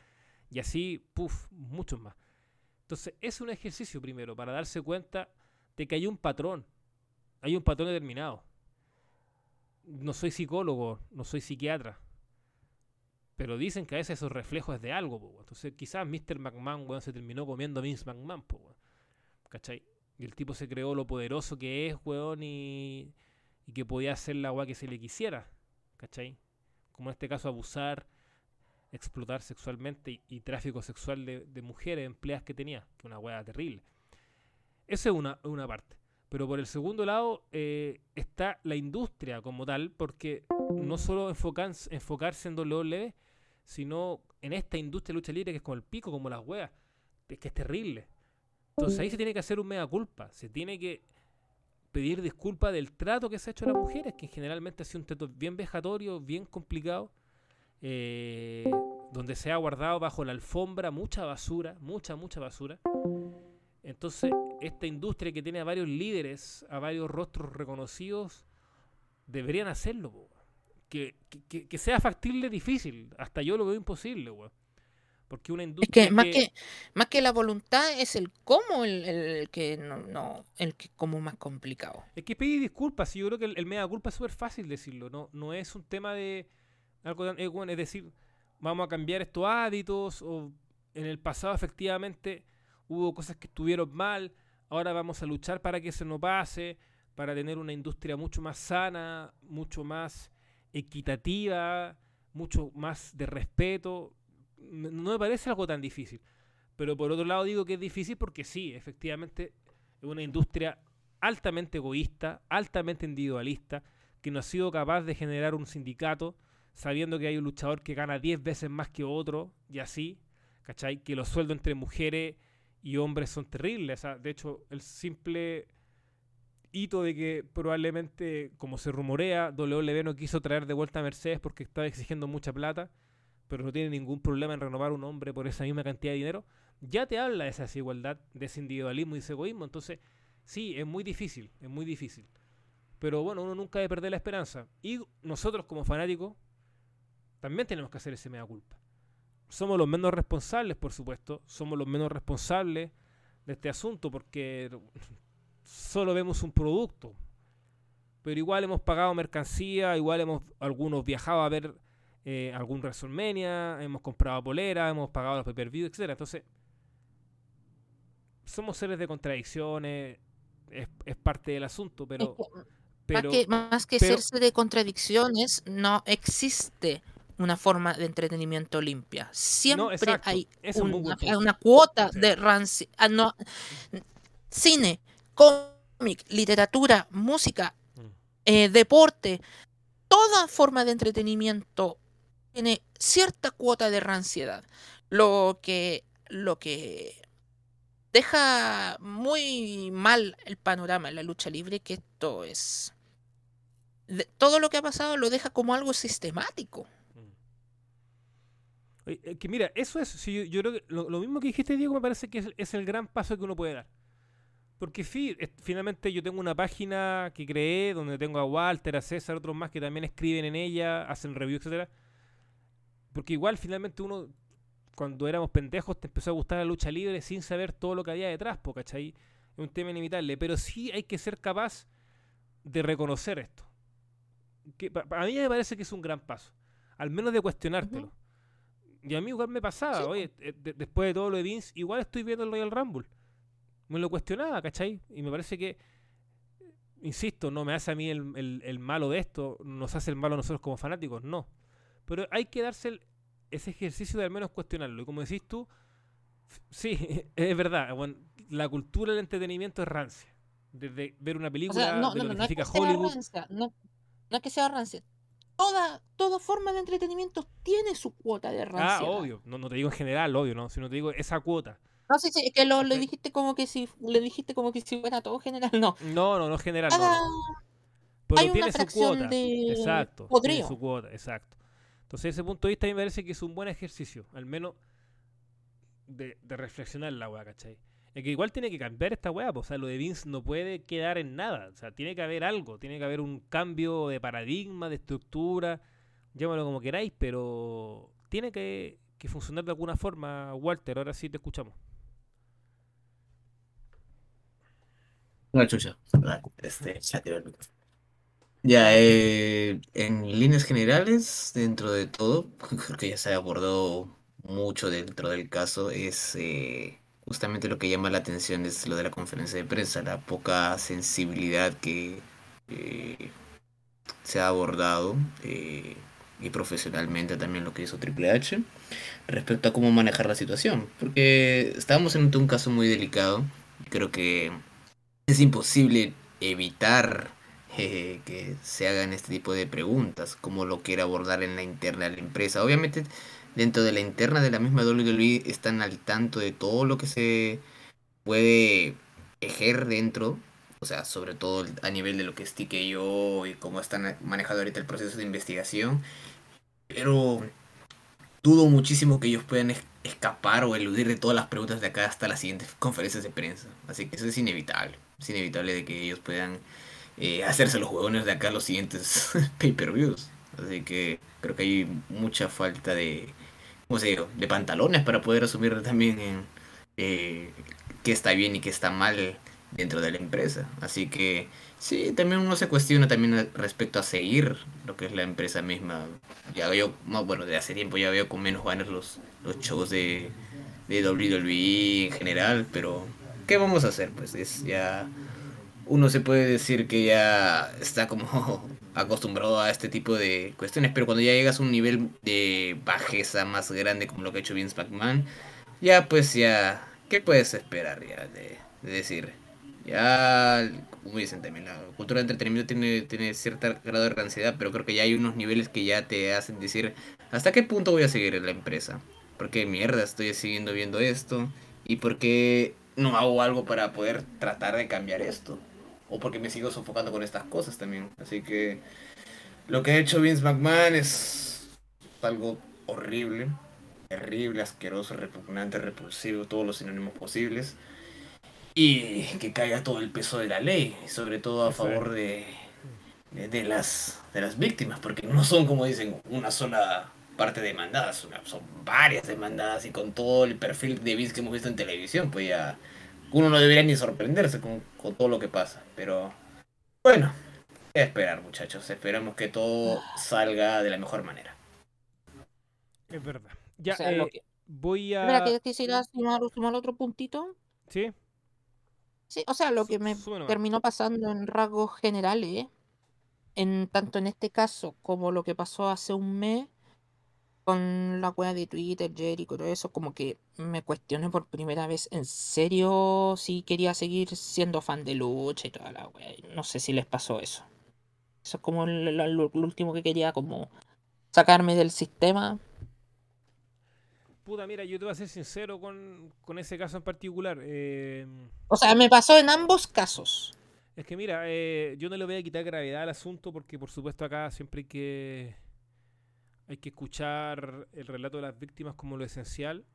Y así, puff, muchos más. Entonces, es un ejercicio primero para darse cuenta de que hay un patrón. Hay un patrón determinado. No soy psicólogo, no soy psiquiatra. Pero dicen que a veces esos reflejos es de algo, po. Entonces, quizás Mr. McMahon, weón, se terminó comiendo a Vince McMahon, po. ¿Cachai? Y el tipo se creó lo poderoso que es, weón, y, y que podía hacer la weá que se le quisiera. ¿Cachai? Como en este caso abusar, explotar sexualmente y, tráfico sexual de, de mujeres empleadas que tenía. Una weá terrible. Esa es una, una parte. Pero por el segundo lado eh, está la industria como tal, porque no solo enfocarse en WWE, sino en esta industria de lucha libre que es como el pico, como las. Es que es terrible. Entonces ahí se tiene que hacer un mea culpa. Se tiene que pedir disculpas del trato que se ha hecho a las mujeres, que generalmente ha sido un trato bien vejatorio, bien complicado, eh, donde se ha guardado bajo la alfombra mucha basura, mucha, mucha basura. Entonces, esta industria que tiene a varios líderes, a varios rostros reconocidos, deberían hacerlo, po, que, que- que- sea factible es difícil. Hasta yo lo veo imposible, weón. Porque una Es industria que más que más que la voluntad es el cómo el, el que no, no el que como más complicado. Es que pedir disculpas, yo creo que el, el mea culpa es súper fácil decirlo, no, no es un tema de algo tan, es, bueno, es decir, vamos a cambiar estos hábitos, o en el pasado efectivamente hubo cosas que estuvieron mal, ahora vamos a luchar para que eso no pase, para tener una industria mucho más sana, mucho más equitativa, mucho más de respeto. No me parece algo tan difícil. Pero por otro lado digo que es difícil porque sí, efectivamente es una industria altamente egoísta, altamente individualista, que no ha sido capaz de generar un sindicato sabiendo que hay un luchador que gana 10 veces más que otro y así, ¿cachai? Que los sueldos entre mujeres y hombres son terribles. de hecho, el simple hito de que probablemente, como se rumorea, WWE no quiso traer de vuelta a Mercedes porque estaba exigiendo mucha plata, pero no tiene ningún problema en renovar un hombre por esa misma cantidad de dinero, ya te habla de esa desigualdad, de ese individualismo y ese egoísmo. Entonces, sí, es muy difícil, es muy difícil. Pero bueno, uno nunca debe perder la esperanza. Y nosotros como fanáticos también tenemos que hacer ese mea culpa. Somos los menos responsables, por supuesto. Somos los menos responsables de este asunto porque solo vemos un producto. Pero igual hemos pagado mercancía, igual hemos algunos viajado a ver eh, algún WrestleMania, hemos comprado polera, hemos pagado los pay-per-view, etcétera. Entonces, somos seres de contradicciones, es, es parte del asunto, pero, Es que pero más que, más que pero- serse de contradicciones, no existe una forma de entretenimiento limpia. Siempre exacto, hay una, cuota Sí. de ranci- ah, no, cine, cómic, literatura, música, Mm. eh, deporte, toda forma de entretenimiento tiene cierta cuota de ranciedad. Lo que, lo que deja muy mal el panorama en la lucha libre, que esto es... de- todo lo que ha pasado lo deja como algo sistemático. Que mira, eso es, sí, yo, creo que lo, lo mismo que dijiste, Diego, me parece que es, el gran paso que uno puede dar. Porque sí, finalmente yo tengo una página que creé donde tengo a Walter, a César, otros más que también escriben en ella, hacen reviews, etcétera. Porque igual finalmente uno, cuando éramos pendejos, te empezó a gustar la lucha libre sin saber todo lo que había detrás, po, ¿cachai? Es un tema inimitable. Pero sí hay que ser capaz de reconocer esto. Que a mí me parece que es un gran paso. Al menos de cuestionártelo. Y a mí igual me pasaba, Sí, oye, eh, de- después de todo lo de Vince, igual estoy viendo el Royal Rumble. Me lo cuestionaba, ¿cachai? Y me parece que, insisto, no me hace a mí el, el- el malo de esto, nos hace el malo a nosotros como fanáticos, no. Pero hay que darse el- ese ejercicio de al menos cuestionarlo. Y como decís tú, sí, [laughs] es verdad, bueno, la cultura del entretenimiento es rancia. Desde ver una O película, sea, no, de no, lo no, que no es que significa Hollywood. rancia, no, no es que sea rancia. Toda, toda forma de entretenimiento tiene su cuota de Ah, ranciedad. obvio. No, no te digo en general, obvio, ¿no? Sino te digo esa cuota. No, sí, sí, es que lo, ¿Cachai? dijiste como que si le dijiste como que si fuera todo general, no. No, no, no general, no, no. Pero hay una tiene su fracción cuota. de Exacto. Tiene podrío. su cuota, exacto. Entonces, desde ese punto de vista, a mí me parece que es un buen ejercicio, al menos de, de reflexionar la weá, ¿cachai? Es que igual tiene que cambiar esta weá, o sea, lo de Vince no puede quedar en nada. O sea, tiene que haber algo, tiene que haber un cambio de paradigma, de estructura, llámalo como queráis, pero tiene que, que funcionar de alguna forma, Walter. Ahora sí te escuchamos. Una chucha. Este. Ya, eh, en líneas generales, dentro de todo, [laughs] creo que ya se abordó mucho dentro del caso, es eh, justamente lo que llama la atención es lo de la conferencia de prensa, la poca sensibilidad que eh, se ha abordado eh, y profesionalmente también lo que hizo Triple H respecto a cómo manejar la situación, porque estábamos en un caso muy delicado, creo que es imposible evitar eh, que se hagan este tipo de preguntas, como lo quiere abordar en la interna de la empresa. Obviamente, dentro de la interna de la misma WWE están al tanto de todo lo que se puede ejer dentro, o sea, sobre todo a nivel de lo que es TKO y cómo están manejando ahorita el proceso de investigación, pero dudo muchísimo que ellos puedan es- escapar o eludir de todas las preguntas de acá hasta las siguientes conferencias de prensa. Así que eso es inevitable. Es inevitable de que ellos puedan eh, hacerse los huevones de acá los siguientes [laughs] pay-per-views. Así que creo que hay mucha falta de, ¿cómo se digo? De pantalones para poder asumir también eh, qué está bien y qué está mal dentro de la empresa. Así que sí, también uno se cuestiona también respecto a seguir lo que es la empresa misma. Ya más bueno, de hace tiempo ya veo con menos ganas los, los shows de, de WWE en general, pero ¿qué vamos a hacer? Pues es ya uno se puede decir que ya está como [laughs] acostumbrado a este tipo de cuestiones, pero cuando ya llegas a un nivel de bajeza más grande como lo que ha hecho Vince McMahon, ya pues ya, ¿qué puedes esperar ya de, de decir? Ya, como dicen también, la cultura de entretenimiento tiene, tiene cierto grado de ansiedad, pero creo que ya hay unos niveles que ya te hacen decir, ¿hasta qué punto voy a seguir en la empresa? ¿Por qué mierda estoy siguiendo viendo esto? ¿Y por qué no hago algo para poder tratar de cambiar esto? O porque me sigo sofocando con estas cosas también. Así que lo que ha hecho Vince McMahon es algo horrible, terrible, asqueroso, repugnante, repulsivo, todos los sinónimos posibles. Y que caiga todo el peso de la ley, sobre todo a favor de, de, de las, de las víctimas, porque no son, como dicen, una sola parte demandada, son, son varias demandadas y con todo el perfil de Vince que hemos visto en televisión, pues ya uno no debería ni sorprenderse con, con todo lo que pasa. Pero bueno, a esperar muchachos, esperamos que todo salga de la mejor manera. Es verdad. Ya, O sea, eh, que- voy a... Espera, que quisiera sumar, sumar otro puntito. ¿Sí? Sí, o sea, lo que me terminó pasando en rasgos generales, en tanto en este caso como lo que pasó hace un mes con la wea de Twitter, Jericho, todo eso, como que me cuestioné por primera vez en serio si quería seguir siendo fan de lucha y toda la wea. y No sé si les pasó eso. Eso es como lo, lo- lo último que quería como sacarme del sistema. Puta, mira, yo te voy a ser sincero con, con ese caso en particular. eh, O sea, me pasó en ambos casos. es que mira, eh, yo no le voy a quitar gravedad al asunto porque por supuesto acá siempre hay que hay que escuchar el relato de las víctimas como lo esencial.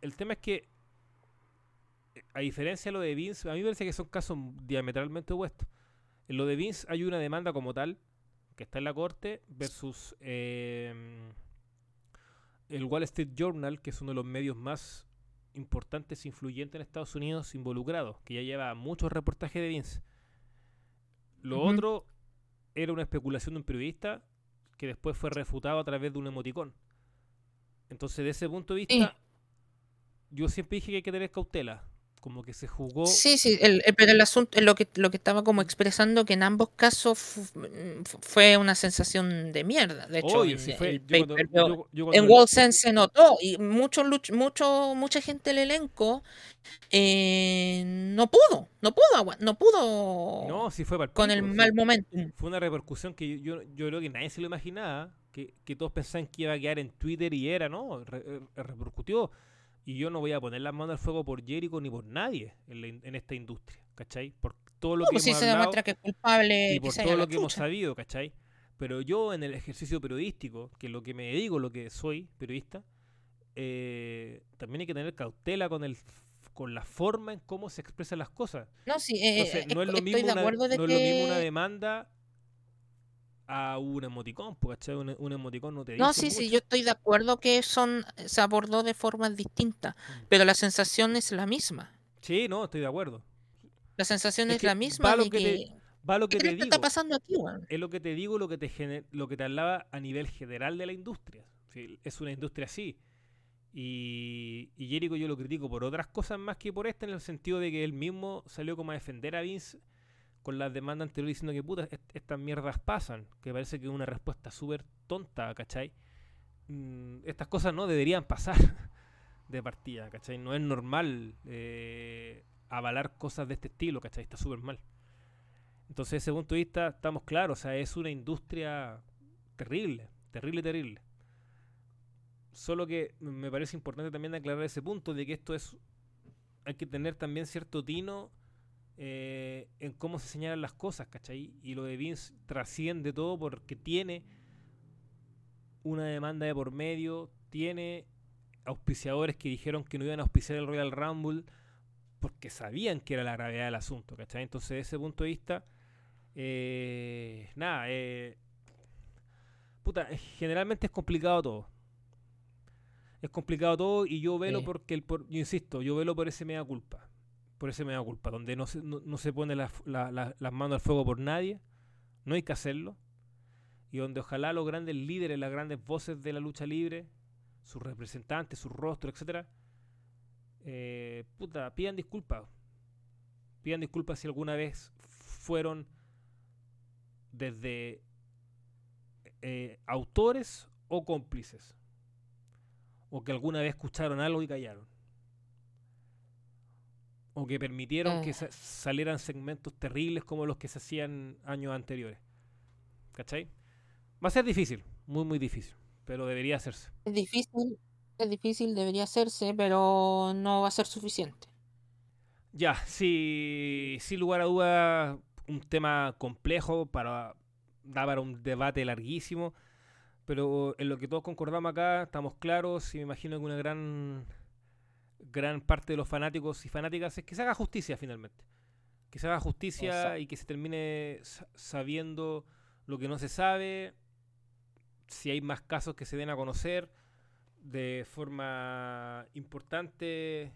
El tema es que eh, a diferencia de lo de Vince, a mí me parece que son casos diametralmente opuestos. En lo de Vince hay una demanda como tal que está en la corte versus eh, el Wall Street Journal, que es uno de los medios más importantes e influyentes en Estados Unidos involucrados, que ya lleva muchos reportajes de Vince. Lo otro era una especulación de un periodista que después fue refutado a través de un emoticón. Entonces, de ese punto de vista, yo siempre dije que hay que tener cautela. Como que se jugó. Sí, sí, el, el- pero el asunto, lo que, lo que estaba como expresando que en ambos casos mm, fu- fue una sensación de mierda. De hecho, Obvio, el fue- yo cuando- pay-per-view- yo- yo en Sense se notó y mucho, mucho, mucha gente del elenco eh, no pudo, no pudo, no pudo No, sí fue con el sí. mal momentum. Fue una repercusión que yo, yo creo que nadie se lo imaginaba, que, que todos pensaban que iba a quedar en Twitter y era, ¿no? Re- eh, repercutió. Y yo no voy a poner las manos al fuego por Jericho ni por nadie en, la in- en esta industria, ¿cachai? Por todo lo No, que pues si hemos se hablado demuestra que es culpable, y por se todo lo que hemos sabido, ¿cachai? Pero yo en el ejercicio periodístico, que es lo que me dedico, lo que soy periodista, eh, también hay que tener cautela con el con la forma en cómo se expresan las cosas. No, sí, eh, Entonces, eh, no es lo estoy mismo una, no es lo mismo una demanda a un emoticón, porque. Un, un emoticón no te No, dice sí, sí, yo estoy de acuerdo que son se abordó de formas distintas, Mm. pero la sensación es la misma. Sí, no, estoy de acuerdo. La sensación Es es, que la va misma lo de que te- Va lo ¿qué que te digo. está pasando aquí, weón? Es lo que te digo, lo que te, gene- lo que te hablaba a nivel general de la industria. Sí, es una industria así. Y, y Jericho yo lo critico por otras cosas más que por esta, en el sentido de que él mismo salió como a defender a Vince con las demandas anteriores diciendo que puta, est- estas mierdas pasan, que parece que es una respuesta súper tonta, ¿cachai? Mm, estas cosas no deberían pasar [laughs] de partida, ¿cachai? No es normal eh, avalar cosas de este estilo, ¿cachai? Está súper mal. Entonces, desde ese punto de vista, estamos claros, o sea, es una industria terrible, terrible, terrible. Solo que me parece importante también aclarar ese punto de que esto es. Hay que tener también cierto tino eh, en cómo se señalan las cosas, ¿cachai? Y lo de Vince trasciende todo porque tiene una demanda de por medio, tiene auspiciadores que dijeron que no iban a auspiciar el Royal Rumble porque sabían que era la gravedad del asunto, ¿cachai? Entonces, desde ese punto de vista, eh, nada, eh, puta, generalmente es complicado todo. Es complicado todo y yo velo Sí. porque, el, por, yo insisto, yo velo por ese mea culpa. Por ese mea culpa, donde no se, no, no se pone la- la- la- las manos al fuego por nadie, no hay que hacerlo. Y donde ojalá los grandes líderes, las grandes voces de la lucha libre, sus representantes, sus rostros, etcétera, eh, puta, pidan disculpas. Pidan disculpas si alguna vez fueron desde eh, autores o cómplices. O que alguna vez escucharon algo y callaron. O que permitieron que Eh. sa- salieran segmentos terribles como los que se hacían años anteriores. ¿Cachai? Va a ser difícil, muy, muy difícil. Pero debería hacerse. Es difícil, es difícil, debería hacerse, pero no va a ser suficiente. Ya, sí, sin lugar a duda, un tema complejo para da para un debate larguísimo, pero en lo que todos concordamos acá, estamos claros y me imagino que una gran gran parte de los fanáticos y fanáticas es que se haga justicia finalmente. Que se haga justicia Exacto. y que se termine sa- sabiendo lo que no se sabe, si hay más casos que se den a conocer de forma importante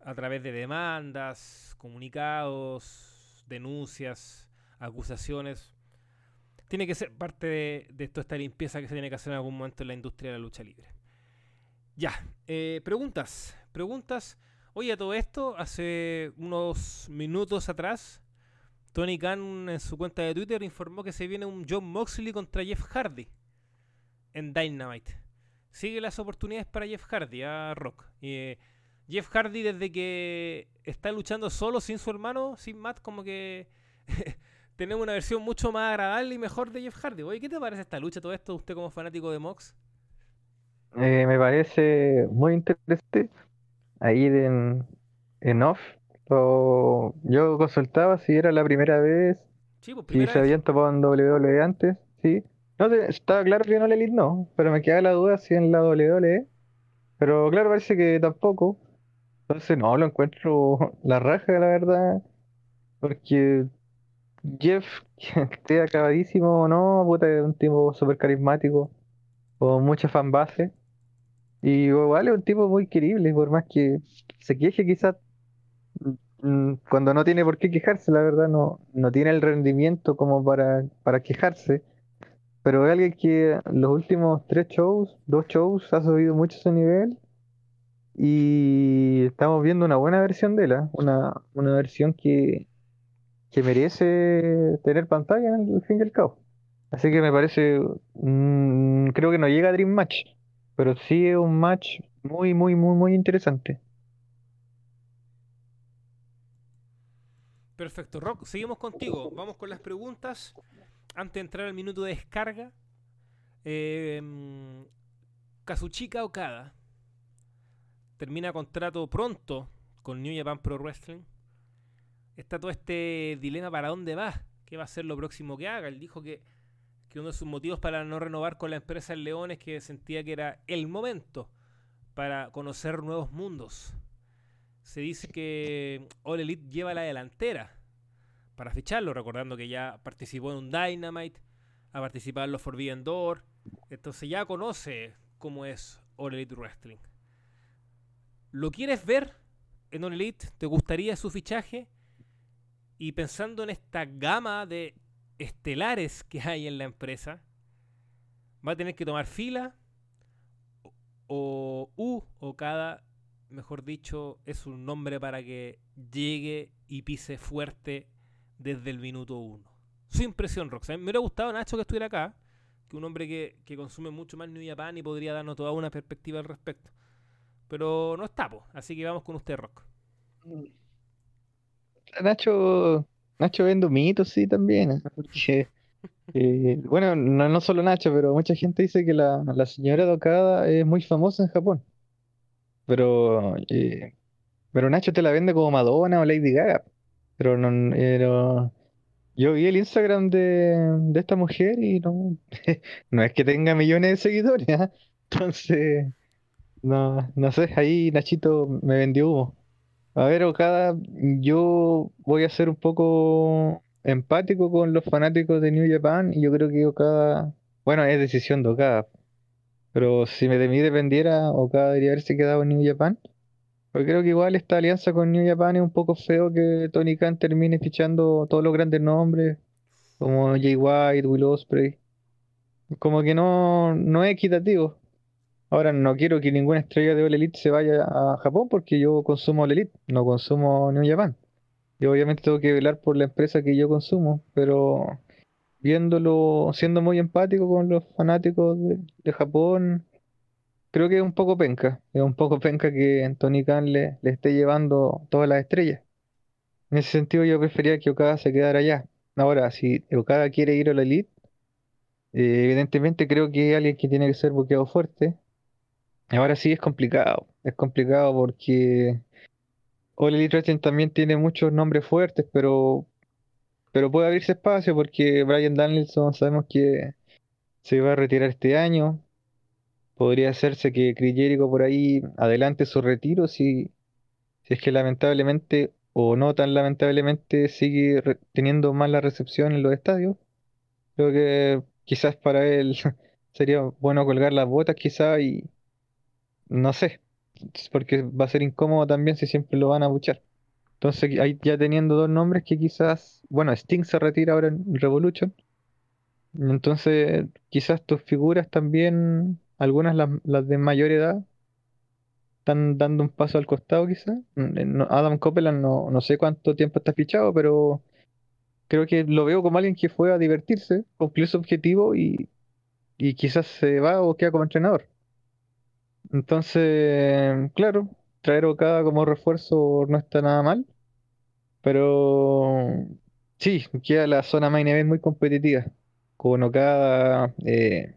a través de demandas, comunicados, denuncias, acusaciones. Tiene que ser parte de, de toda esta limpieza que se tiene que hacer en algún momento en la industria de la lucha libre. Ya, eh, preguntas. Preguntas. Oye, a todo esto, hace unos minutos atrás, Tony Khan en su cuenta de Twitter informó que se viene un John Moxley contra Jeff Hardy en Dynamite. Sigue las oportunidades para Jeff Hardy, a Rock. Eh, Jeff Hardy desde que está luchando solo, sin su hermano, sin Matt, como que [laughs] tenemos una versión mucho más agradable y mejor de Jeff Hardy. Oye, ¿qué te parece esta lucha, todo esto, usted como fanático de Mox? Eh, me parece muy interesante. Ahí en, en off, lo- yo consultaba si era la primera vez, Sí, pues si se habían topado en WWE antes, sí. No estaba claro que no la Elite no, pero me queda la duda si en la WWE. Pero claro, parece que tampoco. Entonces no, lo encuentro [laughs] la raja, la verdad. Porque Jeff, [laughs] que esté acabadísimo o no, puta, es un tipo súper carismático, con mucha fanbase. Y igual es un tipo muy querible, por más que se queje quizás mm, cuando no tiene por qué quejarse, la verdad, no, no tiene el rendimiento como para, para quejarse. Pero es alguien que los últimos tres shows, dos shows, ha subido mucho su nivel. Y estamos viendo una buena versión de él, ¿ah? Una, una versión que, que merece tener pantalla al fin y al cabo. Así que me parece, mm, creo que no llega a Dream Match, pero sí es un match muy, muy, muy, muy interesante. Perfecto, Rock, seguimos contigo. Vamos con las preguntas. Antes de entrar al minuto de descarga, eh, Kazuchika Okada termina contrato pronto con New Japan Pro Wrestling. Está todo este dilema para dónde va, qué va a ser lo próximo que haga. Él dijo que, que uno de sus motivos para no renovar con la empresa El León es que sentía que era el momento para conocer nuevos mundos. se dice que All Elite lleva la delantera para ficharlo, recordando que ya participó en un Dynamite, ha participado en los Forbidden Door, entonces ya conoce cómo es All Elite Wrestling. ¿Lo quieres ver en All Elite? ¿Te gustaría su fichaje? Y pensando en esta gama de estelares que hay en la empresa, va a tener que tomar fila o U o cada, mejor dicho, es un nombre para que llegue y pise fuerte desde el minuto uno. Su impresión, Rox. me hubiera gustado, Nacho, que estuviera acá, que un hombre que, que, consume mucho más New Japan y podría darnos toda una perspectiva al respecto. Pero no está, así que vamos con usted, Rock. Nacho, Nacho vende mitos, sí, también. [laughs] ¿eh? Porque, eh, bueno, no, no, solo Nacho, pero mucha gente dice que la, la señora Docada es muy famosa en Japón. Pero, eh, pero Nacho te la vende como Madonna o Lady Gaga. Pero no, pero yo vi el Instagram de, de esta mujer y no, [laughs] no es que tenga millones de seguidores. ¿ah? [laughs] Entonces, no, no sé, ahí Nachito me vendió humo. A ver, Okada, yo voy a ser un poco empático con los fanáticos de New Japan y yo creo que Okada, bueno, es decisión de Okada, pero si de mí dependiera, Okada debería haberse quedado en New Japan. Porque creo que igual esta alianza con New Japan es un poco feo que Tony Khan termine fichando todos los grandes nombres, como Jay White, Will Ospreay. Como que no, no es equitativo. Ahora no quiero que ninguna estrella de All Elite se vaya a Japón porque yo consumo All Elite, no consumo New Japan. Y obviamente tengo que velar por la empresa que yo consumo, pero viéndolo, siendo muy empático con los fanáticos de, Japón, creo que es un poco penca. Es un poco penca que Tony Khan le, esté llevando todas las estrellas. En ese sentido yo prefería que Okada se quedara allá. Ahora, si Okada quiere ir a la Elite, eh, evidentemente creo que hay alguien que tiene que ser buqueado fuerte Ahora sí es complicado. Es complicado porque Elite Wrestling también tiene muchos nombres fuertes, pero, pero puede abrirse espacio porque Brian Danielson sabemos que se va a retirar este año. Podría hacerse que Chris Jericho por ahí adelante su retiro si, si es que lamentablemente o no tan lamentablemente sigue teniendo mala recepción en los estadios. Creo que quizás para él [laughs] sería bueno colgar las botas quizás y no sé, porque va a ser incómodo también si siempre lo van a buchar. Entonces, ahí ya teniendo dos nombres que quizás, bueno, Sting se retira ahora en Revolution. Entonces, quizás tus figuras también, algunas las, de mayor edad, están dando un paso al costado quizás. Mm, Adam Copeland no, no sé cuánto tiempo está fichado, pero creo que lo veo como alguien que fue a divertirse, cumplió su objetivo y, y quizás se va o queda como entrenador. Entonces, claro, traer Okada como refuerzo no está nada mal. Pero sí, queda la zona main event muy competitiva. Con Okada, eh,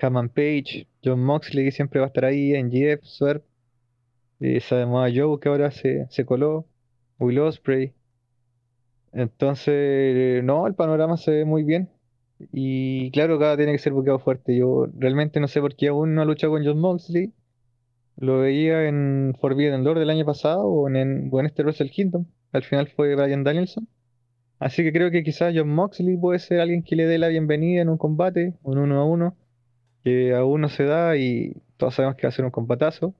Hammond Page, John Moxley, que siempre va a estar ahí, NGF, Swerve, eh, Samoa Joe, que ahora se, se coló, Will Osprey. Entonces, no, el panorama se ve muy bien. Y claro, cada tiene que ser buqueado fuerte. Yo realmente no sé por qué aún no ha luchado con John Moxley. Lo veía en Forbidden Door del año pasado o en, en, este Wrestle Kingdom. Al final fue Brian Danielson. Así que creo que quizás John Moxley puede ser alguien que le dé la bienvenida en un combate, un uno a uno, que aún no se da y todos sabemos que va a ser un combatazo.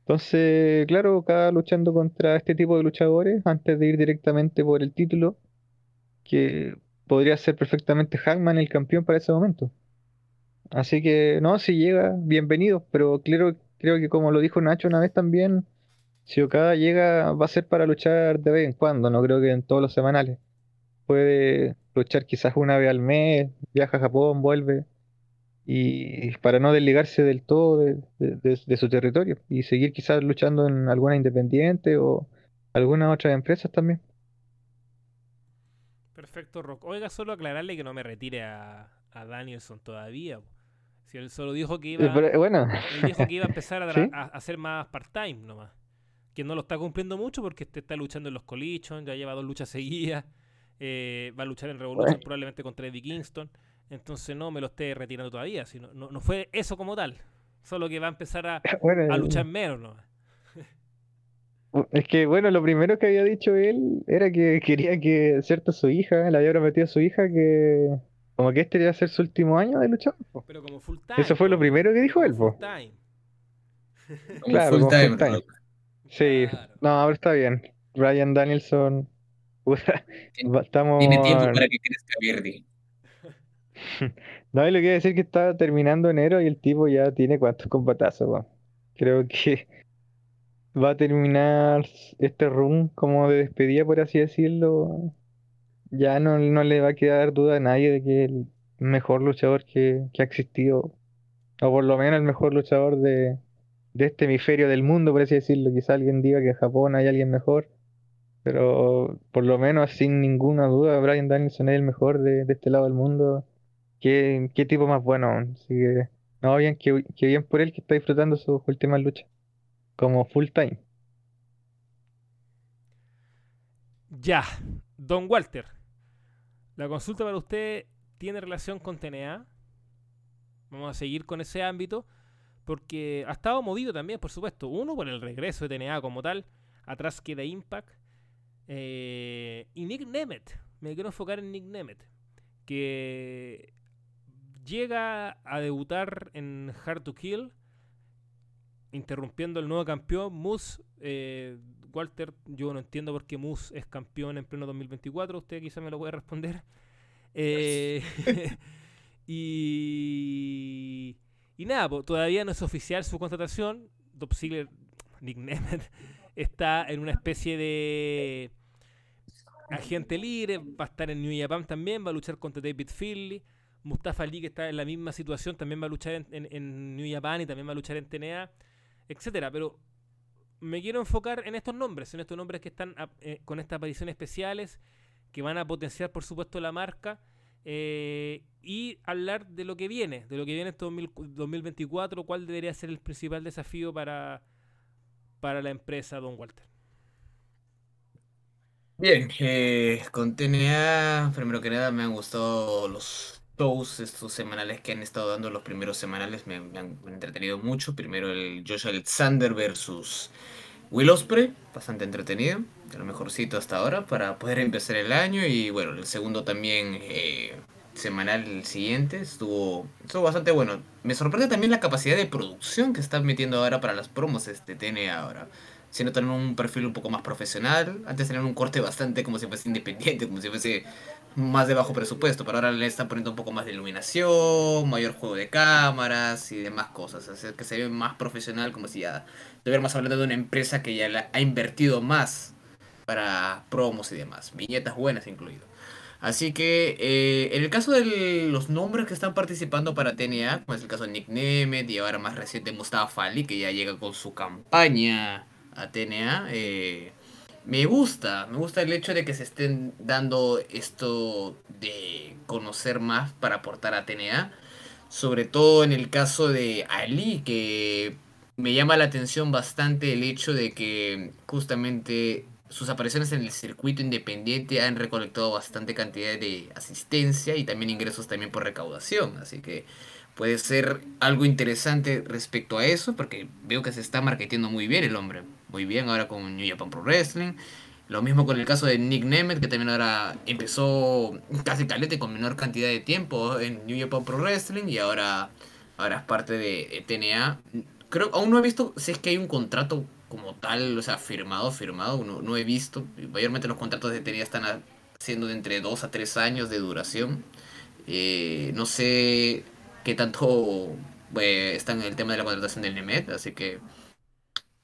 Entonces, claro, cada luchando contra este tipo de luchadores antes de ir directamente por el título, que podría ser perfectamente Hangman el campeón para ese momento. Así que, no, si llega, bienvenido, pero claro, creo que como lo dijo Nacho una vez también, si Okada llega va a ser para luchar de vez en cuando, no creo que en todos los semanales. Puede luchar quizás una vez al mes, viaja a Japón, vuelve, y para no desligarse del todo de, su territorio y seguir quizás luchando en alguna independiente o alguna otra empresas también. Perfecto, Rock. Oiga, solo aclararle que no me retire a Danielson todavía. Si él solo dijo que iba, eh, bueno. dijo que iba a empezar [laughs] a, hacer más part-time nomás. Que no lo está cumpliendo mucho porque este está luchando en los Collision, ya lleva dos luchas seguidas. Eh, va a luchar en Revolution probablemente contra Eddie Kingston. Entonces no me lo esté retirando todavía. Sino, no, no fue eso como tal. Solo que va a empezar a, [laughs] luchar menos nomás. Es que, bueno, lo primero que había dicho él era que quería que, cierto, su hija, le había prometido a su hija que, como que este iba a ser su último año de luchar. po. Pero como full time. Eso fue lo primero que dijo él, po. full time. Claro, full como time, full time. Rock. Sí, Claro. no, pero está bien. Brian Danielson, [laughs] estamos... Tiene tiempo para que crezca Verdi. [laughs] No, y lo que iba a decir que está terminando enero y el tipo ya tiene cuantos combatazos. Creo que [laughs] va a terminar este run como de despedida, por así decirlo. Ya no, no le va a quedar duda a nadie de que el mejor luchador que, que ha existido, o por lo menos el mejor luchador de, de este hemisferio del mundo, por así decirlo. Quizá alguien diga que en Japón hay alguien mejor, pero por lo menos sin ninguna duda, Brian Danielson es el mejor de, de este lado del mundo. Qué, qué tipo más bueno. Así que, no, bien, qué, qué bien por él que está disfrutando sus últimas luchas. Como full time. Ya, Don Walter. La consulta para usted tiene relación con TNA. Vamos a seguir con ese ámbito. Porque ha estado movido también, por supuesto. Uno, por el regreso de TNA como tal. Atrás queda Impact. eh, y Nick Nemeth. Me quiero enfocar en Nick Nemeth. Que llega a debutar en Hard to Kill. Interrumpiendo el nuevo campeón, Moose. eh, Walter, yo no entiendo por qué Moose es campeón en pleno 2024. Usted quizá me lo puede responder. Eh, [laughs] y, y nada, todavía no es oficial su contratación. Top Ziggler, Nick Nemeth, [laughs] está en una especie de agente libre. Va a estar en New Japan también. Va a luchar contra David Finley. Mustafa Ali, que está en la misma situación, también va a luchar en, en- en New Japan y también va a luchar en TNA, etcétera. Pero me quiero enfocar en estos nombres, en estos nombres que están eh, con estas apariciones especiales, que van a potenciar, por supuesto, la marca, eh, y hablar de lo que viene, de lo que viene este 2000 2024, cuál debería ser el principal desafío para, para la empresa Don Walter. Bien, eh, con TNA, primero que nada, me han gustado los shows estos semanales que han estado dando los primeros semanales, me, han entretenido mucho. Primero el Josh Alexander versus Will Ospreay, bastante entretenido, de lo mejorcito hasta ahora para poder empezar el año. Y bueno, el segundo también eh, semanal, siguiente, estuvo, estuvo bastante bueno. Me sorprende también la capacidad de producción que están metiendo ahora para las promos este TNA ahora siendo tener un perfil un poco más profesional. Antes tenían un corte bastante como si fuese independiente, como si fuese más de bajo presupuesto, pero ahora le están poniendo un poco más de iluminación, mayor juego de cámaras y demás cosas. Hacer que se ve más profesional, como si ya estuviéramos hablando de una empresa que ya la ha invertido más para promos y demás, viñetas buenas incluido. Así que eh, en el caso de los nombres que están participando para TNA, como es el caso de Nick Nemeth y ahora más reciente Mustafa Ali, que ya llega con su campaña a TNA, eh, me gusta, me gusta el hecho de que se estén dando esto de conocer más para aportar a TNA, sobre todo en el caso de Ali, que me llama la atención bastante el hecho de que justamente sus apariciones en el circuito independiente han recolectado bastante cantidad de asistencia y también ingresos también por recaudación, así que puede ser algo interesante respecto a eso, porque veo que se está marketeando muy bien el hombre, muy bien ahora con New Japan Pro Wrestling. Lo mismo con el caso de Nick Nemeth, que también ahora empezó casi calete con menor cantidad de tiempo en New Japan Pro Wrestling y ahora, ahora es parte de TNA. Creo aún no he visto si es que hay un contrato como tal, o sea, firmado, firmado, no, no he visto. Mayormente los contratos de TNA están siendo de entre 2 a 3 años de duración. Eh, no sé qué tanto eh, está en el tema de la contratación del Nemet, así que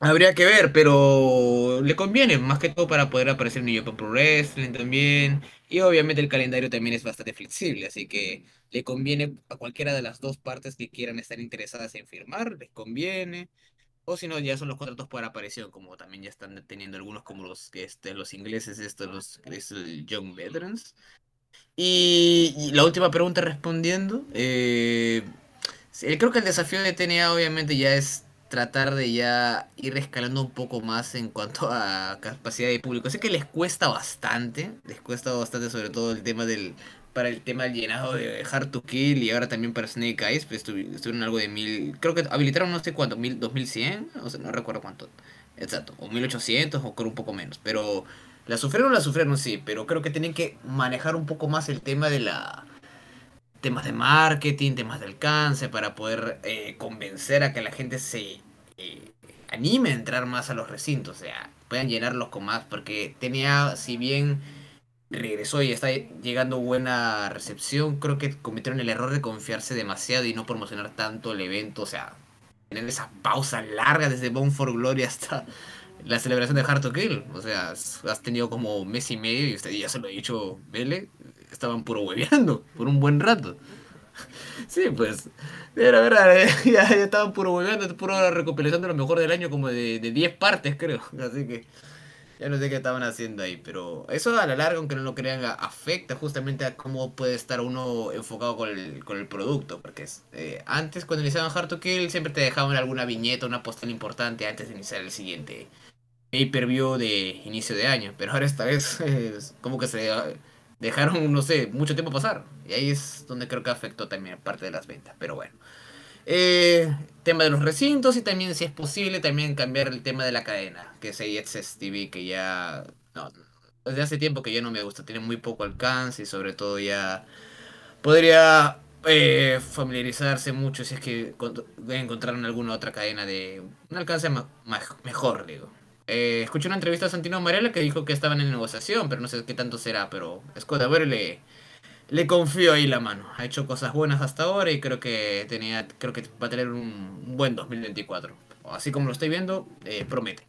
habría que ver, pero le conviene más que todo para poder aparecer en New Japan Pro Wrestling también. Y obviamente el calendario también es bastante flexible, así que le conviene a cualquiera de las dos partes que quieran estar interesadas en firmar, les conviene. O si no, ya son los contratos por aparición, como también ya están teniendo algunos como los, este, los ingleses, estos, los es el Young Veterans. Y, y, la última pregunta respondiendo, eh, creo que el desafío de TNA obviamente ya es tratar de ya ir escalando un poco más en cuanto a capacidad de público. Sé que les cuesta bastante, les cuesta bastante sobre todo el tema del para el tema del llenado de Hard to Kill y ahora también para Snake Eyes, pues estuvieron algo de mil, creo que habilitaron no sé cuánto, mil, dos mil cien, o sea, no recuerdo cuánto, Exacto, o 1800 o con un poco menos. Pero la sufrieron, la sufrieron, sí, pero creo que tienen que manejar un poco más el tema de la temas de marketing, temas de alcance, para poder eh, convencer a que la gente se eh, anime a entrar más a los recintos, o sea, puedan llenarlos con más, porque tenía, si bien regresó y está llegando buena recepción, creo que cometieron el error de confiarse demasiado y no promocionar tanto el evento, o sea, tener esa pausa larga desde Bone for Glory hasta la celebración de Hard to Kill, o sea, has tenido como mes y medio y usted ya se lo ha dicho Vele, estaban puro hueveando por un buen rato. Sí, pues. Era verdad, [laughs] ya, ya, estaban puro hueveando, puro recopilación de lo mejor del año, como de 10 partes, creo. [laughs] Así que. Ya no sé qué estaban haciendo ahí, pero eso a la larga, aunque no lo crean, afecta justamente a cómo puede estar uno enfocado con el, con el producto. Porque eh, antes, cuando iniciaban Hard to Kill, siempre te dejaban alguna viñeta, una postal importante antes de iniciar el siguiente pay-per-view de inicio de año. Pero ahora esta vez [laughs] es como que se dejaron, no sé, mucho tiempo pasar. Y ahí es donde creo que afectó también parte de las ventas. Pero bueno. Eh, tema de los recintos y también, si es posible, también cambiar el tema de la cadena. Que es AXS TV, que ya. Desde hace tiempo que ya no me gusta. Tiene muy poco alcance y sobre todo ya. Podría eh, familiarizarse mucho si es que encontraron alguna otra cadena de un alcance mejor, digo. Eh, escuché una entrevista a Santino Marella que dijo que estaban en negociación, pero no sé qué tanto será, pero Scott ver le, le confío ahí la mano. Ha hecho cosas buenas hasta ahora y creo que tenía creo que va a tener un buen 2024. Así como lo estoy viendo, eh, promete.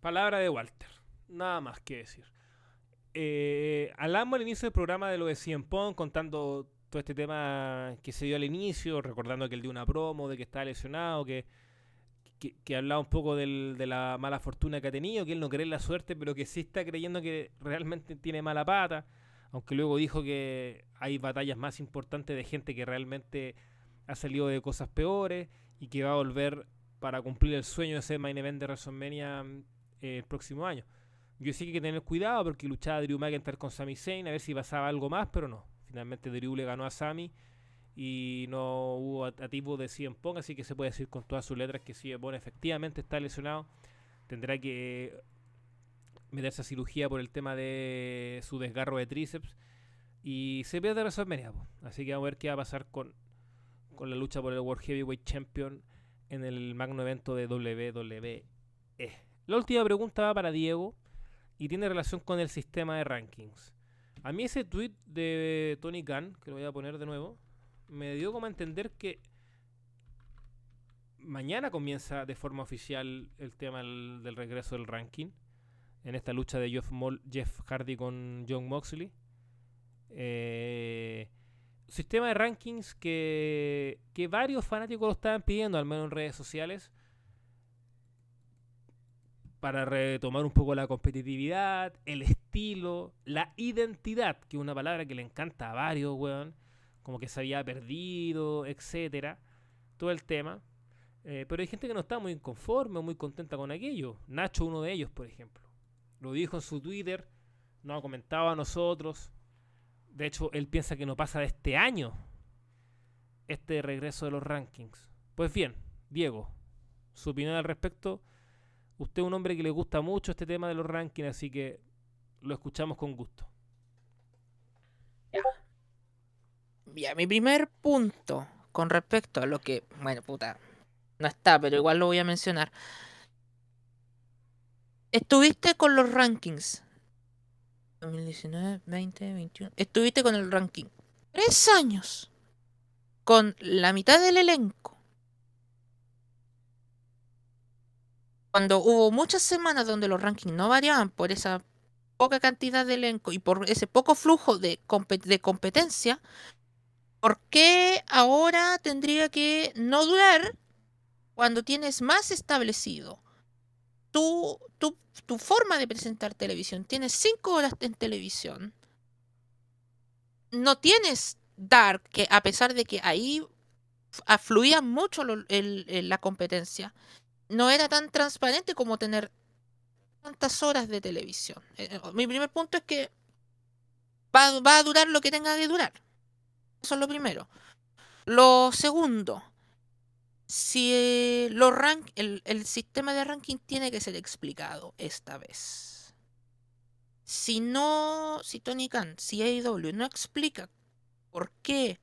Palabra de Walter. Nada más que decir. Eh, hablamos al inicio del programa de lo de Cien Pong, contando todo este tema que se dio al inicio, recordando que él dio una promo, de que estaba lesionado, que que, hablaba un poco de la mala fortuna que ha tenido, que él no cree en la suerte, pero que sí está creyendo que realmente tiene mala pata, aunque luego dijo que hay batallas más importantes de gente que realmente ha salido de cosas peores y que va a volver para cumplir el sueño de ser main event de WrestleMania eh, el próximo año. Yo sí que hay que tener cuidado porque luchaba Drew McIntyre con Sami Zayn a ver si pasaba algo más, pero no. Finalmente Drew le ganó a Sami y no hubo tipo de CM Pong, así que se puede decir con todas sus letras que CM Pong efectivamente está lesionado. Tendrá que meterse a cirugía por el tema de su desgarro de tríceps y se pierde WrestleMania. Así que vamos a ver qué va a pasar con, con la lucha por el World Heavyweight Champion en el magno evento de WWE. La última pregunta va para Diego y tiene relación con el sistema de rankings. A mí ese tweet de Tony Khan, que lo voy a poner de nuevo, me dio como a entender que mañana comienza de forma oficial el tema del, regreso del ranking en esta lucha de Jeff, Hardy con John Moxley. Eh, sistema de rankings que, que varios fanáticos lo estaban pidiendo, al menos en redes sociales, para retomar un poco la competitividad, el estilo, la identidad, que es una palabra que le encanta a varios, weón como que se había perdido, etcétera, todo el tema. Eh, pero hay gente que no está muy inconforme, muy contenta con aquello. Nacho, uno de ellos, por ejemplo. Lo dijo en su Twitter, nos ha comentado a nosotros. De hecho, él piensa que no pasa de este año este regreso de los rankings. Pues bien, Diego, su opinión al respecto. Usted es un hombre que le gusta mucho este tema de los rankings, así que lo escuchamos con gusto. Ya, mi primer punto con respecto a lo que, bueno, puta, no está, pero igual lo voy a mencionar. Estuviste con los rankings. 2019, 20, 21. Estuviste con el ranking. Tres años. Con la mitad del elenco. Cuando hubo muchas semanas donde los rankings no variaban por esa poca cantidad de elenco y por ese poco flujo de, de competencia, ¿Por qué ahora tendría que no durar cuando tienes más establecido tu, tu, forma de presentar televisión? Tienes cinco horas en televisión. No tienes Dark, que a pesar de que ahí afluía mucho la competencia, no era tan transparente como tener tantas horas de televisión. Eh, eh, mi primer punto es que va, va a durar lo que tenga que durar. Eso es lo primero. Lo segundo, si eh, rank, el, sistema de ranking tiene que ser explicado esta vez. Si no, si Tony Khan, si AEW no explica por qué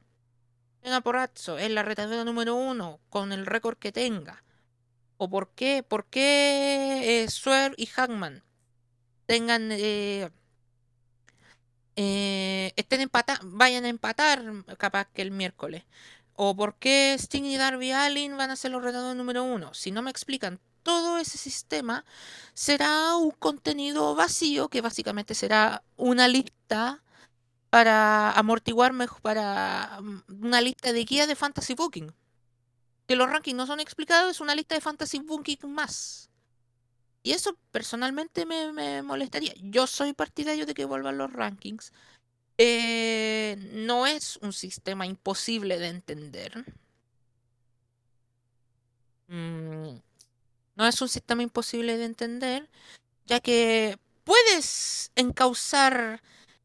Elena Porrazzo es la retadora número uno con el récord que tenga, o por qué, por qué eh, Swerve y Hackman tengan eh, eh, estén empata vayan a empatar capaz que el miércoles. O por qué Sting y Darby Allin van a ser los retadores número uno. Si no me explican todo ese sistema, será un contenido vacío que básicamente será una lista para amortiguar mejor, para mm, una lista de guía de fantasy booking. Que los rankings no son explicados, es una lista de fantasy booking más. Y eso personalmente me, me molestaría. Yo soy partidario de que vuelvan los rankings. Eh, no es un sistema imposible de entender. Mm, no es un sistema imposible de entender, ya que puedes encauzar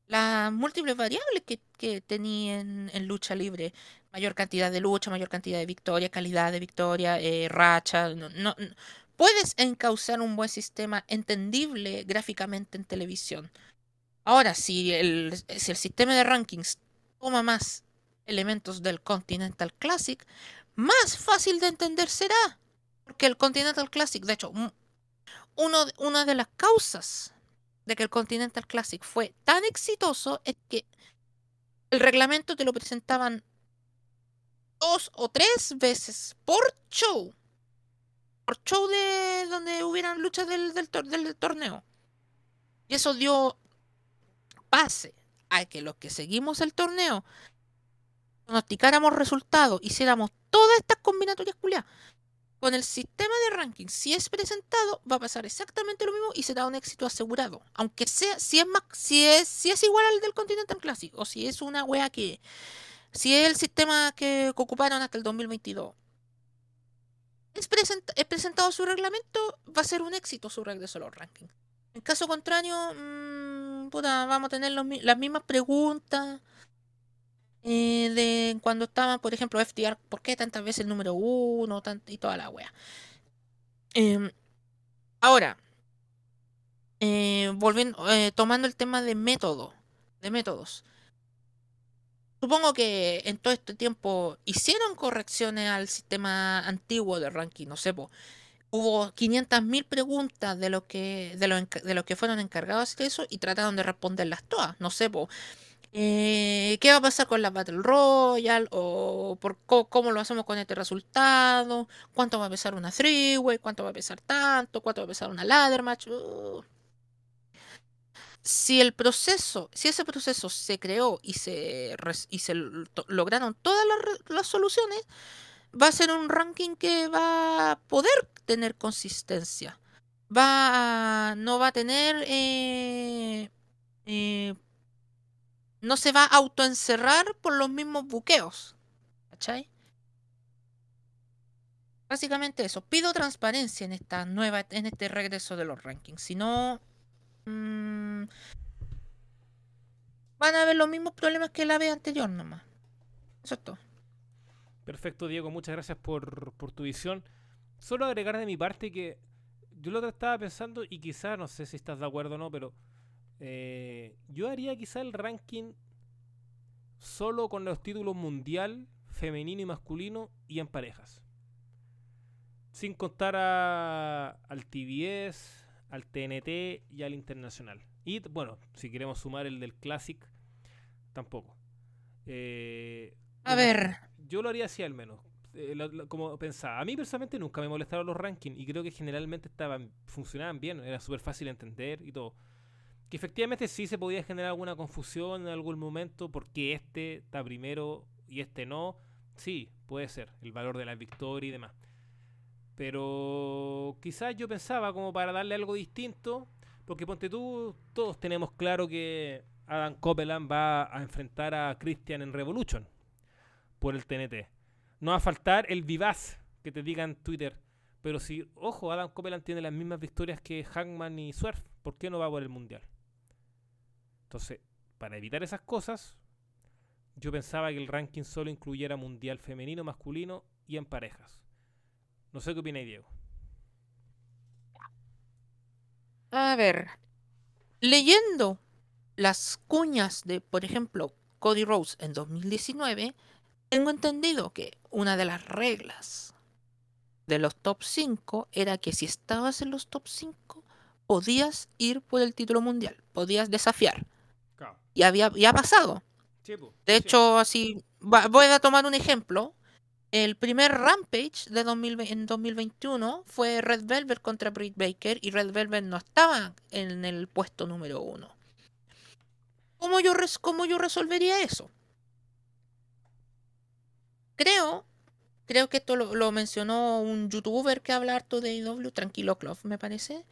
las múltiples variables que, que tenía en, lucha libre. Mayor cantidad de lucha, mayor cantidad de victoria, calidad de victoria, eh, racha. No, puedes encauzar un buen sistema entendible gráficamente en televisión. Ahora, si el, si el sistema de rankings toma más elementos del Continental Classic, más fácil de entender será. Porque el Continental Classic, de hecho, uno, una de las causas de que el Continental Classic fue tan exitoso es que el reglamento te lo presentaban dos o tres veces por show. Por show de donde hubieran luchas del, del, torneo. Y eso dio pase a que los que seguimos el torneo pronosticáramos resultados, hiciéramos todas estas combinatorias culiadas, con el sistema de ranking, si es presentado, va a pasar exactamente lo mismo y será un éxito asegurado. Aunque sea, si es más, si es, si es igual al del Continental Classic, o si es una wea que, si es el sistema que ocuparon hasta el 2022, es, present, es presentado su reglamento, va a ser un éxito su regreso a los rankings. En caso contrario, mmm, puta, vamos a tener las mismas preguntas eh, de cuando estaba, por ejemplo, FTR, ¿por qué tantas veces el número uno y toda la wea? Eh, ahora, eh, volviendo, eh, tomando el tema de método, de métodos. Supongo que en todo este tiempo hicieron correcciones al sistema antiguo de ranking, no sé, po, hubo 500.000 preguntas de lo que de lo, de lo que fueron encargados de eso y trataron de responderlas todas, no sé, po, eh, ¿Qué va a pasar con la Battle Royale? ¿O por cómo lo hacemos con este resultado? ¿Cuánto va a pesar una Freeway? ¿Cuánto va a pesar tanto? ¿Cuánto va a pesar una Ladder Match? Uh. Si el proceso, si ese proceso se creó y se, y se lograron todas las, soluciones, va a ser un ranking que va a poder tener consistencia. Va a, no va a tener eh, eh, no se va a autoencerrar por los mismos buqueos. ¿Cachai? Básicamente eso. Pido transparencia en esta nueva, en este regreso de los rankings. Si no, mmm, van a haber los mismos problemas que la vez anterior nomás. Eso es todo. Perfecto, Diego. Muchas gracias por, tu visión. Solo agregar de mi parte que yo lo estaba pensando, y quizá no sé si estás de acuerdo o no, pero eh, yo haría quizá el ranking solo con los títulos mundial, femenino y masculino y en parejas. Sin contar al TBS, al TNT y al internacional. Y bueno, si queremos sumar el del Classic, tampoco. Eh, a ver. Yo lo haría así al menos. Eh, lo, lo, como pensaba. A mí personalmente nunca me molestaron los rankings y creo que generalmente estaban funcionaban bien. Era súper fácil de entender y todo que efectivamente sí se podía generar alguna confusión en algún momento porque este está primero y este no. Sí, puede ser, el valor de la victoria y demás. Pero quizás yo pensaba como para darle algo distinto, porque ponte tú, todos tenemos claro que Adam Copeland va a enfrentar a Christian en Revolution por el TNT. No va a faltar el vivaz que te diga en Twitter. Pero si, ojo, Adam Copeland tiene las mismas victorias que Hangman y Swerve, ¿por qué no va por el mundial? Entonces, para evitar esas cosas, yo pensaba que el ranking solo incluyera mundial femenino, masculino y en parejas. No sé qué opina Diego. A ver, leyendo las cuñas de, por ejemplo, Cody Rose en 2019, tengo entendido que una de las reglas de los top 5 era que si estabas en los top 5 podías ir por el título mundial, podías desafiar. Claro. Y había ya ha pasado. Sí, po, De sí. hecho, así va- voy a tomar un ejemplo. El primer Rampage de 2020 en 2021 fue Red Velvet contra Britt Baker y Red Velvet no estaba en el puesto número uno. ¿Cómo yo, cómo yo resolvería eso? Creo, creo que esto lo, lo mencionó un youtuber que habla harto de IW, Tranquilo Clough, me parece,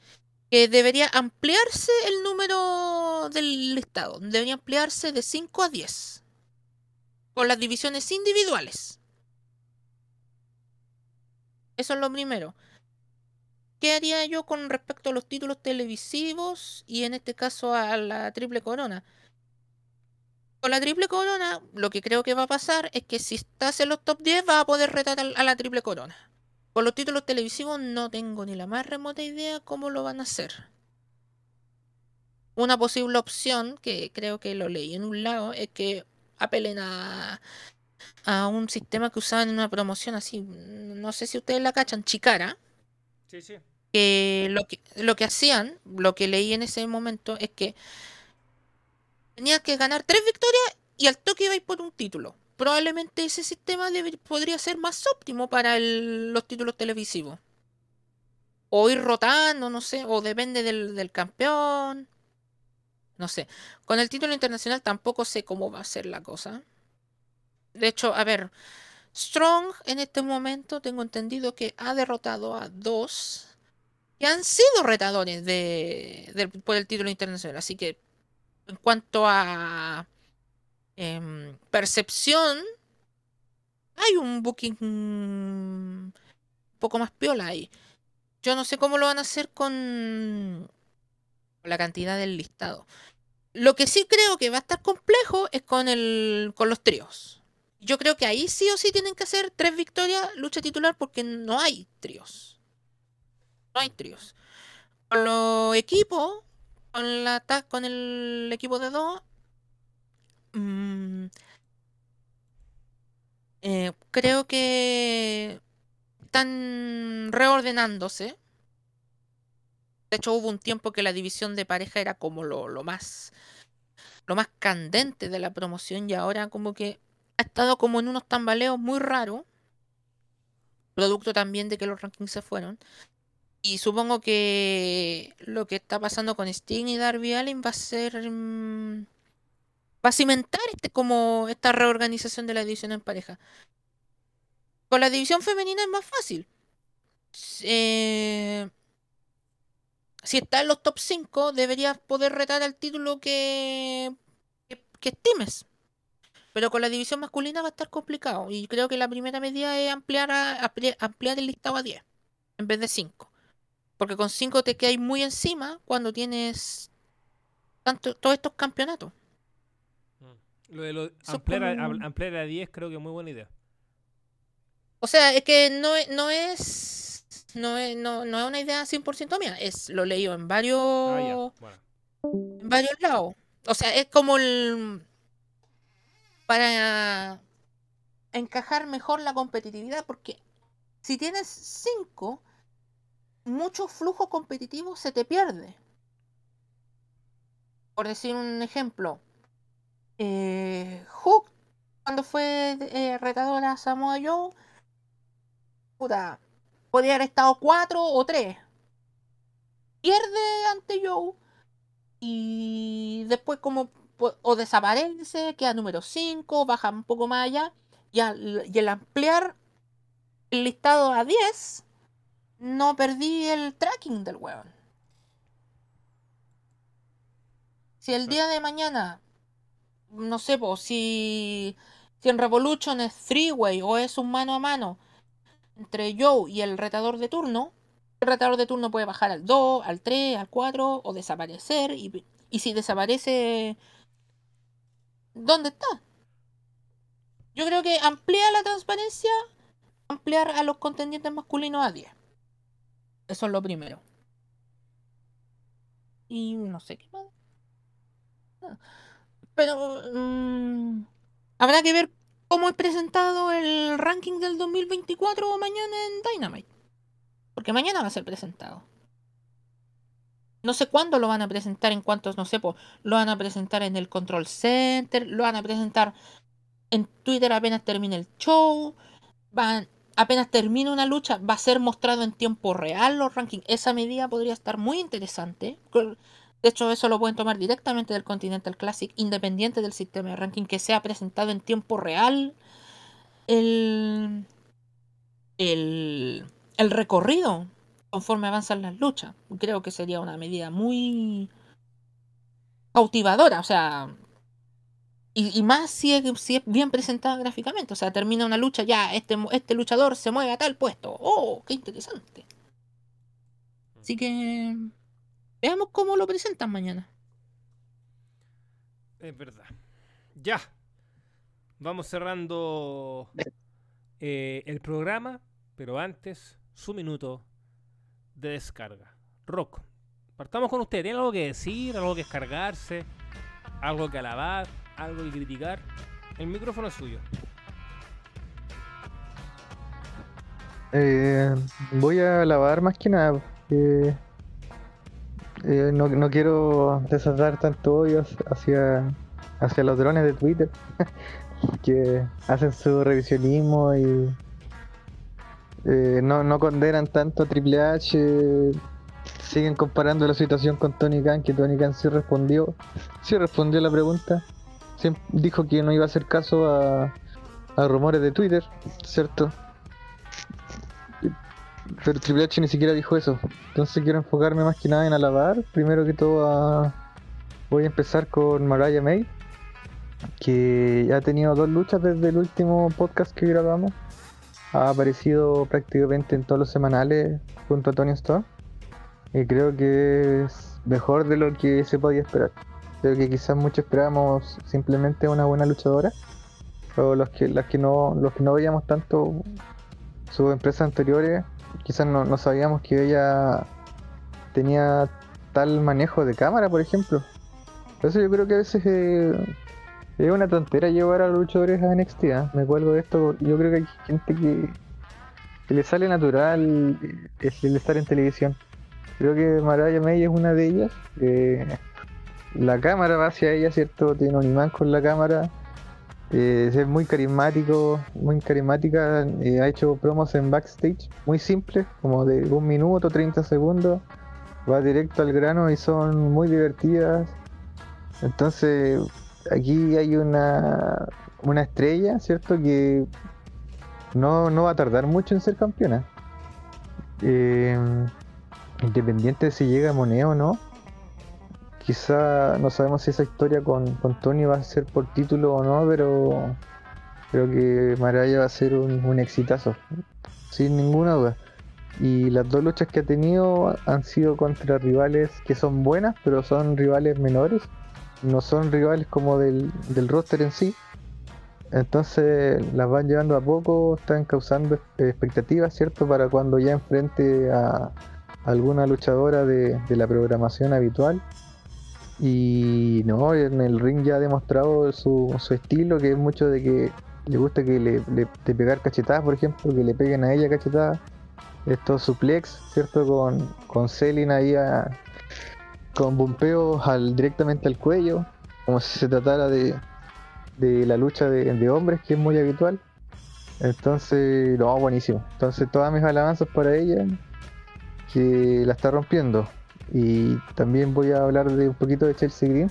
que debería ampliarse el número del listado. Debería ampliarse de 5 a 10 con las divisiones individuales. Eso es lo primero. ¿Qué haría yo con respecto a los títulos televisivos y en este caso a la triple corona? Con la triple corona, lo que creo que va a pasar es que si estás en los top 10 vas a poder retar a la triple corona. Con los títulos televisivos no tengo ni la más remota idea cómo lo van a hacer. Una posible opción, que creo que lo leí en un lado, es que apelen a, a un sistema que usaban en una promoción así, no sé si ustedes la cachan, Chicara, Sí, sí. que lo que, lo que hacían, lo que leí en ese momento, es que tenías que ganar tres victorias y al toque ibais por un título. Probablemente ese sistema debe- podría ser más óptimo para el- los títulos televisivos. O ir rotando, no sé, o depende del, del campeón. No sé. Con el título internacional tampoco sé cómo va a ser la cosa. De hecho, a ver, Strong en este momento tengo entendido que ha derrotado a dos que han sido retadores de, por el título internacional. Así que en cuanto a em, percepción, hay un booking un poco más piola ahí. Yo no sé cómo lo van a hacer con la cantidad del listado. Lo que sí creo que va a estar complejo es con el con los tríos. Yo creo que ahí sí o sí tienen que hacer tres victorias, lucha titular, porque no hay tríos. No hay tríos. Con los equipos, con, con el equipo de dos, mm, eh, creo que están reordenándose. De hecho, hubo un tiempo que la división de pareja era como lo, lo más lo más candente de la promoción y ahora como que ha estado como en unos tambaleos muy raros. Producto también de que los rankings se fueron. Y supongo que lo que está pasando con Sting y Darby Allin va a ser. mm, va a cimentar este, como esta reorganización de la división en pareja. Con la división femenina es más fácil. Eh, si está en los top 5, deberías poder retar al título que, que, que estimes. Pero con la división masculina va a estar complicado. Y creo que la primera medida es ampliar, a- ampli- ampliar el listado a 10 en vez de 5. Porque con 5 te quedas muy encima cuando tienes tanto, todos estos campeonatos. Lo de lo, ampliar, a, ampliar a 10 creo que es muy buena idea. O sea, es que no, es- no es. No es, no, no es una idea 100% mía. Es, lo leí en varios, Ah. Bueno. en varios lados. O sea, es como el. Para encajar mejor la competitividad, porque si tienes 5, mucho flujo competitivo se te pierde. Por decir un ejemplo, eh, Hook, cuando fue eh, retadora a Samoa Joe, puta, podría haber estado 4 o 3. Pierde ante Joe y después como o desaparece, queda número 5, baja un poco más allá y al, y al ampliar el listado a 10 no perdí el tracking del weón. Si el día de mañana, no sé, po, si, si en Revolution es three-way o es un mano a mano entre Joe y el retador de turno, el retador de turno puede bajar al 2, al 3, al 4 o desaparecer. Y, y si desaparece, ¿dónde está? Yo creo que amplía la transparencia ampliar a los contendientes masculinos a 10. Eso es lo primero. Y no sé qué más. Ah, Pero mm, habrá que ver cómo es presentado el ranking del 2024 mañana en Dynamite. Porque mañana va a ser presentado. No sé cuándo lo van a presentar, en cuantos, no sé, lo van a presentar en el Control Center, lo van a presentar en Twitter apenas termine el show, van, apenas termine una lucha, va a ser mostrado en tiempo real los rankings. Esa medida podría estar muy interesante. De hecho, eso lo pueden tomar directamente del Continental Classic, independiente del sistema de ranking, que sea presentado en tiempo real el, el, el recorrido conforme avanzan las luchas. Creo que sería una medida muy cautivadora, o sea, y, más si es, si es bien presentada gráficamente, o sea, termina una lucha, ya, este, este luchador se mueve a tal puesto. ¡Oh, qué interesante! Así que veamos cómo lo presentan mañana. Es verdad. Ya. Vamos cerrando eh, el programa, pero antes, su minuto de descarga. Rock, partamos con usted. ¿Tiene algo que decir, algo que descargarse, algo que alabar, algo que criticar? El micrófono es suyo. Eh, voy a lavar más que nada. eh, no, no quiero desatar tanto odio hacia, hacia los drones de Twitter [laughs] que hacen su revisionismo y eh, no, no condenan tanto a Triple H. Siguen comparando la situación con Tony Khan, que Tony Khan sí respondió, sí respondió la pregunta. Siem- dijo que no iba a hacer caso a, a rumores de Twitter, ¿cierto? Pero Triple H ni siquiera dijo eso. Entonces quiero enfocarme más que nada en alabar. Primero que todo voy a empezar con Mariah May. Que ha tenido dos luchas desde el último podcast que grabamos. Ha aparecido prácticamente en todos los semanales junto a Tony Storm. Y creo que es mejor de lo que se podía esperar. Creo que quizás muchos esperábamos simplemente una buena luchadora. O los que, las que no, los que no veíamos tanto sus empresas anteriores quizás no, no sabíamos que ella tenía tal manejo de cámara, por ejemplo. Por eso yo creo que a veces eh, es una tontera llevar a los luchadores a NXT. ¿ah? Me cuelgo de esto. Yo creo que hay gente que, le sale natural eh, el, estar en televisión. Creo que Mariah May es una de ellas. eh, la cámara va hacia ella, ¿cierto? Tiene un imán con la cámara. Eh, es muy carismático, muy carismática. eh, ha hecho promos en backstage muy simples, como de un minuto, 30 segundos. Va directo al grano y son muy divertidas. Entonces, aquí hay una, una estrella, ¿cierto? Que no, no va a tardar mucho en ser campeona. Eh, independiente de si llega a Moneo o no. Quizá no sabemos si esa historia con, con Tony va a ser por título o no, pero creo que Maraya va a ser un, un exitazo, sin ninguna duda. Y las dos luchas que ha tenido han sido contra rivales que son buenas, pero son rivales menores, no son rivales como del, del roster en sí. Entonces las van llevando a poco, están causando expectativas, ¿cierto? Para cuando ya enfrente a alguna luchadora de, de la programación habitual. Y no, en el ring ya ha demostrado su, su estilo, que es mucho de que le gusta que le, de pegar cachetadas, por ejemplo, que le peguen a ella cachetadas. Estos suplex, ¿cierto? Con, con Selin ahí a- con bumpeos al, directamente al cuello, como si se tratara de, de la lucha de, hombres, que es muy habitual. Entonces, no, buenísimo. Entonces, todas mis alabanzas para ella, que la está rompiendo. Y también voy a hablar de un poquito de Chelsea Green,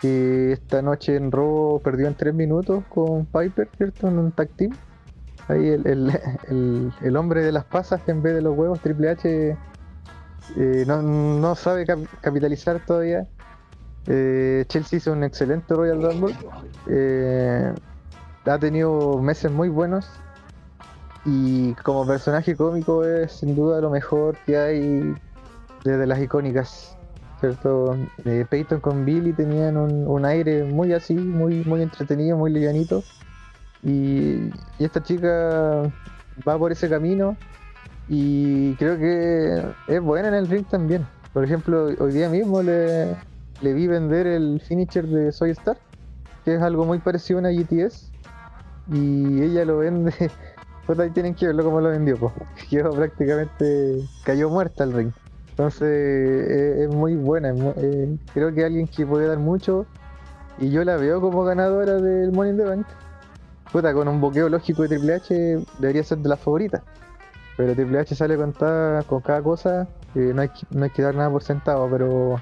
que esta noche en Raw perdió en 3 minutos con Piper, ¿cierto? En un tag team. Ahí el, el- [laughs] el- el hombre de las pasas en vez de los huevos, Triple H, eh, no, no sabe cap- capitalizar todavía. Eh, Chelsea hizo un excelente Royal Rumble. Eh, ha tenido meses muy buenos. Y como personaje cómico es sin duda lo mejor que hay desde las icónicas. ¿Cierto? Peyton con Billy tenían un, un aire muy así, muy, muy entretenido, muy livianito. Y, y esta chica va por ese camino y creo que es buena en el ring también. Por ejemplo, hoy día mismo le, vi vender el finisher de Soy Star, que es algo muy parecido a una GTS, y ella lo vende. [laughs] Pues ahí tienen que verlo como lo vendió, pues. [laughs] Quedó prácticamente. cayó muerta el ring. Entonces eh, es muy buena. eh, creo que alguien que puede dar mucho. Y yo la veo como ganadora del Money in the Bank. Puta, con un boqueo lógico de Triple H debería ser de las favoritas. Pero Triple H sale con, con cada cosa. eh, no, hay, que- no hay que dar nada por sentado, pero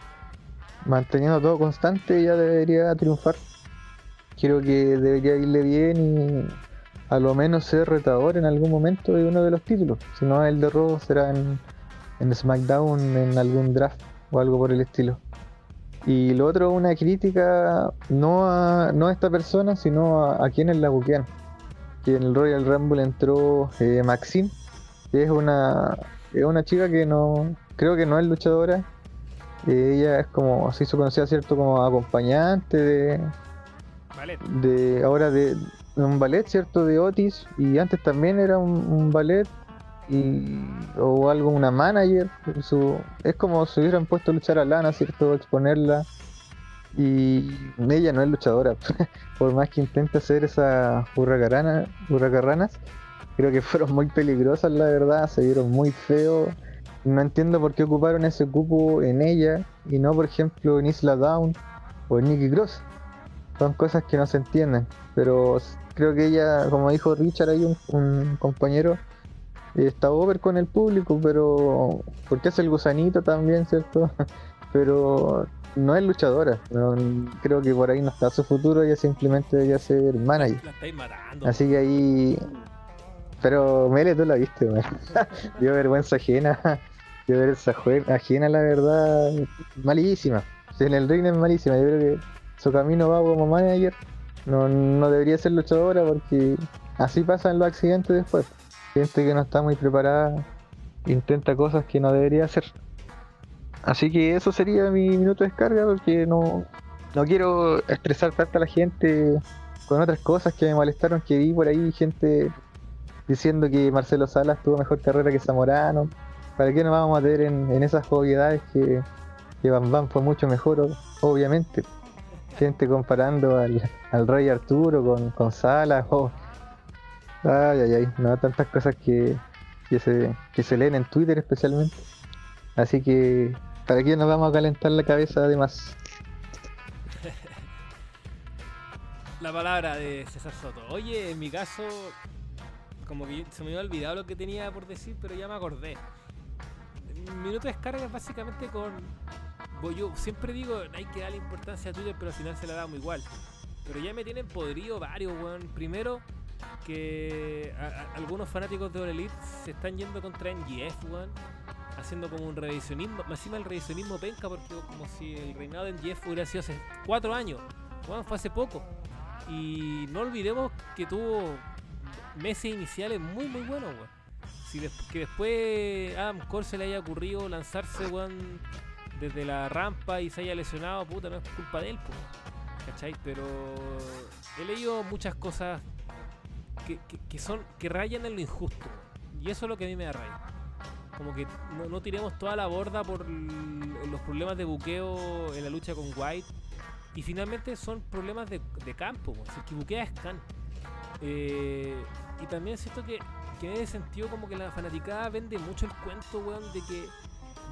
manteniendo todo constante ya debería triunfar. Creo que debería irle bien y a lo menos ser retador en algún momento de uno de los títulos. Si no, el de Raw será en, en SmackDown, en algún draft o algo por el estilo. Y lo otro, una crítica no a, no a esta persona, sino a, a quienes la buquean. Que en el Royal Rumble entró eh, Maxine, que es una, es una chica que no creo que no es luchadora. Eh, ella es como, se hizo conocida, ¿cierto? Como acompañante de, de ahora de, de un ballet, ¿cierto? De Otis, y antes también era un, un ballet y, o algo, una manager. Su, es como si hubieran puesto a luchar a Lana, ¿cierto? Exponerla. Y ella no es luchadora, [laughs] por más que intente hacer esas hurracarranas, creo que fueron muy peligrosas, la verdad, se vieron muy feos. No entiendo por qué ocuparon ese cupo en ella y no, por ejemplo, en Isla Down o en Nikki Cross son cosas que no se entienden. Pero creo que ella, como dijo Richard ahí, un, un compañero, está over con el público, pero porque es el gusanito también, ¿cierto? [laughs] pero no es luchadora. no- creo que por ahí no está su futuro, ella simplemente debería ser manager. Así que ahí. Pero Mele, tú la viste, man. [laughs] Dio vergüenza ajena. Dio vergüenza ajena, la verdad. Malísima. Si en el ring es malísima. Yo creo que su camino va como manager. No, no debería ser luchadora porque así pasan los accidentes después. Gente que no está muy preparada intenta cosas que no debería hacer. Así que eso sería mi minuto de descarga porque no, no quiero estresar tanto a la gente con otras cosas que me molestaron que vi por ahí gente diciendo que Marcelo Salas tuvo mejor carrera que Zamorano. ¿Para qué nos vamos a meter en, esas obviedades que, que Bam Bam fue mucho mejor, obviamente? Gente comparando al, al Rey Arturo con, con Salas. o Ay, ay, ay. No, tantas cosas que, que, se, que se leen en Twitter especialmente. Así que, ¿para qué nos vamos a calentar la cabeza además? [laughs] La palabra de César Soto. Oye, en mi caso, como que se me había olvidado lo que tenía por decir, pero ya me acordé. Mi minuto de descarga es básicamente con. Yo siempre digo, hay que darle importancia a Twitter, pero al final se la damos igual. Pero ya me tienen podrido varios, weón. Primero, que algunos fanáticos de All se están yendo contra NGF, weón. Haciendo como un revisionismo. Encima el revisionismo penca, porque como si el reinado de NGF hubiera sido hace cuatro años. Weón, fue hace poco. Y no olvidemos que tuvo meses iniciales muy muy buenos, weón. Si des- que después Adam Cole se le haya ocurrido lanzarse, weón, desde la rampa y se haya lesionado, puta, no es culpa de él, po, ¿cachai? Pero he leído muchas cosas que, son que rayan en lo injusto, y eso es lo que a mí me da rabia. Como que no, no tiremos toda la borda por los problemas de buqueo en la lucha con White. Y finalmente son problemas de, de campo, si el que buquea es Khan. Eh, y también siento que, que en ese sentido como que la fanaticada vende mucho el cuento, weón, de que,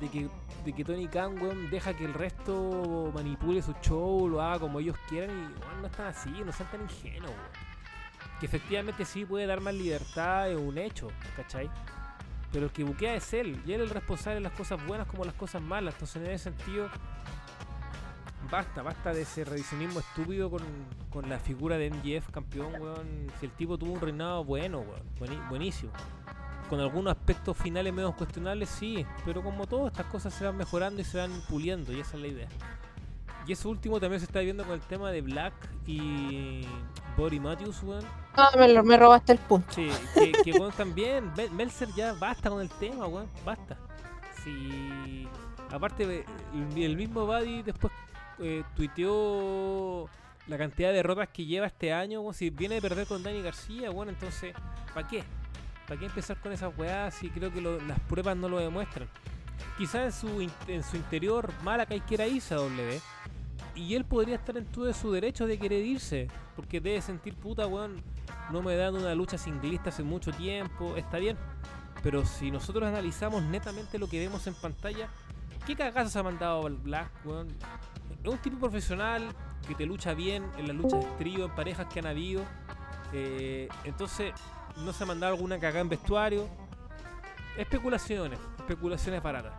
de que, de que Tony Khan, weón, deja que el resto manipule su show, lo haga como ellos quieran y weón, no están así, no sean tan ingenuos, weón. Que efectivamente sí puede dar más libertad es un hecho, ¿cachai? Pero el que buquea es él, y él es el responsable de las cosas buenas como las cosas malas. Entonces en ese sentido, basta, basta de ese revisionismo estúpido con, con la figura de MGF campeón, weón. Si el tipo tuvo un reinado bueno, weón, buenísimo. Con algunos aspectos finales medio cuestionables, sí, pero como todo, estas cosas se van mejorando y se van puliendo, y esa es la idea. Y eso último también se está viendo con el tema de Black y Body Matthews, weón. Ah, me, me robaste el punto. Sí, que, que weón, también, Mel- Meltzer ya basta con el tema, weón, basta. Si, aparte, el mismo Buddy después eh, tuiteó la cantidad de derrotas que lleva este año, si viene a perder con Dani García, bueno, entonces, ¿para qué? ¿Para qué empezar con esas weas si creo que las pruebas no lo demuestran? Quizás en su, in- en su interior Malakai quiera irse a W. Y él podría estar en todo su derecho de querer irse. Porque debe sentir puta, weón. No me dan una lucha singlista hace mucho tiempo. Está bien. Pero si nosotros analizamos netamente lo que vemos en pantalla, ¿qué cagazos ha mandado Black, weón? Es un tipo profesional que te lucha bien en las luchas de trío, en parejas que han habido. Eh, entonces, no se ha mandado alguna cagada en vestuario. Especulaciones, especulaciones baratas.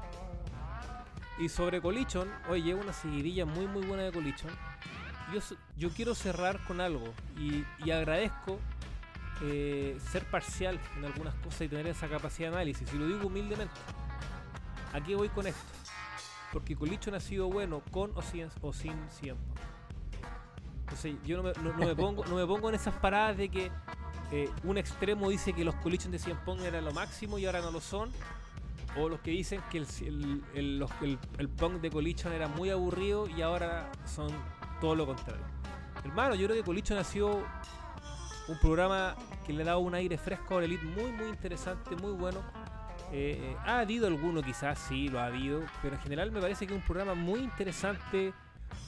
Y sobre Colichon, oye, llevo una seguidilla muy muy buena de Colichon. Yo, yo quiero cerrar con algo y, y agradezco eh, ser parcial en algunas cosas y tener esa capacidad de análisis. Y lo digo humildemente. ¿A qué voy con esto? Porque Colichon ha sido bueno con o sin, o sin Punk. Entonces yo no me, no- no me pongo, no me pongo en esas paradas de que eh, un extremo dice que los Colichon de CM Punk eran lo máximo y ahora no lo son. O los que dicen que el, el, el- el Punk de Colichon era muy aburrido y ahora son todo lo contrario. Hermano, yo creo que Colichon ha sido un programa que le ha dado un aire fresco a la Elite muy, muy interesante, muy bueno. Eh, ha habido alguno quizás, sí, lo ha habido, pero en general me parece que es un programa muy interesante,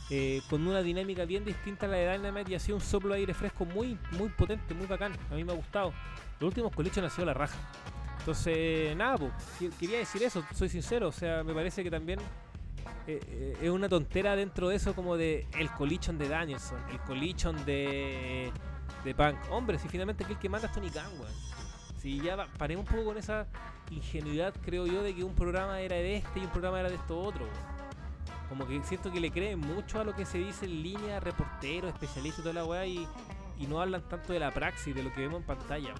eh, con una dinámica bien distinta a la de Dynamite y ha sido un soplo de aire fresco muy, muy potente, muy bacán. A mí me ha gustado. Los últimos colichos han sido la raja. Entonces, nada, que- quería decir eso, soy sincero, o sea, me parece que también eh, eh, es una tontera dentro de eso como de el colichon de Danielson, el colichon de, de Punk. Hombre, si finalmente aquí el que manda es Tony Khan. Si ya paremos un poco con esa ingenuidad, creo yo, de que un programa era de este y un programa era de esto otro. Como que siento que le creen mucho a lo que se dice en línea, reporteros, especialistas y toda la weá, y, y no hablan tanto de la praxis, de lo que vemos en pantalla.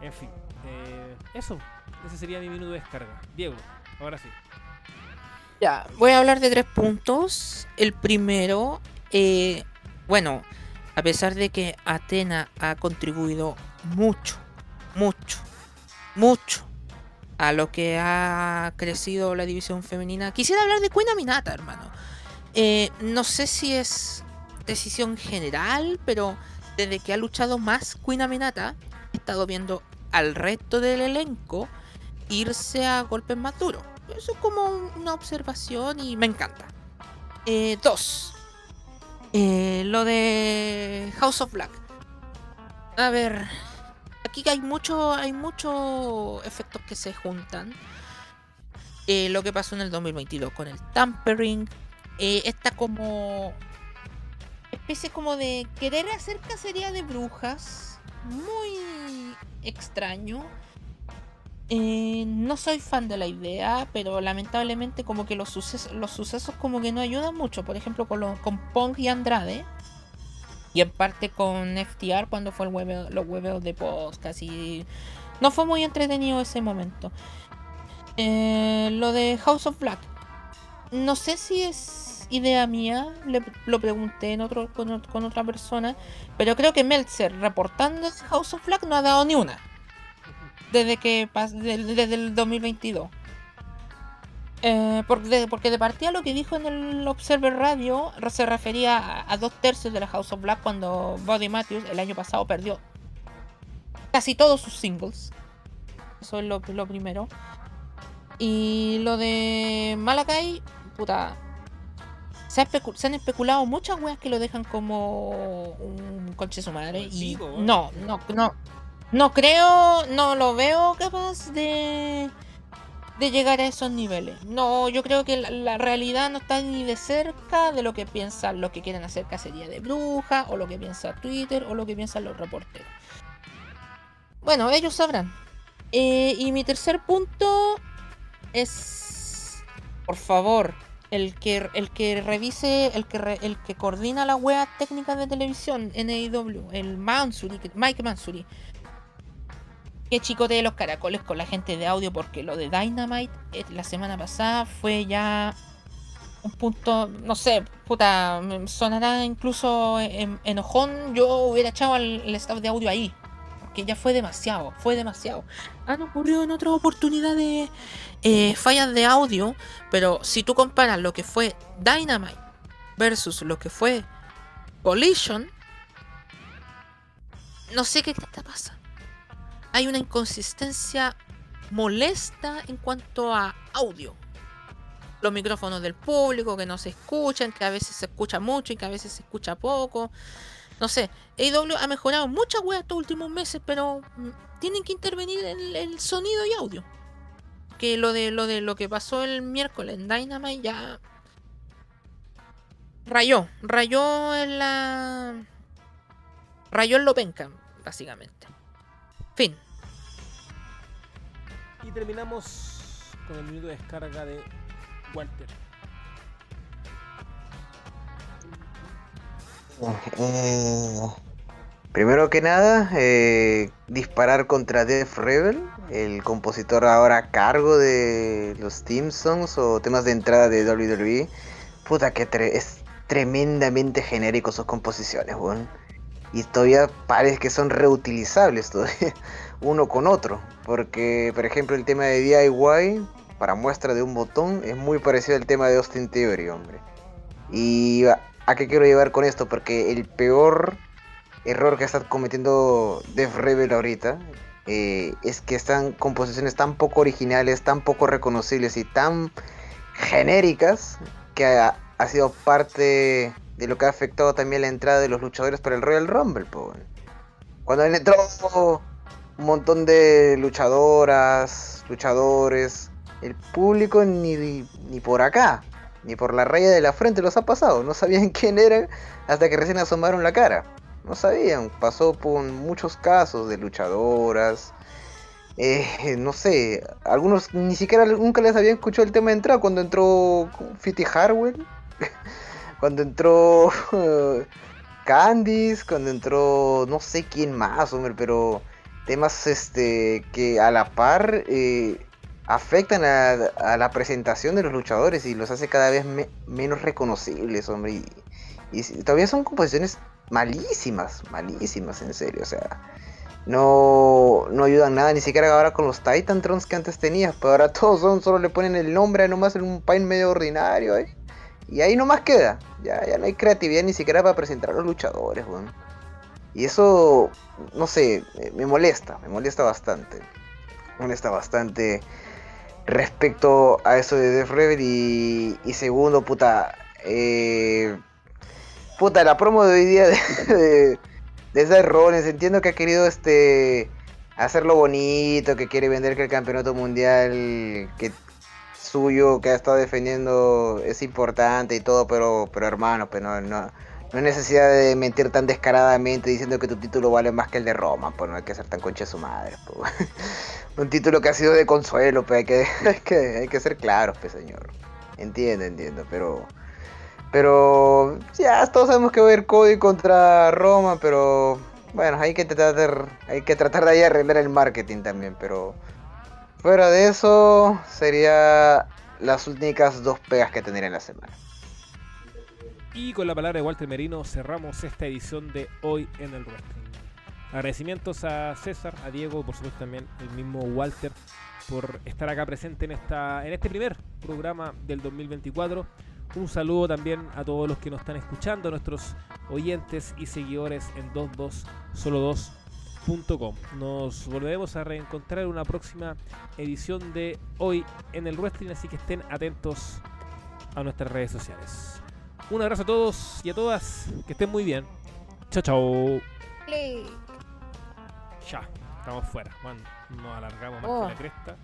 En fin, eh, eso. Ese sería mi minuto de descarga. Diego, ahora sí. Ya, voy a hablar de tres puntos. El primero, eh, bueno, a pesar de que Atena ha contribuido mucho, mucho, mucho a lo que ha crecido la división femenina, quisiera hablar de Queen Aminata, hermano. Eh, no sé si es decisión general, pero desde que ha luchado más Queen Aminata, he estado viendo al resto del elenco irse a golpes más duros. Eso es como una observación y me encanta. Eh, dos. Eh, lo de House of Black. A ver. Aquí hay mucho. Hay muchos efectos que se juntan. Eh, lo que pasó en el 2022 con el tampering. Eh, esta como. Especie como de querer hacer cacería de brujas. Muy extraño. Eh, no soy fan de la idea, pero lamentablemente como que los sucesos, los sucesos como que no ayudan mucho. Por ejemplo, con, con Punk y Andrade. Y en parte con FTR cuando fue el hueveo- los hueveos de podcast. Y no fue muy entretenido ese momento. Eh, lo de House of Black. No sé si es idea mía. Le, lo pregunté en otro, con, ot- con otra persona. Pero creo que Meltzer reportando House of Black no ha dado ni una desde que desde el 2022. Eh, porque, de, porque de partida lo que dijo en el Observer Radio se refería a, a dos tercios de la House of Black cuando Buddy Matthews el año pasado perdió casi todos sus singles. Eso es lo, lo primero. Y lo de Malakai, puta. Se, ha especu- se han especulado muchas weas que lo dejan como un conche su madre. Y weón. no, no, no. No creo, no lo veo capaz de, de llegar a esos niveles. No, yo creo que la, realidad no está ni de cerca de lo que piensan los que quieren hacer cacería de brujas, o lo que piensa Twitter, o lo que piensan los reporteros. Bueno, ellos sabrán. Eh, y mi tercer punto es, por favor, el que, el que revise, el que, re- el que coordina la web técnica de televisión AEW, el Mansuri, Mike Mansuri, que chicotee los caracoles con la gente de audio, porque lo de Dynamite eh, la semana pasada fue ya un punto, no sé, puta, me sonará incluso en- enojón, yo hubiera echado al el staff de audio ahí. Que ya fue demasiado, fue demasiado. Han ocurrido en otras oportunidades eh, fallas de audio, pero si tú comparas lo que fue Dynamite versus lo que fue Collision, no sé qué te pasa. Hay una inconsistencia molesta en cuanto a audio. Los micrófonos del público que no se escuchan, que a veces se escucha mucho y que a veces se escucha poco. No sé, AEW ha mejorado muchas weas estos últimos meses, pero mm, tienen que intervenir en el sonido y audio. Que lo de lo de lo que pasó el miércoles en Dynamite ya rayó, rayó en la rayó en lo penca, básicamente. Fin. Y terminamos con el minuto de descarga de Walter. Eh, primero que nada, eh, disparar contra Def Rebel, el compositor ahora a cargo de los theme songs o temas de entrada de WWE. Puta que tre- es tremendamente genérico sus composiciones, weón. Y todavía parece que son reutilizables todavía, [laughs] uno con otro. Porque, por ejemplo, el tema de DIY, para muestra de un botón, es muy parecido al tema de Austin Theory, hombre. Y a, ¿a qué quiero llevar con esto? Porque el peor error que está cometiendo Def Rebel ahorita eh, es que están composiciones tan poco originales, tan poco reconocibles y tan genéricas que ha sido parte de lo que ha afectado también la entrada de los luchadores para el Royal Rumble. po. Cuando han entrado un montón de luchadoras, luchadores, el público ni, ni por acá, ni por la raya de la frente los ha pasado. No sabían [laughs] quién eran hasta que recién asomaron la cara. No sabían, pasó por muchos casos de luchadoras. eh, no sé, algunos ni siquiera nunca les habían escuchado el tema de entrada cuando entró Fitty Harwell, [laughs] cuando entró [laughs] Candice, cuando entró no sé quién más, hombre, pero temas este que a la par eh, afectan a, la presentación de los luchadores y los hace cada vez me- menos reconocibles, hombre. Y, y todavía son composiciones malísimas, malísimas, en serio. O sea, no, no ayudan nada, ni siquiera ahora con los Titantrons que antes tenías. Pero ahora [laughs] todos son, solo le ponen el nombre nomás en un paint medio ordinario. ¿eh? Y ahí nomás queda. Ya, ya no hay creatividad ni siquiera para presentar a los luchadores, weón. Y eso, no sé, me- molesta, me molesta bastante. Me molesta bastante respecto a eso de Death Rebel y, y segundo, puta, eh, puta, la promo de hoy día de, [laughs] de, de Seth entiendo que ha querido este hacerlo bonito, que quiere vender que el campeonato mundial que suyo que ha estado defendiendo es importante y todo, pero, pero hermano, pero no, no, no hay necesidad de mentir tan descaradamente diciendo que tu título vale más que el de Roma, pues no hay que ser tan concha de su madre, pues. [laughs] Un título que ha sido de consuelo, pues hay que, [laughs] hay que, hay que ser claros, pues señor. Entiendo, entiendo, pero. Pero. Ya todos sabemos que va a haber Cody contra Roma, pero. Bueno, hay que tratar, hay que tratar de ahí arreglar el marketing también, pero. Fuera de eso, sería las únicas dos pegas que tendría en la semana. Y con la palabra de Walter Merino cerramos esta edición de hoy en el wrestling. Agradecimientos a César, a Diego, por supuesto también el mismo Walter por estar acá presente en esta en este primer programa del 2024. Un saludo también a todos los que nos están escuchando, a nuestros oyentes y seguidores en 22solo2.com. Nos volveremos a reencontrar en una próxima edición de hoy en el wrestling, así que estén atentos a nuestras redes sociales. Un abrazo a todos y a todas. Que estén muy bien. Chao, chao. Ya, estamos fuera. Bueno, nos alargamos más Oh. que la cresta.